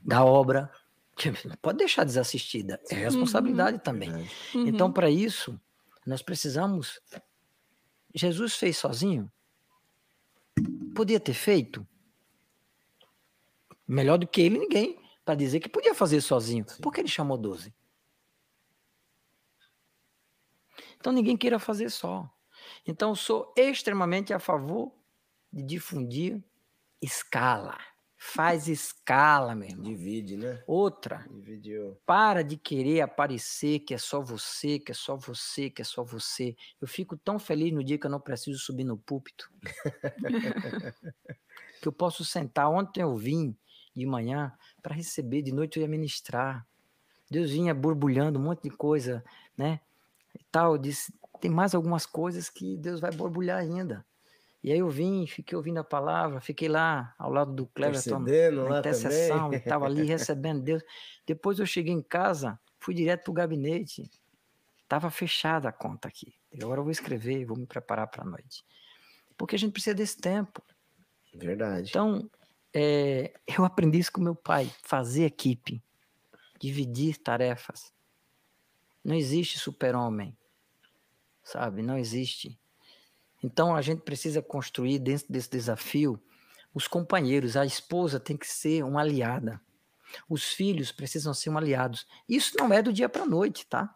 da obra, que <laughs> não pode deixar desassistida, é responsabilidade uhum. também. Uhum. Então, para isso, nós precisamos. Jesus fez sozinho? Podia ter feito? Melhor do que ele, ninguém, para dizer que podia fazer sozinho. Sim. Por que ele chamou 12? Então, ninguém queira fazer só. Então, sou extremamente a favor de difundir escala. Faz escala, meu irmão. Divide, né? Outra. Dividiu. Para de querer aparecer que é só você, que é só você, que é só você. Eu fico tão feliz no dia que eu não preciso subir no púlpito. <laughs> que eu posso sentar. Ontem eu vim de manhã para receber, de noite eu ia ministrar. Deus vinha borbulhando um monte de coisa, né? E tal, disse, tem mais algumas coisas que Deus vai borbulhar ainda. E aí eu vim, fiquei ouvindo a palavra, fiquei lá ao lado do Cleverton, na intercessão, estava ali <laughs> recebendo Deus. Depois eu cheguei em casa, fui direto para o gabinete, estava fechada a conta aqui. Agora eu vou escrever, vou me preparar para a noite. Porque a gente precisa desse tempo. Verdade. Então, é, eu aprendi isso com meu pai, fazer equipe, dividir tarefas. Não existe super-homem, sabe? Não existe. Então a gente precisa construir dentro desse desafio os companheiros. A esposa tem que ser uma aliada. Os filhos precisam ser um aliados. Isso não é do dia para a noite, tá?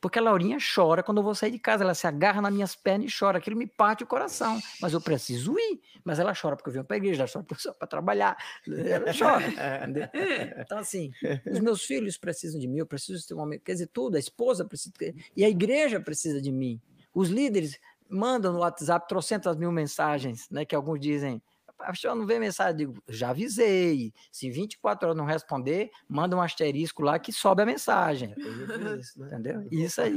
Porque a Laurinha chora quando eu vou sair de casa. Ela se agarra nas minhas pernas e chora. Aquilo me parte o coração. Mas eu preciso ir. Mas ela chora porque eu venho para a igreja, ela chora para trabalhar. Ela chora. então, assim, os <laughs> meus filhos precisam de mim, eu preciso ter um momento. Quer dizer, tudo, a esposa precisa. E a igreja precisa de mim. Os líderes mandam no WhatsApp trocentas mil mensagens, né? Que alguns dizem, pastor, não vê mensagem, eu digo, já avisei. Se 24 horas não responder, manda um asterisco lá que sobe a mensagem. Isso, né? Entendeu? Isso aí,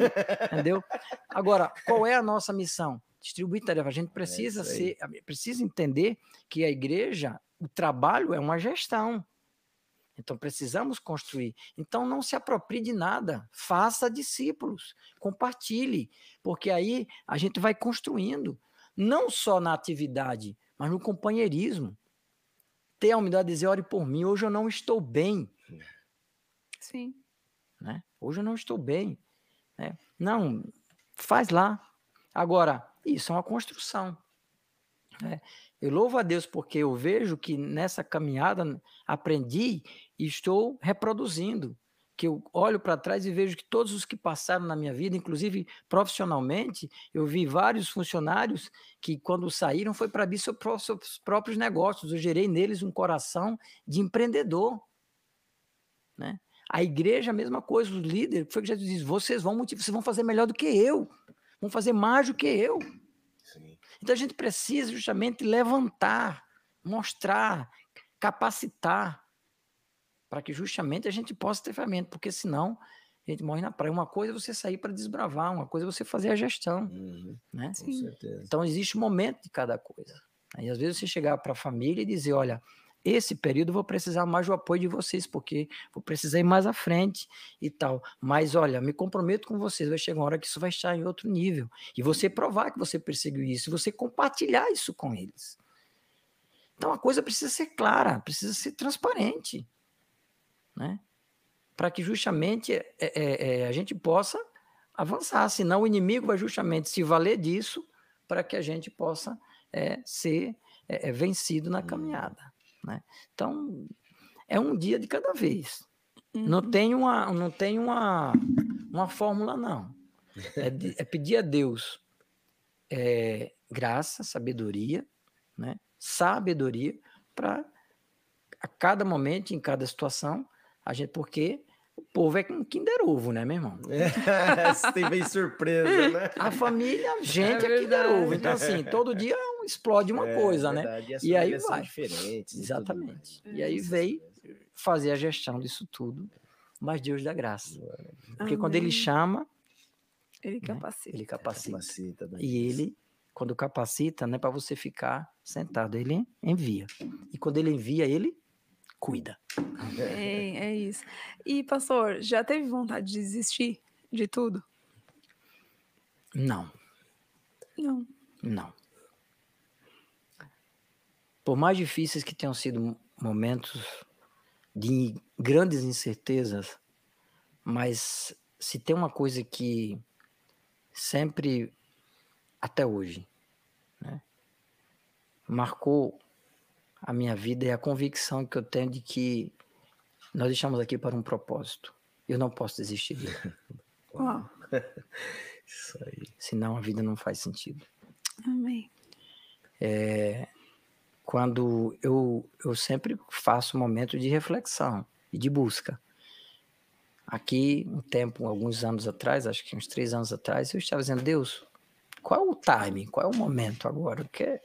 entendeu? Agora, qual é a nossa missão? Distribuir tarefa. A gente é precisa é ser, precisa entender que a igreja, o trabalho é uma gestão. Então precisamos construir. Então não se aproprie de nada, faça discípulos, compartilhe, porque aí a gente vai construindo, não só na atividade, mas no companheirismo. Ter a humildade de dizer, ore por mim, hoje eu não estou bem. Sim. Né? Hoje eu não estou bem. Né? Não, faz lá. Agora, isso é uma construção. Né? Eu louvo a Deus porque eu vejo que nessa caminhada aprendi e estou reproduzindo. Que eu olho para trás e vejo que todos os que passaram na minha vida, inclusive profissionalmente, eu vi vários funcionários que, quando saíram, foi para abrir seus próprios negócios. Eu gerei neles um coração de empreendedor. Né? A igreja, a mesma coisa, os líderes, foi que Jesus disse: vocês vão, vocês vão fazer melhor do que eu, vão fazer mais do que eu. Então a gente precisa justamente levantar, mostrar, capacitar, para que justamente a gente possa ter ferramenta, porque senão a gente morre na praia. Uma coisa é você sair para desbravar, uma coisa é você fazer a gestão. Uhum, né? Com certeza. Então existe um momento de cada coisa. Aí às vezes você chegar para a família e dizer, olha, esse período eu vou precisar mais do apoio de vocês, porque vou precisar ir mais à frente e tal. Mas olha, me comprometo com vocês, vai chegar uma hora que isso vai estar em outro nível. E você provar que você perseguiu isso, você compartilhar isso com eles. Então a coisa precisa ser clara, precisa ser transparente, né? Para que justamente é, é, é, a gente possa avançar, senão o inimigo vai justamente se valer disso para que a gente possa é, ser é, vencido na caminhada. Né? Então, é um dia de cada vez. Uhum. Não tem uma, não tem uma, uma fórmula, não. É, de, é pedir a Deus é, graça, sabedoria, né? sabedoria para a cada momento, em cada situação, a gente, porque o povo é um Kinder Ovo, né, meu irmão? É, <laughs> você tem bem surpresa, né? A família, a gente é, é Kinder Ovo. Então, assim, todo dia é explode uma É, coisa, né? verdade, as E aí vai. e Exatamente. mais. E aí Isso. veio fazer a gestão disso tudo, mas Deus dá graça. Porque quando ele Amém. chama, Ele né, capacita. ele mais. capacita. Capacita, né? E ele, quando capacita, não é para você ficar sentado, ele envia. E quando ele envia, ele cuida. É, é isso. E, pastor, já teve vontade de desistir de tudo? Não, Não. não. Por mais difíceis que tenham sido momentos de grandes incertezas, mas se tem uma coisa que sempre, até hoje, né, marcou a minha vida é a convicção que eu tenho de que nós estamos aqui para um propósito. Eu não posso desistir dele, <laughs> Uau. <laughs> Isso aí. senão a vida não faz sentido. Amém. quando eu, eu sempre faço um momento de reflexão e de busca. Aqui, um tempo, alguns anos atrás, acho que uns três anos atrás, eu estava dizendo, Deus, qual é o timing? Qual é o momento agora? Que é-"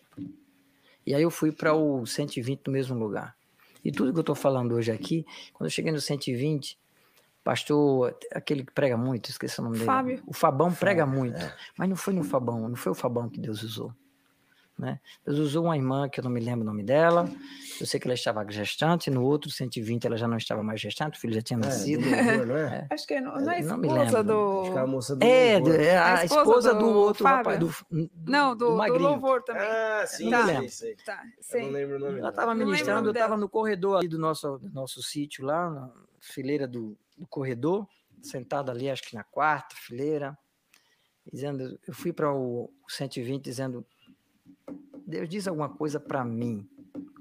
E aí eu fui para o 120 no mesmo lugar. E tudo que eu estou falando hoje aqui, quando eu cheguei no 120, pastor, aquele que prega muito, esqueci o nome dele. Fábio. O Fabão prega muito, mas não foi no Fabão, não foi o Fabão que Deus usou. Né? Deus usou uma irmã que eu não me lembro o nome dela. Eu sei que ela estava gestante, no outro 120 ela já não estava mais gestante, o filho já tinha É, nascido. do louvor, não é? <laughs> Acho que não, não é Não me esposa lembro. Acho que é a do. moça do É, louvor. é a, A esposa esposa do, do outro rapaz, Fábio? do, Não, do, do magrinho. louvor também. Ah, sim, Tá. sei, sei. Tá, Eu não lembro o nome Ela estava ministrando, eu estava no corredor ali do nosso, do nosso sítio lá, na fileira do, do corredor, sentado ali, acho que na quarta fileira, dizendo, eu fui para o 120 dizendo, Deus diz alguma coisa para mim.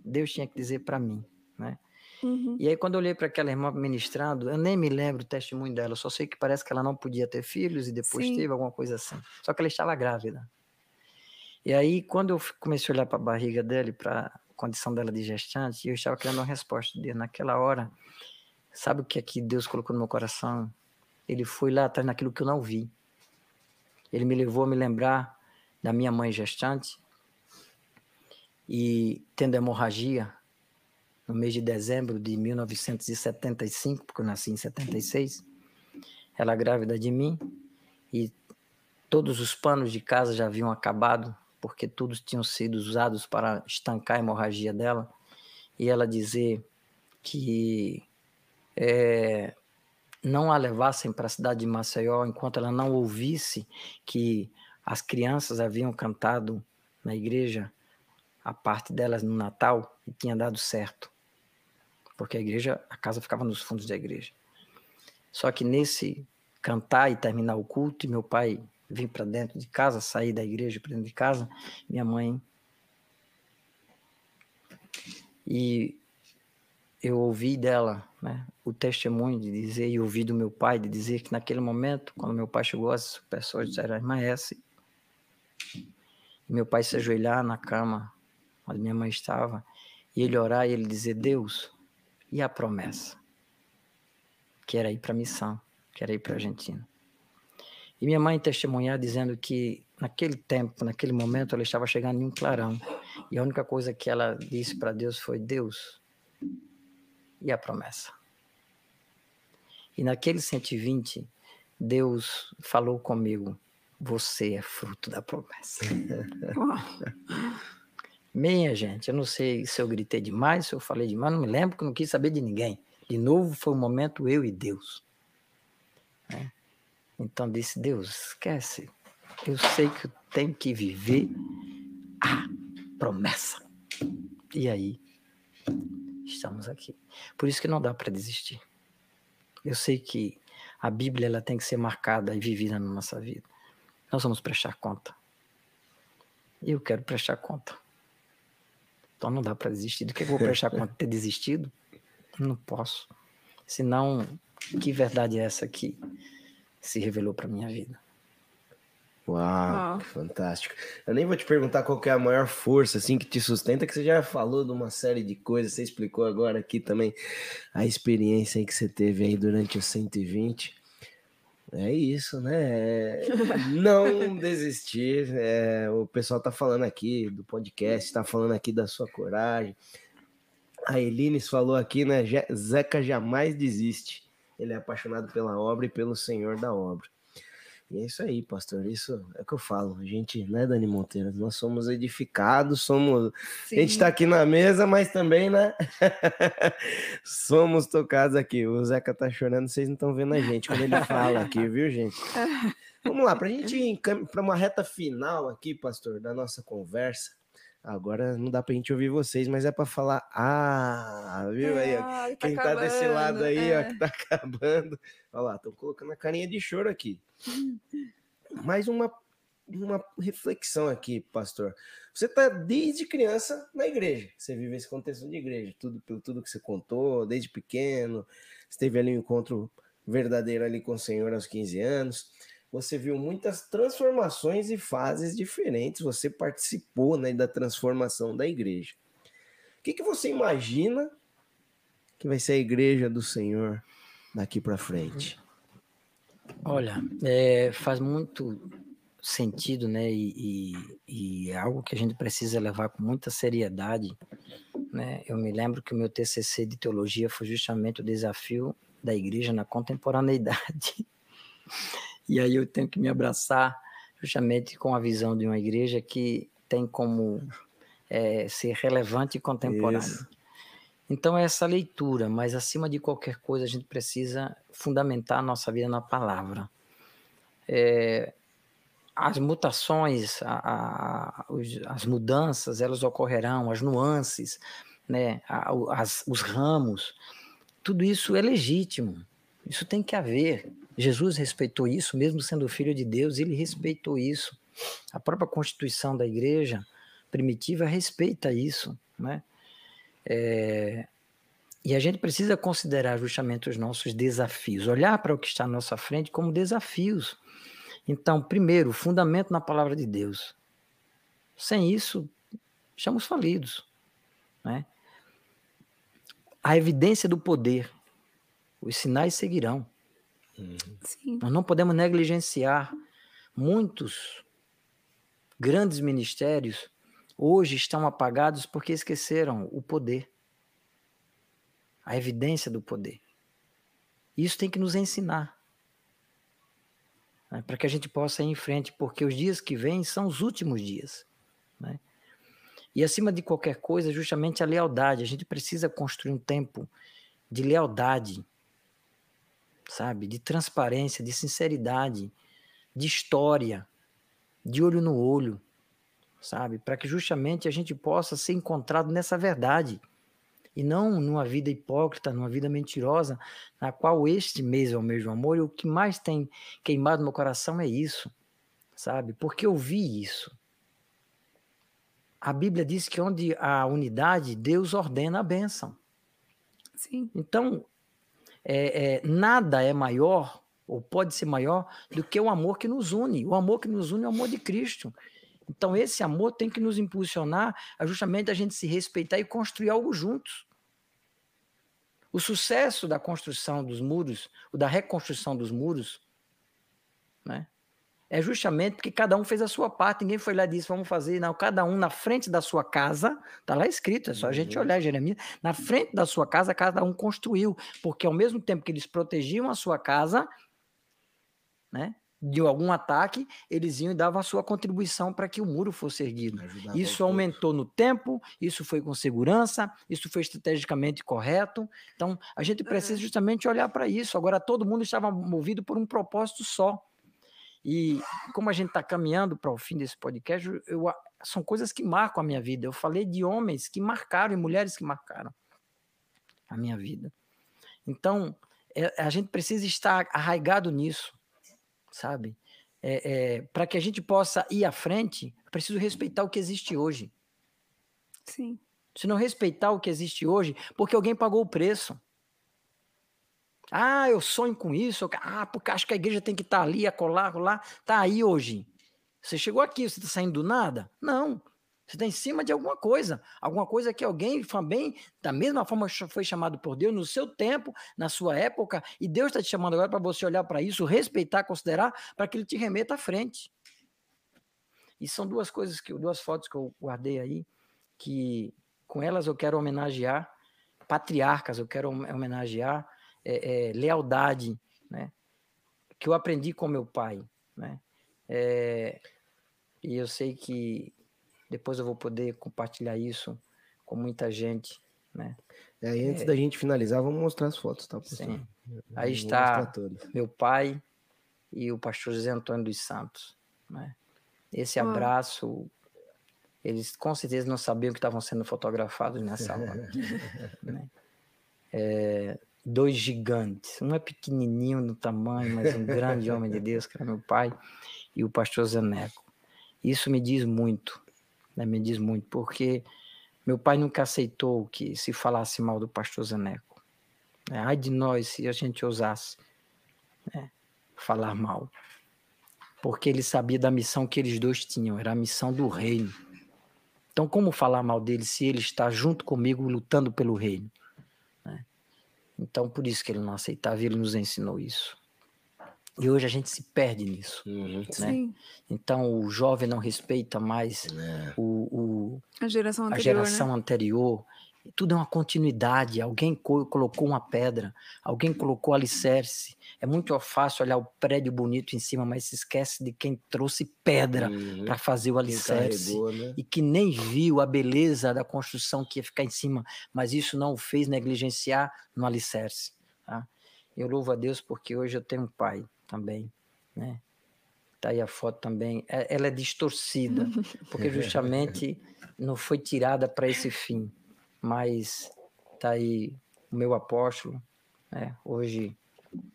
Deus tinha que dizer para mim, né? Uhum. E aí quando eu olhei para aquela irmã ministrando, eu nem me lembro o testemunho dela, só sei que parece que ela não podia ter filhos e depois Sim. teve alguma coisa assim. Só que ela estava grávida. E aí quando eu comecei a olhar para a barriga dela e para a condição dela de gestante, eu estava querendo uma resposta dele. Naquela hora, sabe o que é que Deus colocou no meu coração? Ele foi lá atrás naquilo que eu não vi. Ele me levou a me lembrar da minha mãe gestante e tendo hemorragia no mês de dezembro de 1975, porque eu nasci em 76, ela grávida de mim e todos os panos de casa já haviam acabado, porque todos tinham sido usados para estancar a hemorragia dela, e ela dizer que eh, não a levassem para a cidade de Maceió enquanto ela não ouvisse que as crianças haviam cantado na igreja a parte delas no Natal e tinha dado certo. Porque a igreja, a casa ficava nos fundos da igreja. Só que nesse cantar e terminar o culto, e meu pai vir para dentro de casa, sair da igreja para dentro de casa, minha mãe. E eu ouvi dela né, o testemunho de dizer, e ouvi do meu pai de dizer que naquele momento, quando meu pai chegou, as pessoas disseram, irmã S. Meu pai se ajoelhar na cama onde minha mãe estava, e ele orar e ele dizer: Deus, e a promessa? Que era ir para a missão, que era ir para a Argentina. E minha mãe testemunhar dizendo que naquele tempo, naquele momento, ela estava chegando em um clarão. E a única coisa que ela disse para Deus foi: Deus, e a promessa? E naquele 120, Deus falou comigo: Você é fruto da promessa. <laughs> <laughs> Minha gente, eu não sei se eu gritei demais, se eu falei demais, não me lembro, porque eu não quis saber de ninguém. De novo, foi um momento eu e Deus. né? Então disse, Deus, esquece. Eu sei que eu tenho que viver a promessa. E aí, estamos aqui. Por isso que não dá para desistir. Eu sei que a Bíblia ela tem que ser marcada e vivida na nossa vida. Nós vamos prestar conta. Eu quero prestar conta. Então não dá para desistir. Do que eu vou prestar conta de ter desistido? Não posso. Senão, que verdade é essa que se revelou para minha vida? Uau, Uau. que fantástico. Eu nem vou te perguntar qual que é a maior força assim que te sustenta, que você já falou de uma série de coisas, você explicou agora aqui também a experiência aí que você teve aí durante os 120. É isso, né? É <laughs> não desistir. É, o pessoal tá falando aqui do podcast, tá falando aqui da sua coragem. A Elines falou aqui, né? Zeca jamais desiste. Ele é apaixonado pela obra e pelo Senhor da obra. E é isso aí, pastor. Isso é o que eu falo. A gente, né, Dani Monteiro? Nós somos edificados, somos. Sim. A gente está aqui na mesa, mas também, né? <laughs> somos tocados aqui. O Zeca tá chorando, vocês não estão vendo a gente quando ele fala aqui, <laughs> viu, gente? Vamos lá, para a gente ir para uma reta final aqui, pastor, da nossa conversa. Agora não dá pra gente ouvir vocês, mas é para falar. Ah, viu aí? Ah, tá Quem acabando, tá desse lado aí, é. ó, que tá <laughs> acabando. Olha lá, estão colocando a carinha de choro aqui. Mais uma, uma reflexão aqui, pastor. Você tá desde criança na igreja. Você vive esse contexto de igreja, tudo pelo tudo que você contou, desde pequeno. Você teve ali um encontro verdadeiro ali com o Senhor aos 15 anos você viu muitas transformações e fases diferentes, você participou né, da transformação da igreja. O que, que você imagina que vai ser a igreja do Senhor daqui para frente? Olha, é, faz muito sentido, né? E, e, e, é algo que a gente precisa levar com muita seriedade. Né? Eu me lembro que o meu TCC de teologia foi justamente o desafio da igreja na contemporaneidade. <laughs> E aí eu tenho que me abraçar justamente com a visão de uma igreja que tem como é, ser relevante e contemporânea. Isso. Então é essa leitura, mas acima de qualquer coisa a gente precisa fundamentar a nossa vida na palavra. É, as mutações, a, a, as mudanças, elas ocorrerão, as nuances, né, as, os ramos, tudo isso é legítimo. Isso tem que haver. Jesus respeitou isso, mesmo sendo filho de Deus, ele respeitou isso. A própria constituição da igreja primitiva respeita isso, né? É, e a gente precisa considerar justamente os nossos desafios, olhar para o que está à nossa frente como desafios. Então, primeiro, fundamento na palavra de Deus. Sem isso, estamos falidos. Né? A evidência do poder. Os sinais seguirão. Sim. Nós não podemos negligenciar muitos grandes ministérios hoje estão apagados porque esqueceram o poder, a evidência do poder. Isso tem que nos ensinar. Né, para que a gente possa ir em frente, porque os dias que vêm são os últimos dias. Né? E acima de qualquer coisa, justamente a lealdade. A gente precisa construir um tempo de lealdade sabe? De transparência, de sinceridade, de história, de olho no olho, sabe? Para que justamente a gente possa ser encontrado nessa verdade e não numa vida hipócrita, numa vida mentirosa, na qual este mês é o mesmo amor e o que mais tem queimado meu coração é isso, sabe? Porque eu vi isso. A Bíblia diz que onde há unidade, Deus ordena a bênção. Sim. Então, é, é, nada é maior, ou pode ser maior, do que o amor que nos une. O amor que nos une é o amor de Cristo. Então, esse amor tem que nos impulsionar a justamente a gente se respeitar e construir algo juntos. O sucesso da construção dos muros, o da reconstrução dos muros, né, é justamente porque cada um fez a sua parte, ninguém foi lá e disse, vamos fazer, não, cada um na frente da sua casa, está lá escrito, é só a gente uhum. olhar Jeremias, na frente da sua casa, cada um construiu, porque ao mesmo tempo que eles protegiam a sua casa, né, de algum ataque, eles iam e davam a sua contribuição para que o muro fosse erguido. Isso aumentou no tempo, isso foi com segurança, isso foi estrategicamente correto. Então, a gente precisa justamente olhar para isso. Agora, todo mundo estava movido por um propósito só. E como a gente está caminhando para o fim desse podcast, eu, são coisas que marcam a minha vida. Eu falei de homens que marcaram e mulheres que marcaram a minha vida. Então, é, a gente precisa estar arraigado nisso, sabe? É, é, para que a gente possa ir à frente, é preciso respeitar o que existe hoje. Sim. Se não respeitar o que existe hoje, porque alguém pagou o preço. Ah, eu sonho com isso. Ah, porque acho que a igreja tem que estar tá ali, acolá, acolá. Está aí hoje. Você chegou aqui, você está saindo do nada? Não. Você está em cima de alguma coisa, alguma coisa que alguém também, da mesma forma foi chamado por Deus no seu tempo, na sua época, e Deus está te chamando agora para você olhar para isso, respeitar, considerar, para que Ele te remeta à frente. E são duas coisas que, duas fotos que eu guardei aí, que com elas eu quero homenagear patriarcas, eu quero homenagear é, é, lealdade, né? Que eu aprendi com meu pai, né? É, e eu sei que depois eu vou poder compartilhar isso com muita gente, né? É, e antes é, da gente finalizar, vamos mostrar as fotos, tá? Sim. Aí está meu pai e o pastor José Antônio dos Santos, né? Esse abraço, eles com certeza não sabiam que estavam sendo fotografados nessa hora. <laughs> né? é, dois gigantes, um é pequenininho no tamanho, mas um grande homem de Deus, que era meu pai, e o pastor Zeneco. Isso me diz muito, né? me diz muito, porque meu pai nunca aceitou que se falasse mal do pastor Zeneco. Né? Ai de nós se a gente ousasse né? falar mal. Porque ele sabia da missão que eles dois tinham, era a missão do reino. Então, como falar mal dele se ele está junto comigo lutando pelo reino? Então, por isso que ele não aceitava, ele nos ensinou isso. E hoje a gente se perde nisso. Uhum, né? Então o jovem não respeita mais é. o, o, a geração anterior. A geração né? anterior. Tudo é uma continuidade. Alguém co colocou uma pedra, alguém colocou alicerce. É muito fácil olhar o prédio bonito em cima, mas se esquece de quem trouxe pedra uhum. para fazer o alicerce. Carregou, né? E que nem viu a beleza da construção que ia ficar em cima, mas isso não o fez negligenciar no alicerce. Tá? Eu louvo a Deus porque hoje eu tenho um pai também, né? Tá aí a foto também. É, ela é distorcida, <laughs> porque justamente não foi tirada para esse fim. Mas tá aí o meu apóstolo, né? Hoje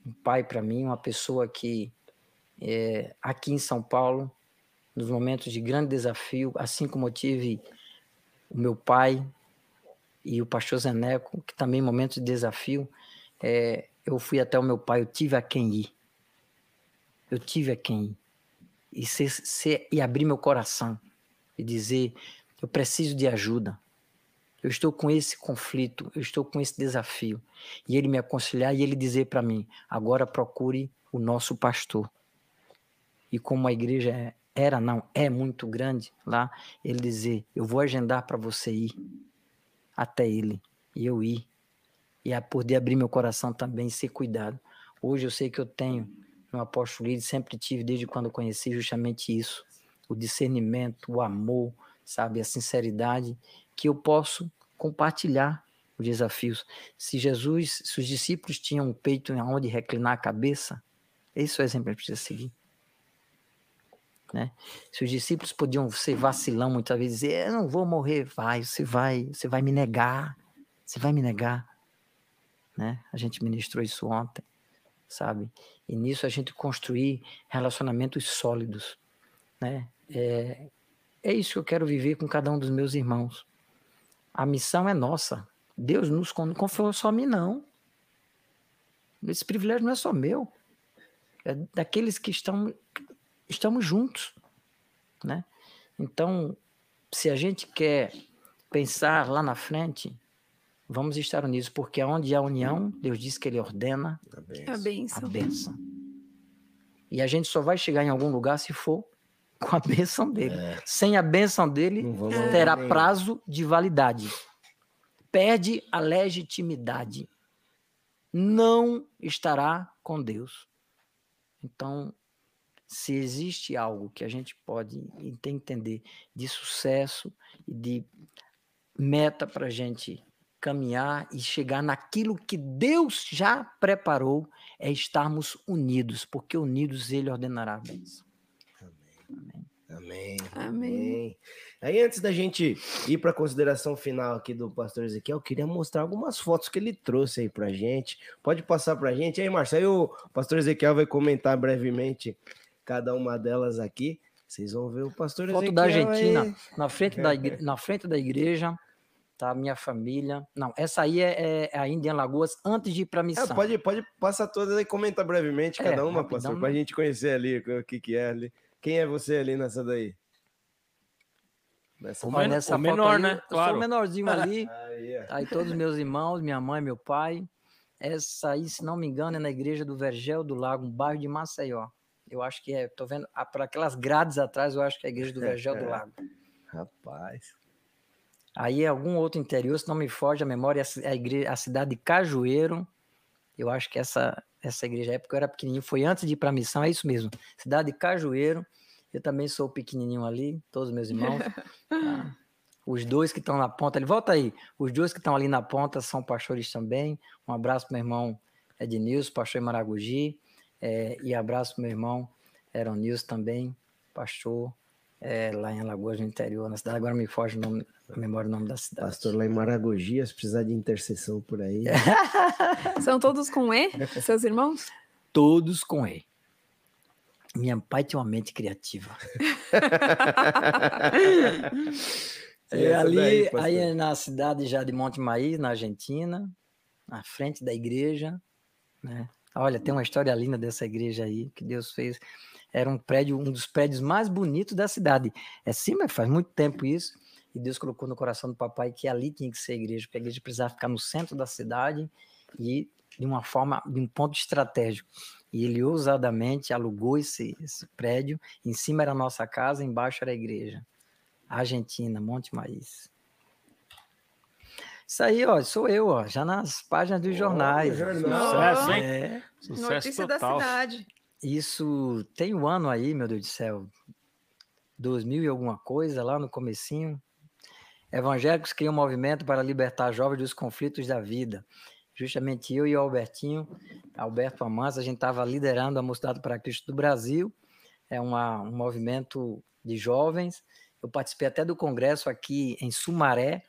um pai para mim, uma pessoa que é, aqui em São Paulo, nos momentos de grande desafio, assim como eu tive o meu pai e o pastor Zeneco, que também em momentos de desafio, é, eu fui até o meu pai, eu tive a quem ir eu tive a quem e, ser, ser, e abrir meu coração e dizer: eu preciso de ajuda. Eu estou com esse conflito, eu estou com esse desafio. E ele me aconselhar e ele dizer para mim: agora procure o nosso pastor. E como a igreja é, era, não, é muito grande lá, ele dizer: eu vou agendar para você ir até ele. E eu ir. E a poder abrir meu coração também, ser cuidado. Hoje eu sei que eu tenho no apóstolo Lídio sempre tive, desde quando conheci, justamente isso: o discernimento, o amor, sabe, a sinceridade, que eu posso compartilhar os desafios. Se Jesus, se os discípulos tinham um peito onde reclinar a cabeça, esse é o exemplo que a gente precisa seguir. Né? Se os discípulos podiam ser vacilão muitas vezes, dizer, eu não vou morrer, vai, você vai, você vai me negar, você vai me negar, né? A gente ministrou isso ontem, sabe? E nisso a gente construir relacionamentos sólidos, né? É, é isso que eu quero viver com cada um dos meus irmãos. A missão é nossa. Deus nos confiou só a mim, não. Esse privilégio não é só meu. É daqueles que estão estamos juntos, né? Então, se a gente quer pensar lá na frente, Vamos estar unidos, porque onde há união, Deus diz que Ele ordena a bênção. A bênção. E a gente só vai chegar em algum lugar se for com a <laughs> bênção dele. É. Sem a bênção dele, terá prazo de validade. Perde a legitimidade. Não estará com Deus. Então, se existe algo que a gente pode entender de sucesso e de meta para a gente caminhar e chegar naquilo que Deus já preparou, é estarmos unidos, porque unidos Ele ordenará a bênção. Amém. Amém. Amém. Aí, antes da gente ir para a consideração final aqui do pastor Ezequiel, eu queria mostrar algumas fotos que ele trouxe aí para gente. Pode passar para gente. Aí, Marcelo, o pastor Ezequiel vai comentar brevemente cada uma delas aqui. Vocês vão ver o pastor Foto Ezequiel. Foto da Argentina, na frente da, igreja, <laughs> na frente da igreja tá? Minha família. Não, essa aí é, é ainda em Lagoas, antes de ir para a é, missão. É, pode, pode passar todas e comenta brevemente é, cada uma, pastor, para a gente conhecer ali o que, que é ali. Quem é você ali nessa daí? Nessa O men- nessa o menor, aí, né? Eu sou Claro. o menorzinho <laughs> ali. Aí, ó. Tá aí todos os meus irmãos, minha mãe, meu pai. Essa aí, se não me engano, é na igreja do Vergel do Lago, um bairro de Maceió. Eu acho que é, tô vendo, ah, por aquelas grades atrás, eu acho que é a igreja do Vergel do Lago. <laughs> Rapaz. Aí é algum outro interior, se não me foge a memória, é a a, igreja, a cidade de Cajueiro. Eu acho que essa, essa igreja, a época eu era pequenininho, foi antes de ir para a missão, é isso mesmo. Cidade de Cajueiro. Eu também sou pequenininho ali, todos os meus irmãos. <laughs> tá? Os dois que estão na ponta, ele volta aí. Os dois que estão ali na ponta são pastores também. Um abraço pro meu irmão Ednilson, pastor em Maragogi. eh, e abraço pro meu irmão Eronilson também, pastor eh, lá em Alagoas, no interior, na cidade. Agora me foge o nome, a memória do nome da cidade. Pastor lá em Maragogi, se precisar de intercessão por aí. <laughs> São todos com E, seus irmãos? Todos com E. Minha pai tinha uma mente criativa. <laughs> É, ali, daí, aí é na cidade já de Monte Maíz, na Argentina, na frente da igreja, né? Olha, tem uma história linda dessa igreja aí que Deus fez. Era um prédio, um dos prédios mais bonitos da cidade. É sim, mas faz muito tempo isso. E Deus colocou no coração do papai que ali tinha que ser a igreja, porque a igreja precisava ficar no centro da cidade e de uma forma, de um ponto estratégico. E ele ousadamente alugou esse, esse prédio. Em cima era a nossa casa, embaixo era a igreja. Argentina, Monte Maíz. Isso aí, ó, sou eu, ó, já nas páginas dos jornais. jornal. Sucesso, hein? É, Sucesso Notícia total. da cidade. Isso tem um ano aí, meu Deus do céu, 2000 e alguma coisa, lá no comecinho. Evangélicos criam um movimento para libertar jovens dos conflitos da vida. Justamente eu e o Albertinho, Alberto Amans, a gente estava liderando a Mocidade para Cristo do Brasil. É uma, um movimento de jovens. Eu participei até do congresso aqui em Sumaré.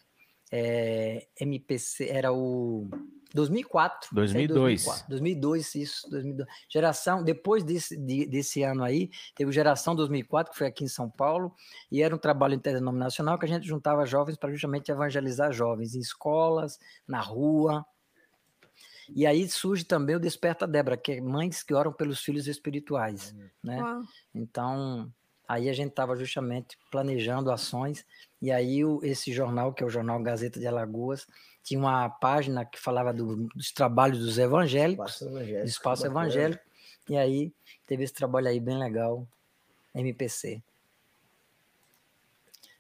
É, MPC, era o 2004. isso aí, 2002. 2004, 2002, isso, 2002. Geração, depois desse, de- desse ano aí, teve Geração 2004, que foi aqui em São Paulo, e era um trabalho interdenominacional que a gente juntava jovens para justamente evangelizar jovens em escolas, na rua. E aí surge também o Desperta Débora, que é mães que oram pelos filhos espirituais, né? Uau. Então, aí a gente estava justamente planejando ações, e aí o- esse jornal, que é o jornal Gazeta de Alagoas, tinha uma página que falava do- dos trabalhos dos evangélicos, Espaço do evangélico. espaço evangélico, e aí teve esse trabalho aí bem legal, MPC.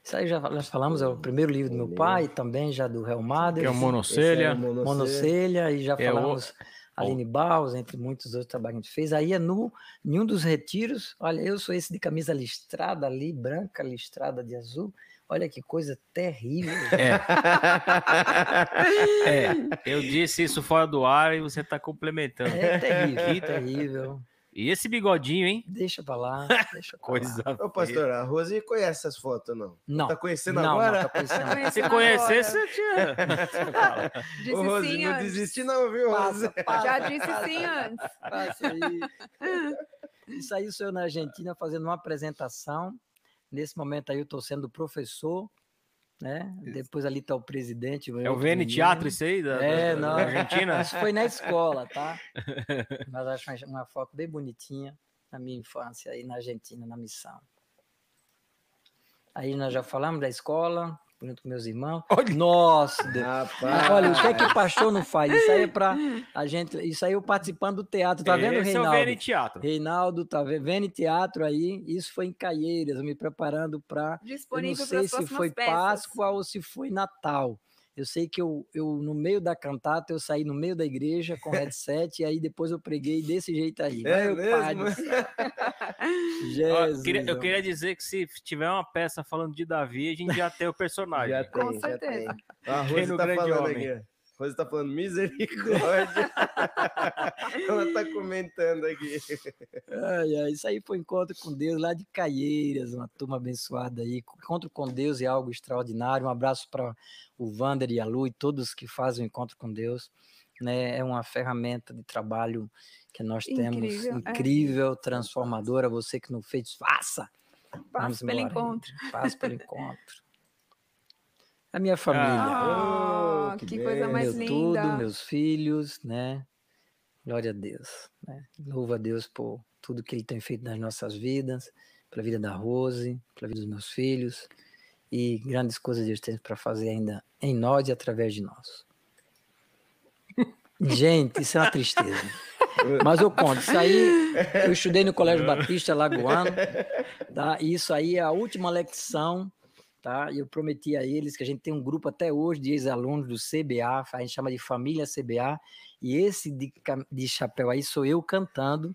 Isso aí já nós falamos, é o primeiro livro do meu pai, também já do Real Que é o é Monocelha. o Monocelha. E já É o- falamos Aline Baus, entre muitos outros trabalhos que a gente fez. Aí é no, em um dos retiros, olha, eu sou esse de camisa listrada ali, branca, listrada de azul. Olha que coisa terrível. É. <laughs> É, eu disse isso fora do ar e você tá complementando. É terrível, terrível. E esse bigodinho, hein? Deixa pra lá, deixa pra Coisa. lá. Ô, pastor, a Rose conhece essas fotos, não? Não, Tá conhecendo não, agora? não, tá conhecendo. <laughs> Tá Se conhecesse, você tinha. <laughs> Disse Ô, Rose, sim não antes. desiste não, viu, Rose? Passa, passa, Já disse passa, sim antes. passa aí. Isso aí sou eu na Argentina fazendo uma apresentação. Nesse momento aí eu estou sendo professor, né? Depois ali está o presidente. É o VN Teatro, isso aí? Da, É, da- não. da Argentina? Isso foi na escola, tá? <laughs> Mas acho uma- uma foto bem bonitinha da minha infância aí na Argentina, na missão. Aí nós já falamos da escola, junto com meus irmãos. Nossa, Deus. Rapaz. Olha, o que é que pastor não faz? Isso aí é pra a gente. Isso aí eu participando do teatro, tá vendo, Esse é o Reinaldo? Teatro. Reinaldo, tá vendo? Vendo teatro aí, isso foi em Caieiras, me preparando para. Eu não Disponível sei se foi peças. Páscoa ou se foi Natal. Eu sei que eu, eu, no meio da cantata, eu saí no meio da igreja com <laughs> headset, e aí depois eu preguei desse jeito aí. É Meu pai mesmo? do céu. <laughs> Ó, Jesus. eu, queria, eu queria dizer que se tiver uma peça falando de Davi, a gente já tem o <laughs> personagem. Já Com tem, já certeza. tem. A Rose tá falando homem? aqui. Rose tá falando misericórdia. <laughs> Ela tá comentando aqui. Ai, ai, isso aí foi encontro com Deus lá de Caieiras, uma turma abençoada aí. Encontro com Deus é algo extraordinário. Um abraço para o Vander e a Lu e todos que fazem o encontro com Deus. Né? É uma ferramenta de trabalho que nós temos Incrível, é. incrível, transformadora. Você que não fez, faça. Vamos Passo pelo embora. encontro. Faça pelo encontro. A minha família. Ah, Oh, que que, coisa mais meu linda. tudo, meus filhos, né? Glória a Deus, né? Louvo a Deus por tudo que Ele tem feito nas nossas vidas, pela vida da Rose, pela vida dos meus filhos. e grandes coisas Deus tem para fazer ainda em nós e através de nós. <laughs> Gente, isso é uma tristeza. Mas eu conto, isso aí, eu estudei no Colégio Batista Lagoano, tá? E isso aí é a última lecção, tá? E eu prometi a eles que a gente tem um grupo até hoje de ex-alunos do CBA, a gente chama de Família CBA, e esse de, de chapéu aí sou eu cantando,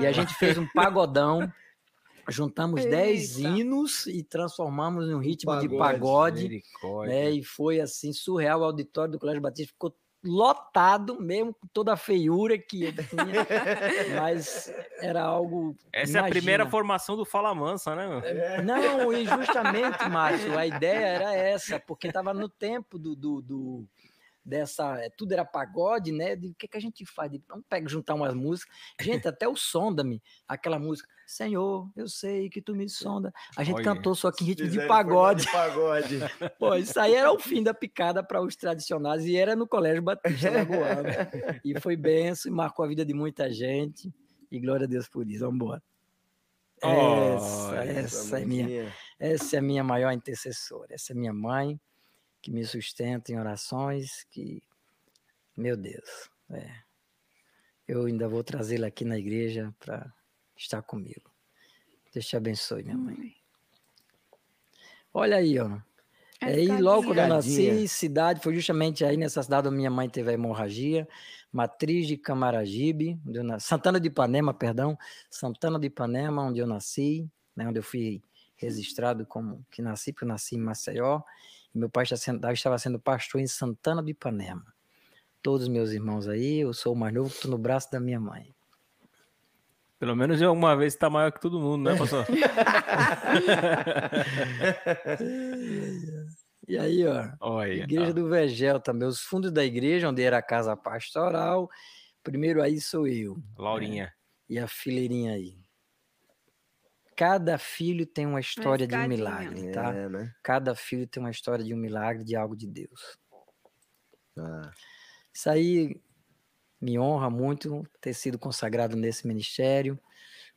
e a gente fez um <laughs> pagodão, juntamos 10 hinos e transformamos em um ritmo pagode, de pagode, né? E foi assim surreal, o auditório do Colégio Batista ficou lotado mesmo, com toda a feiura que eu tinha, <laughs> mas era algo. Essa imagina. é a primeira formação do Fala Mansa, né? É. Não, e <laughs> justamente, Márcio, a ideia era essa, porque estava no tempo do, do, do dessa. É, tudo era pagode, né? De o que, que a gente faz? De, vamos pegar, juntar umas músicas. Gente, até o Sonda-me, aquela música. Senhor, eu sei que tu me sonda. A gente Olha, cantou só que em ritmo de pagode. de pagode. <laughs> Pô, isso aí era o fim da picada para os tradicionais e era no Colégio Batista Lagoano. <laughs> e foi benção e marcou a vida de muita gente. E glória a Deus por isso. Vamos embora. Oh, essa, essa, é minha, essa é a minha maior intercessora. Essa é minha mãe que me sustenta em orações, que, meu Deus, é, eu ainda vou trazê-la aqui na igreja para estar comigo. Deus te abençoe, minha mãe. Olha aí, ó. É aí, logo quando eu nasci, cidade, foi justamente aí nessa cidade onde minha mãe teve a hemorragia, matriz de Camaragibe, Santana de Ipanema, perdão, Santana de Ipanema, onde eu nasci, né, onde eu fui registrado como que nasci, porque eu nasci em Maceió, e meu pai estava sendo pastor em Santana do Ipanema. Todos meus irmãos aí, eu sou o mais novo, estou no braço da minha mãe. Pelo menos uma vez está maior que todo mundo, né, pastor? <laughs> e aí, ó, Olha, igreja do Vegel também, os fundos da igreja, onde era a casa pastoral. Primeiro aí sou eu. Laurinha. Né? E a fileirinha aí. Cada filho tem uma história de um milagre, tá? É, né? Cada filho tem uma história de um milagre, de algo de Deus. Ah. Isso aí me honra muito ter sido consagrado nesse ministério,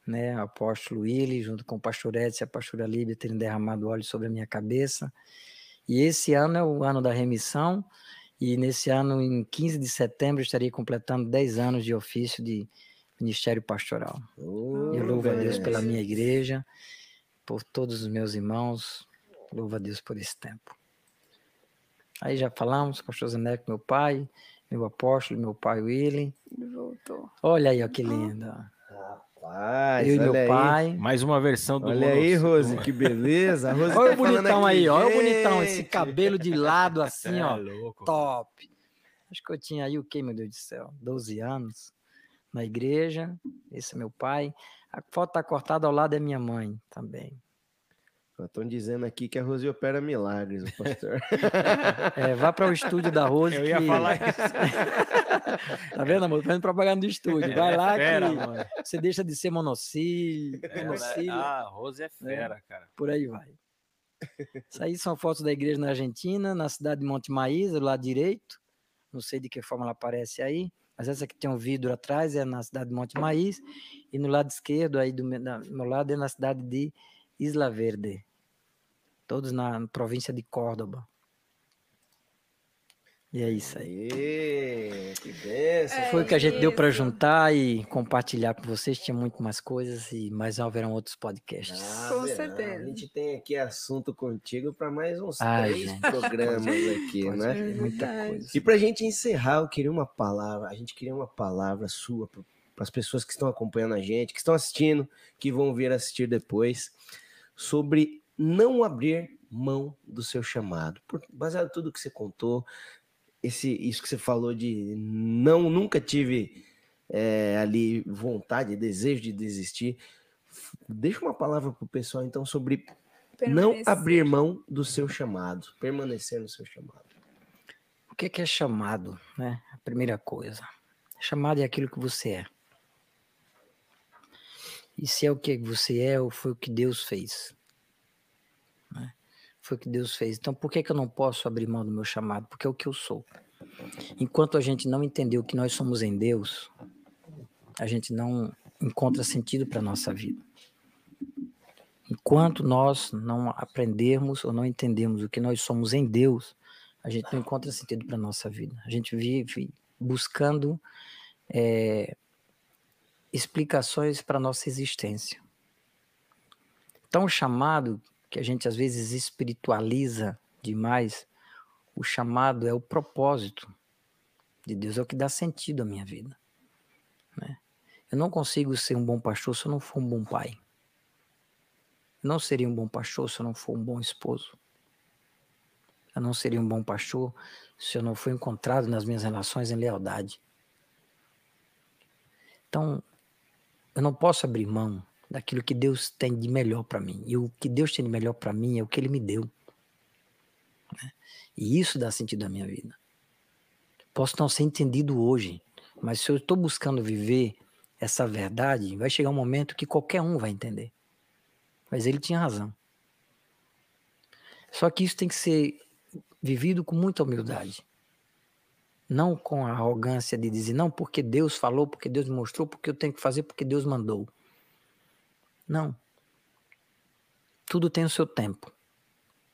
né? Apóstolo Willi, junto com o pastor Edson e a pastora Líbia, terem derramado óleo sobre a minha cabeça. E esse ano é o ano da remissão, e nesse ano, em 15 de setembro, estarei completando 10 anos de ofício de ministério pastoral. Oh, eu louvo a Deus pela minha igreja, por todos os meus irmãos, louvo a Deus por esse tempo. Aí já falamos, pastor Zeneco, meu pai, meu apóstolo, meu pai Willy. Voltou. Olha aí, ó, que linda. Rapaz, eu e meu aí. pai. Mais uma versão do Olha aí, Rose, que beleza. <laughs> Rose olha tá o bonitão aí, ó. Olha o bonitão, esse cabelo de lado assim, é ó. Louco, top. Acho que eu tinha aí o quê, meu Deus do céu? 12 anos na igreja. Esse é meu pai. A foto está cortada ao lado da minha mãe também. Estão dizendo aqui que a Rose opera milagres, o pastor. <laughs> é, vá para o estúdio da Rose. Eu ia que... falar <laughs> isso. tá vendo, amor? Fazendo propaganda do estúdio. Vai lá fera, que mano. você deixa de ser monocílio. monocílio ah, a Rose é fera, é, cara. Por aí vai. Isso aí são fotos da igreja na Argentina, na cidade de Monte Maísa, do lado direito. Não sei de que forma ela aparece aí. Mas essa que tem um vidro atrás é na cidade de Monte Maíz, e no lado esquerdo, aí do meu lado, é na cidade de Isla Verde. Todos na província de Córdoba. E é isso aí. Aê, que benção. Foi o que a gente deu para juntar e compartilhar com vocês. Tinha muito mais coisas, e mais haverão outros podcasts. Ah, com certeza. A gente tem aqui assunto contigo para mais uns Ai, três gente. programas aqui, né? Muita coisa. E para a gente encerrar, eu queria uma palavra. A gente queria uma palavra sua para as pessoas que estão acompanhando a gente, que estão assistindo, que vão vir assistir depois, sobre não abrir mão do seu chamado. Por, baseado em tudo que você contou, esse, isso que você falou de não nunca tive é, ali vontade, desejo de desistir. Deixa uma palavra para o pessoal então sobre não abrir mão do seu chamado, permanecer no seu chamado. O que é chamado, né? A primeira coisa. Chamado é aquilo que você é. E se é o que você é, ou foi o que Deus fez. Né? Foi o que Deus fez. Então, por que, que eu não posso abrir mão do meu chamado? Porque é o que eu sou. Enquanto a gente não entender o que nós somos em Deus, a gente não encontra sentido para a nossa vida. Enquanto nós não aprendermos ou não entendermos o que nós somos em Deus, a gente não encontra sentido para a nossa vida. A gente vive buscando é, explicações para a nossa existência. Então, o chamado, que a gente às vezes espiritualiza demais, o chamado é o propósito de Deus, é o que dá sentido à minha vida. Né? Eu não consigo ser um bom pastor se eu não for um bom pai. Eu não seria um bom pastor se eu não for um bom esposo. Eu não seria um bom pastor se eu não for encontrado nas minhas relações em lealdade. Então, eu não posso abrir mão daquilo que Deus tem de melhor para mim. E o que Deus tem de melhor para mim é o que Ele me deu. Né? E isso dá sentido à minha vida. Posso não ser entendido hoje, mas se eu estou buscando viver essa verdade, vai chegar um momento que qualquer um vai entender. Mas ele tinha razão. Só que isso tem que ser vivido com muita humildade. Não com a arrogância de dizer, não, porque Deus falou, porque Deus me mostrou, porque eu tenho que fazer, porque Deus mandou. Não. Tudo tem o seu tempo.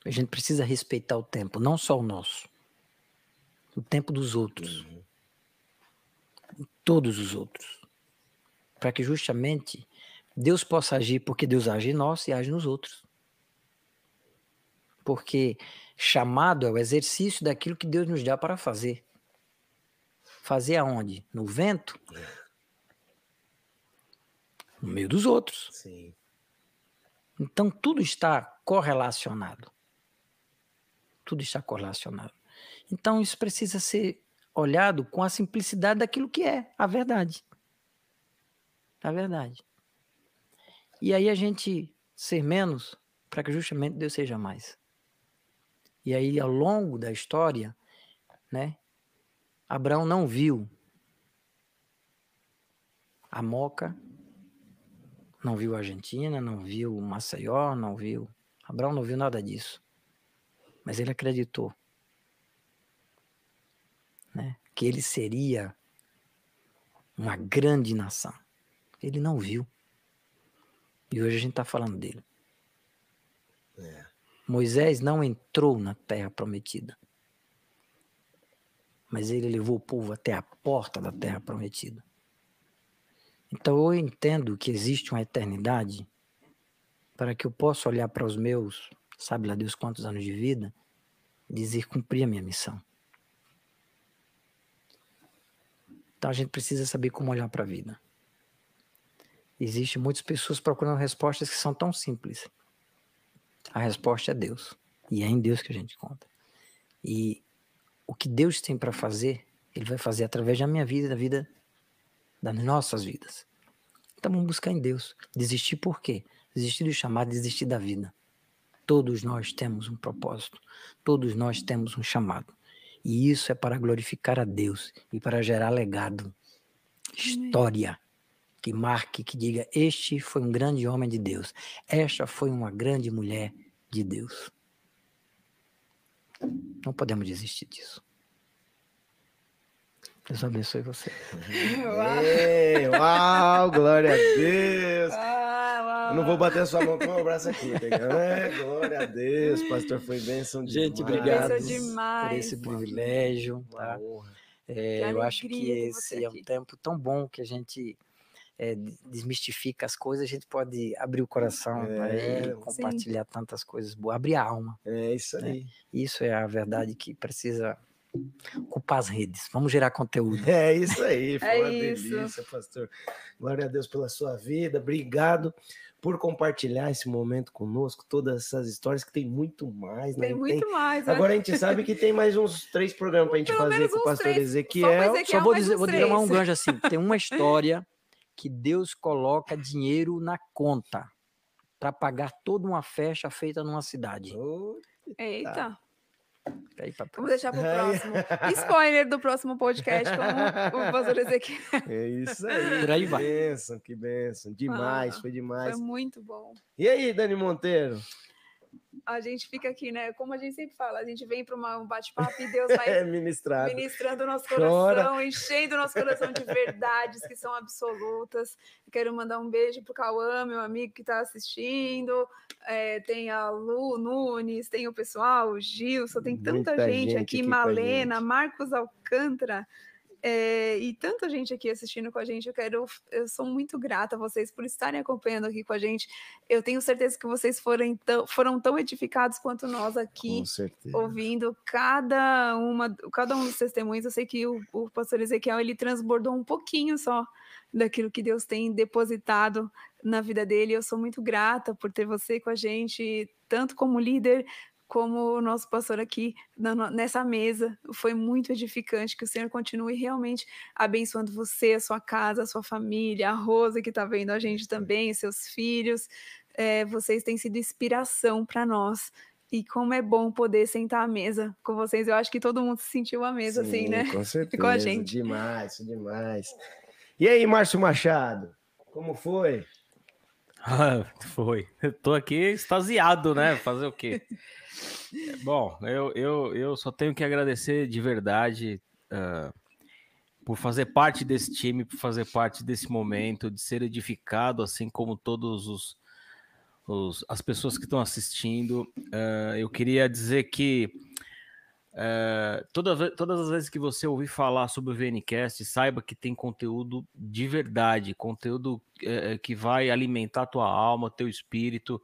A gente precisa respeitar o tempo, não só o nosso. O tempo dos outros. Uhum. Todos os outros. Para que justamente Deus possa agir, porque Deus age em nós e age nos outros. Porque chamado é o exercício daquilo que Deus nos dá para fazer. Fazer aonde? No vento? No meio dos outros. Sim. Então tudo está correlacionado. Tudo está correlacionado. Então isso precisa ser olhado com a simplicidade daquilo que é a verdade. A verdade. E aí a gente ser menos para que justamente Deus seja mais. E aí ao longo da história, né, Abraão não viu a Moca, não viu a Argentina, não viu Maceió, não viu. Abraão não viu nada disso. Mas ele acreditou né, que ele seria uma grande nação. Ele não viu. E hoje a gente está falando dele. É. Moisés não entrou na terra prometida. Mas ele levou o povo até a porta da terra prometida. Então eu entendo que existe uma eternidade para que eu possa olhar para os meus, sabe lá Deus quantos anos de vida, e dizer cumprir a minha missão. Então a gente precisa saber como olhar para a vida. Existem muitas pessoas procurando respostas que são tão simples. A resposta é Deus. E é em Deus que a gente conta. E o que Deus tem para fazer, Ele vai fazer através da minha vida, da vida das nossas vidas. Então vamos buscar em Deus. Desistir por quê? Desistir do chamado, desistir da vida. Todos nós temos um propósito. Todos nós temos um chamado. E isso é para glorificar a Deus e para gerar legado, história que marque, que diga: Este foi um grande homem de Deus, esta foi uma grande mulher de Deus. Não podemos desistir disso. Deus abençoe você. Uau, Ei, uau glória a Deus. Eu não vou bater a sua mão com o meu braço aqui, tá é, glória a Deus, pastor, foi bênção demais. Gente, obrigado por esse privilégio. Tá? É, eu acho que esse é um tempo tão bom que a gente é, desmistifica as coisas, a gente pode abrir o coração é, e compartilhar sim. tantas coisas boas, abrir a alma. É isso né? aí. Isso é a verdade que precisa ocupar as redes. Vamos gerar conteúdo. É isso aí, <laughs> foi é uma isso. delícia, pastor. Glória a Deus pela sua vida, obrigado por compartilhar esse momento conosco, todas essas histórias que tem muito mais, né? Tem muito tem... mais. Né? Agora a gente sabe que tem mais uns três programas para a gente Pelo fazer com o pastor três. Ezequiel. Só, Só vou dizer, vou dizer um gancho assim, tem uma <laughs> história que Deus coloca dinheiro na conta para pagar toda uma festa feita numa cidade. Eita. Aí, Vamos deixar para o próximo. <laughs> Spoiler do próximo podcast com o pastor <laughs> Ezequiel. É isso aí. <laughs> Por aí vai. Que bênção, que bênção. Demais, ah, foi demais. Foi muito bom. E aí, Dani Monteiro? A gente fica aqui, né? Como a gente sempre fala, a gente vem para um bate-papo e <laughs> Deus vai É ministrando o nosso Chora. coração, enchendo o nosso coração de verdades que são absolutas. Quero mandar um beijo pro Cauã, meu amigo que está assistindo. É, tem a Lu Nunes, tem o pessoal, o Gilson, tem tanta gente, gente aqui, aqui Malena, gente. Marcos Alcântara. É, e tanta gente aqui assistindo com a gente. Eu quero, eu sou muito grata a vocês por estarem acompanhando aqui com a gente. Eu tenho certeza que vocês foram tão, foram tão edificados quanto nós aqui ouvindo cada uma, cada um dos testemunhos. Eu sei que o, o pastor Ezequiel ele transbordou um pouquinho só daquilo que Deus tem depositado na vida dele. Eu sou muito grata por ter você com a gente, tanto como líder como o nosso pastor aqui nessa mesa. Foi muito edificante. Que o Senhor continue realmente abençoando você, a sua casa, a sua família, a Rosa que está vendo a gente também, seus filhos. É, vocês têm sido inspiração para nós. E como é bom poder sentar à mesa com vocês. Eu acho que todo mundo se sentiu à mesa, assim, Sim, né? Com <laughs> certeza. a gente. Demais, demais. E aí, Márcio Machado? Como foi? Ah, <laughs> foi. Eu tô aqui extasiado, né? Fazer o quê? <laughs> Bom, eu, eu, eu só tenho que agradecer de verdade ah, por fazer parte desse time, por fazer parte desse momento, de ser edificado, assim como todos os, os- as pessoas que estão assistindo. Ah, eu queria dizer que toda ve- todas as vezes que você ouvir falar sobre o VNCast, saiba que tem conteúdo de verdade, conteúdo eh, que vai alimentar tua alma, teu espírito.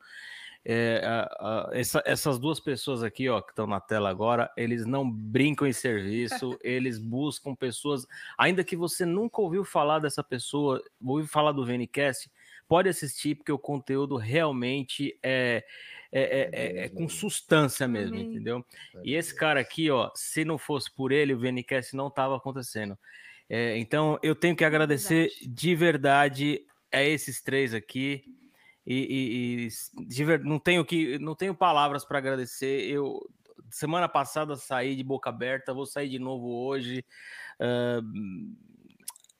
É, a- a- essa- essas duas pessoas aqui, ó, que estão na tela agora, eles não brincam em serviço, <laughs> eles buscam pessoas, ainda que você nunca ouviu falar dessa pessoa, ouviu falar do VNCast, pode assistir, porque o conteúdo realmente é, é, é- é- é com substância mesmo, Amém. entendeu? E esse cara aqui, ó, se não fosse por ele, o VNCast não tava acontecendo. É, então, eu tenho que agradecer Verdade. de verdade a esses três aqui. E, e- e de ver- não tenho que não tenho palavras para agradecer. Eu semana passada saí de boca aberta, vou sair de novo hoje. Ah,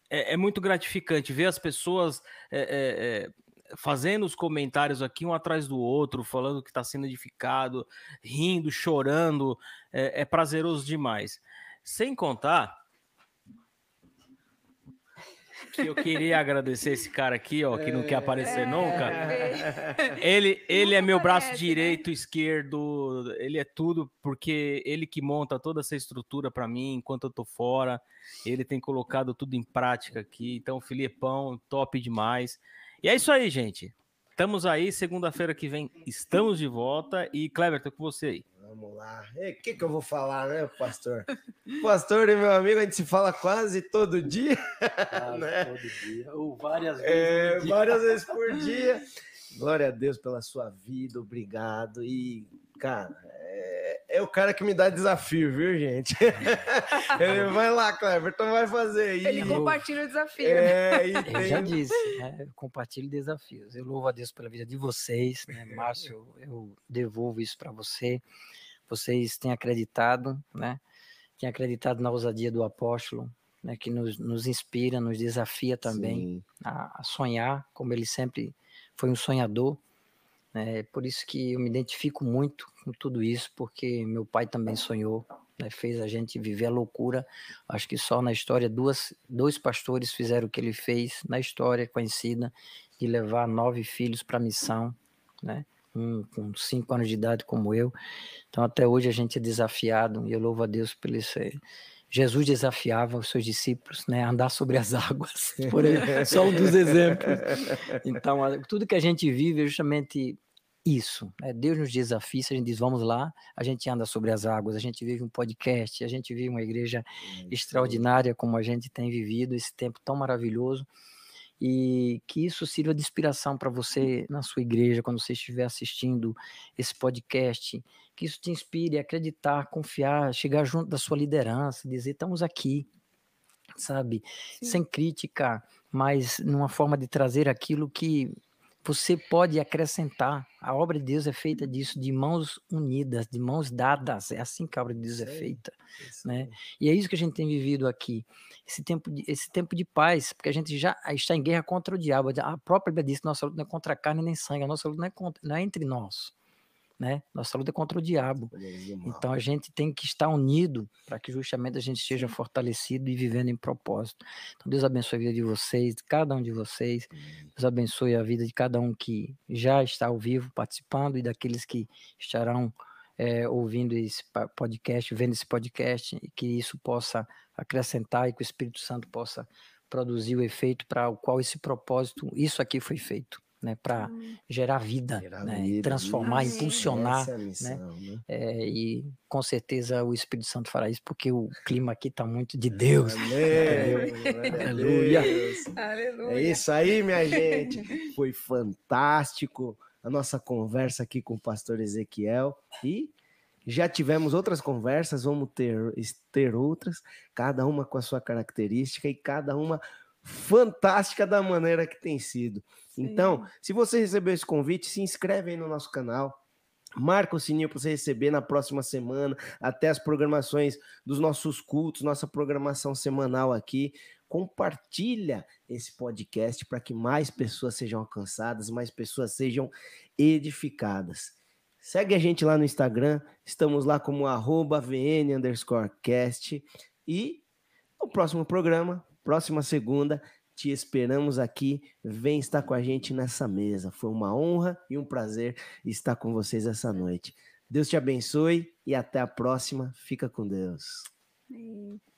é, é muito gratificante ver as pessoas é, é, é, fazendo os comentários aqui um atrás do outro, falando que está sendo edificado, rindo, chorando. É, é prazeroso demais. Sem contar que eu queria agradecer esse cara aqui, ó, que não quer aparecer É, nunca. é. Ele, ele é meu braço né? direito, esquerdo, ele é tudo, porque ele que monta toda essa estrutura para mim enquanto eu tô fora. Ele tem colocado tudo em prática aqui. Então, Filipão, top demais. E é isso aí, gente. Estamos aí, segunda-feira que vem estamos de volta. E Cleber, tô com você aí. Vamos lá. O que, que eu vou falar, né, pastor? <laughs> pastor e meu amigo, a gente se fala quase todo dia, Quase <laughs> Né? todo dia, ou várias vezes. é, no dia. várias vezes por <laughs> dia. Glória a Deus pela sua vida, obrigado. E, cara, é, é o cara que me dá desafio, viu, gente? <laughs> Ele vai lá, Cleverton, vai fazer aí. Ele compartilha o desafio. É, e <laughs> Eu já tem... disse, né? eu compartilho desafios. Eu louvo a Deus pela vida de vocês, né? Márcio, eu devolvo isso para você. Vocês têm acreditado, né? Têm acreditado na ousadia do apóstolo, né? Que nos, nos inspira, nos desafia também a, a sonhar, como ele sempre foi um sonhador. Né? Por isso que eu me identifico muito com tudo isso, porque meu pai também sonhou, né? fez a gente viver a loucura. Acho que só na história duas, dois pastores fizeram o que ele fez na história conhecida de levar nove filhos para a missão, né? Um com cinco anos de idade como eu. Então até hoje a gente é desafiado e eu louvo a Deus pelo isso. aí. Jesus desafiava os seus discípulos, né, a andar sobre as <laughs> águas. Por aí, só um dos exemplos. Então, tudo que a gente vive é justamente isso. né? Deus nos desafia, se a gente diz vamos lá, a gente anda sobre as águas, a gente vive um podcast, a gente vive uma igreja extraordinária como a gente tem vivido esse tempo tão maravilhoso. E que isso sirva de inspiração para você na sua igreja, quando você estiver assistindo esse podcast, que isso te inspire a acreditar, confiar, chegar junto da sua liderança, dizer: estamos aqui, sabe? Sim. Sem crítica, mas numa forma de trazer aquilo que você pode acrescentar. A obra de Deus é feita disso, de mãos unidas, de mãos dadas. É assim que a obra de Deus é aí. feita. Isso né? E é isso que a gente tem vivido aqui. Esse tempo de, esse tempo de paz, porque a gente já está em guerra contra o diabo. A própria Bíblia diz que nossa luta não é contra a carne nem sangue, a nossa luta não é, contra, não é entre nós. Né? Nossa luta é contra o diabo. Então a gente tem que estar unido para que justamente a gente esteja fortalecido e vivendo em propósito. Então Deus abençoe a vida de vocês, de cada um de vocês. Deus abençoe a vida de cada um que já está ao vivo participando e daqueles que estarão é, ouvindo esse podcast, vendo esse podcast, e que isso possa acrescentar e que o Espírito Santo possa produzir o efeito para o qual esse propósito, isso aqui foi feito né, para gerar vida, gerar né, vida, transformar, vida. impulsionar, é missão, né? né? É, e com certeza o Espírito Santo fará isso, porque o clima aqui está muito de Deus. Aleluia. <laughs> Aleluia. É isso aí, minha gente. Foi fantástico a nossa conversa aqui com o pastor Ezequiel e já tivemos outras conversas, vamos ter, ter outras, cada uma com a sua característica e cada uma fantástica da maneira que tem sido. Sim. Então, se você recebeu esse convite, se inscreve aí no nosso canal. Marca o sininho para você receber na próxima semana, até as programações dos nossos cultos, nossa programação semanal aqui. Compartilha esse podcast para que mais pessoas sejam alcançadas, mais pessoas sejam edificadas. Segue a gente lá no Instagram, estamos lá como arroba VN cast. E no próximo programa, próxima segunda, te esperamos aqui. Vem estar com a gente nessa mesa. Foi uma honra e um prazer estar com vocês essa noite. Deus te abençoe e até a próxima. Fica com Deus. Amém.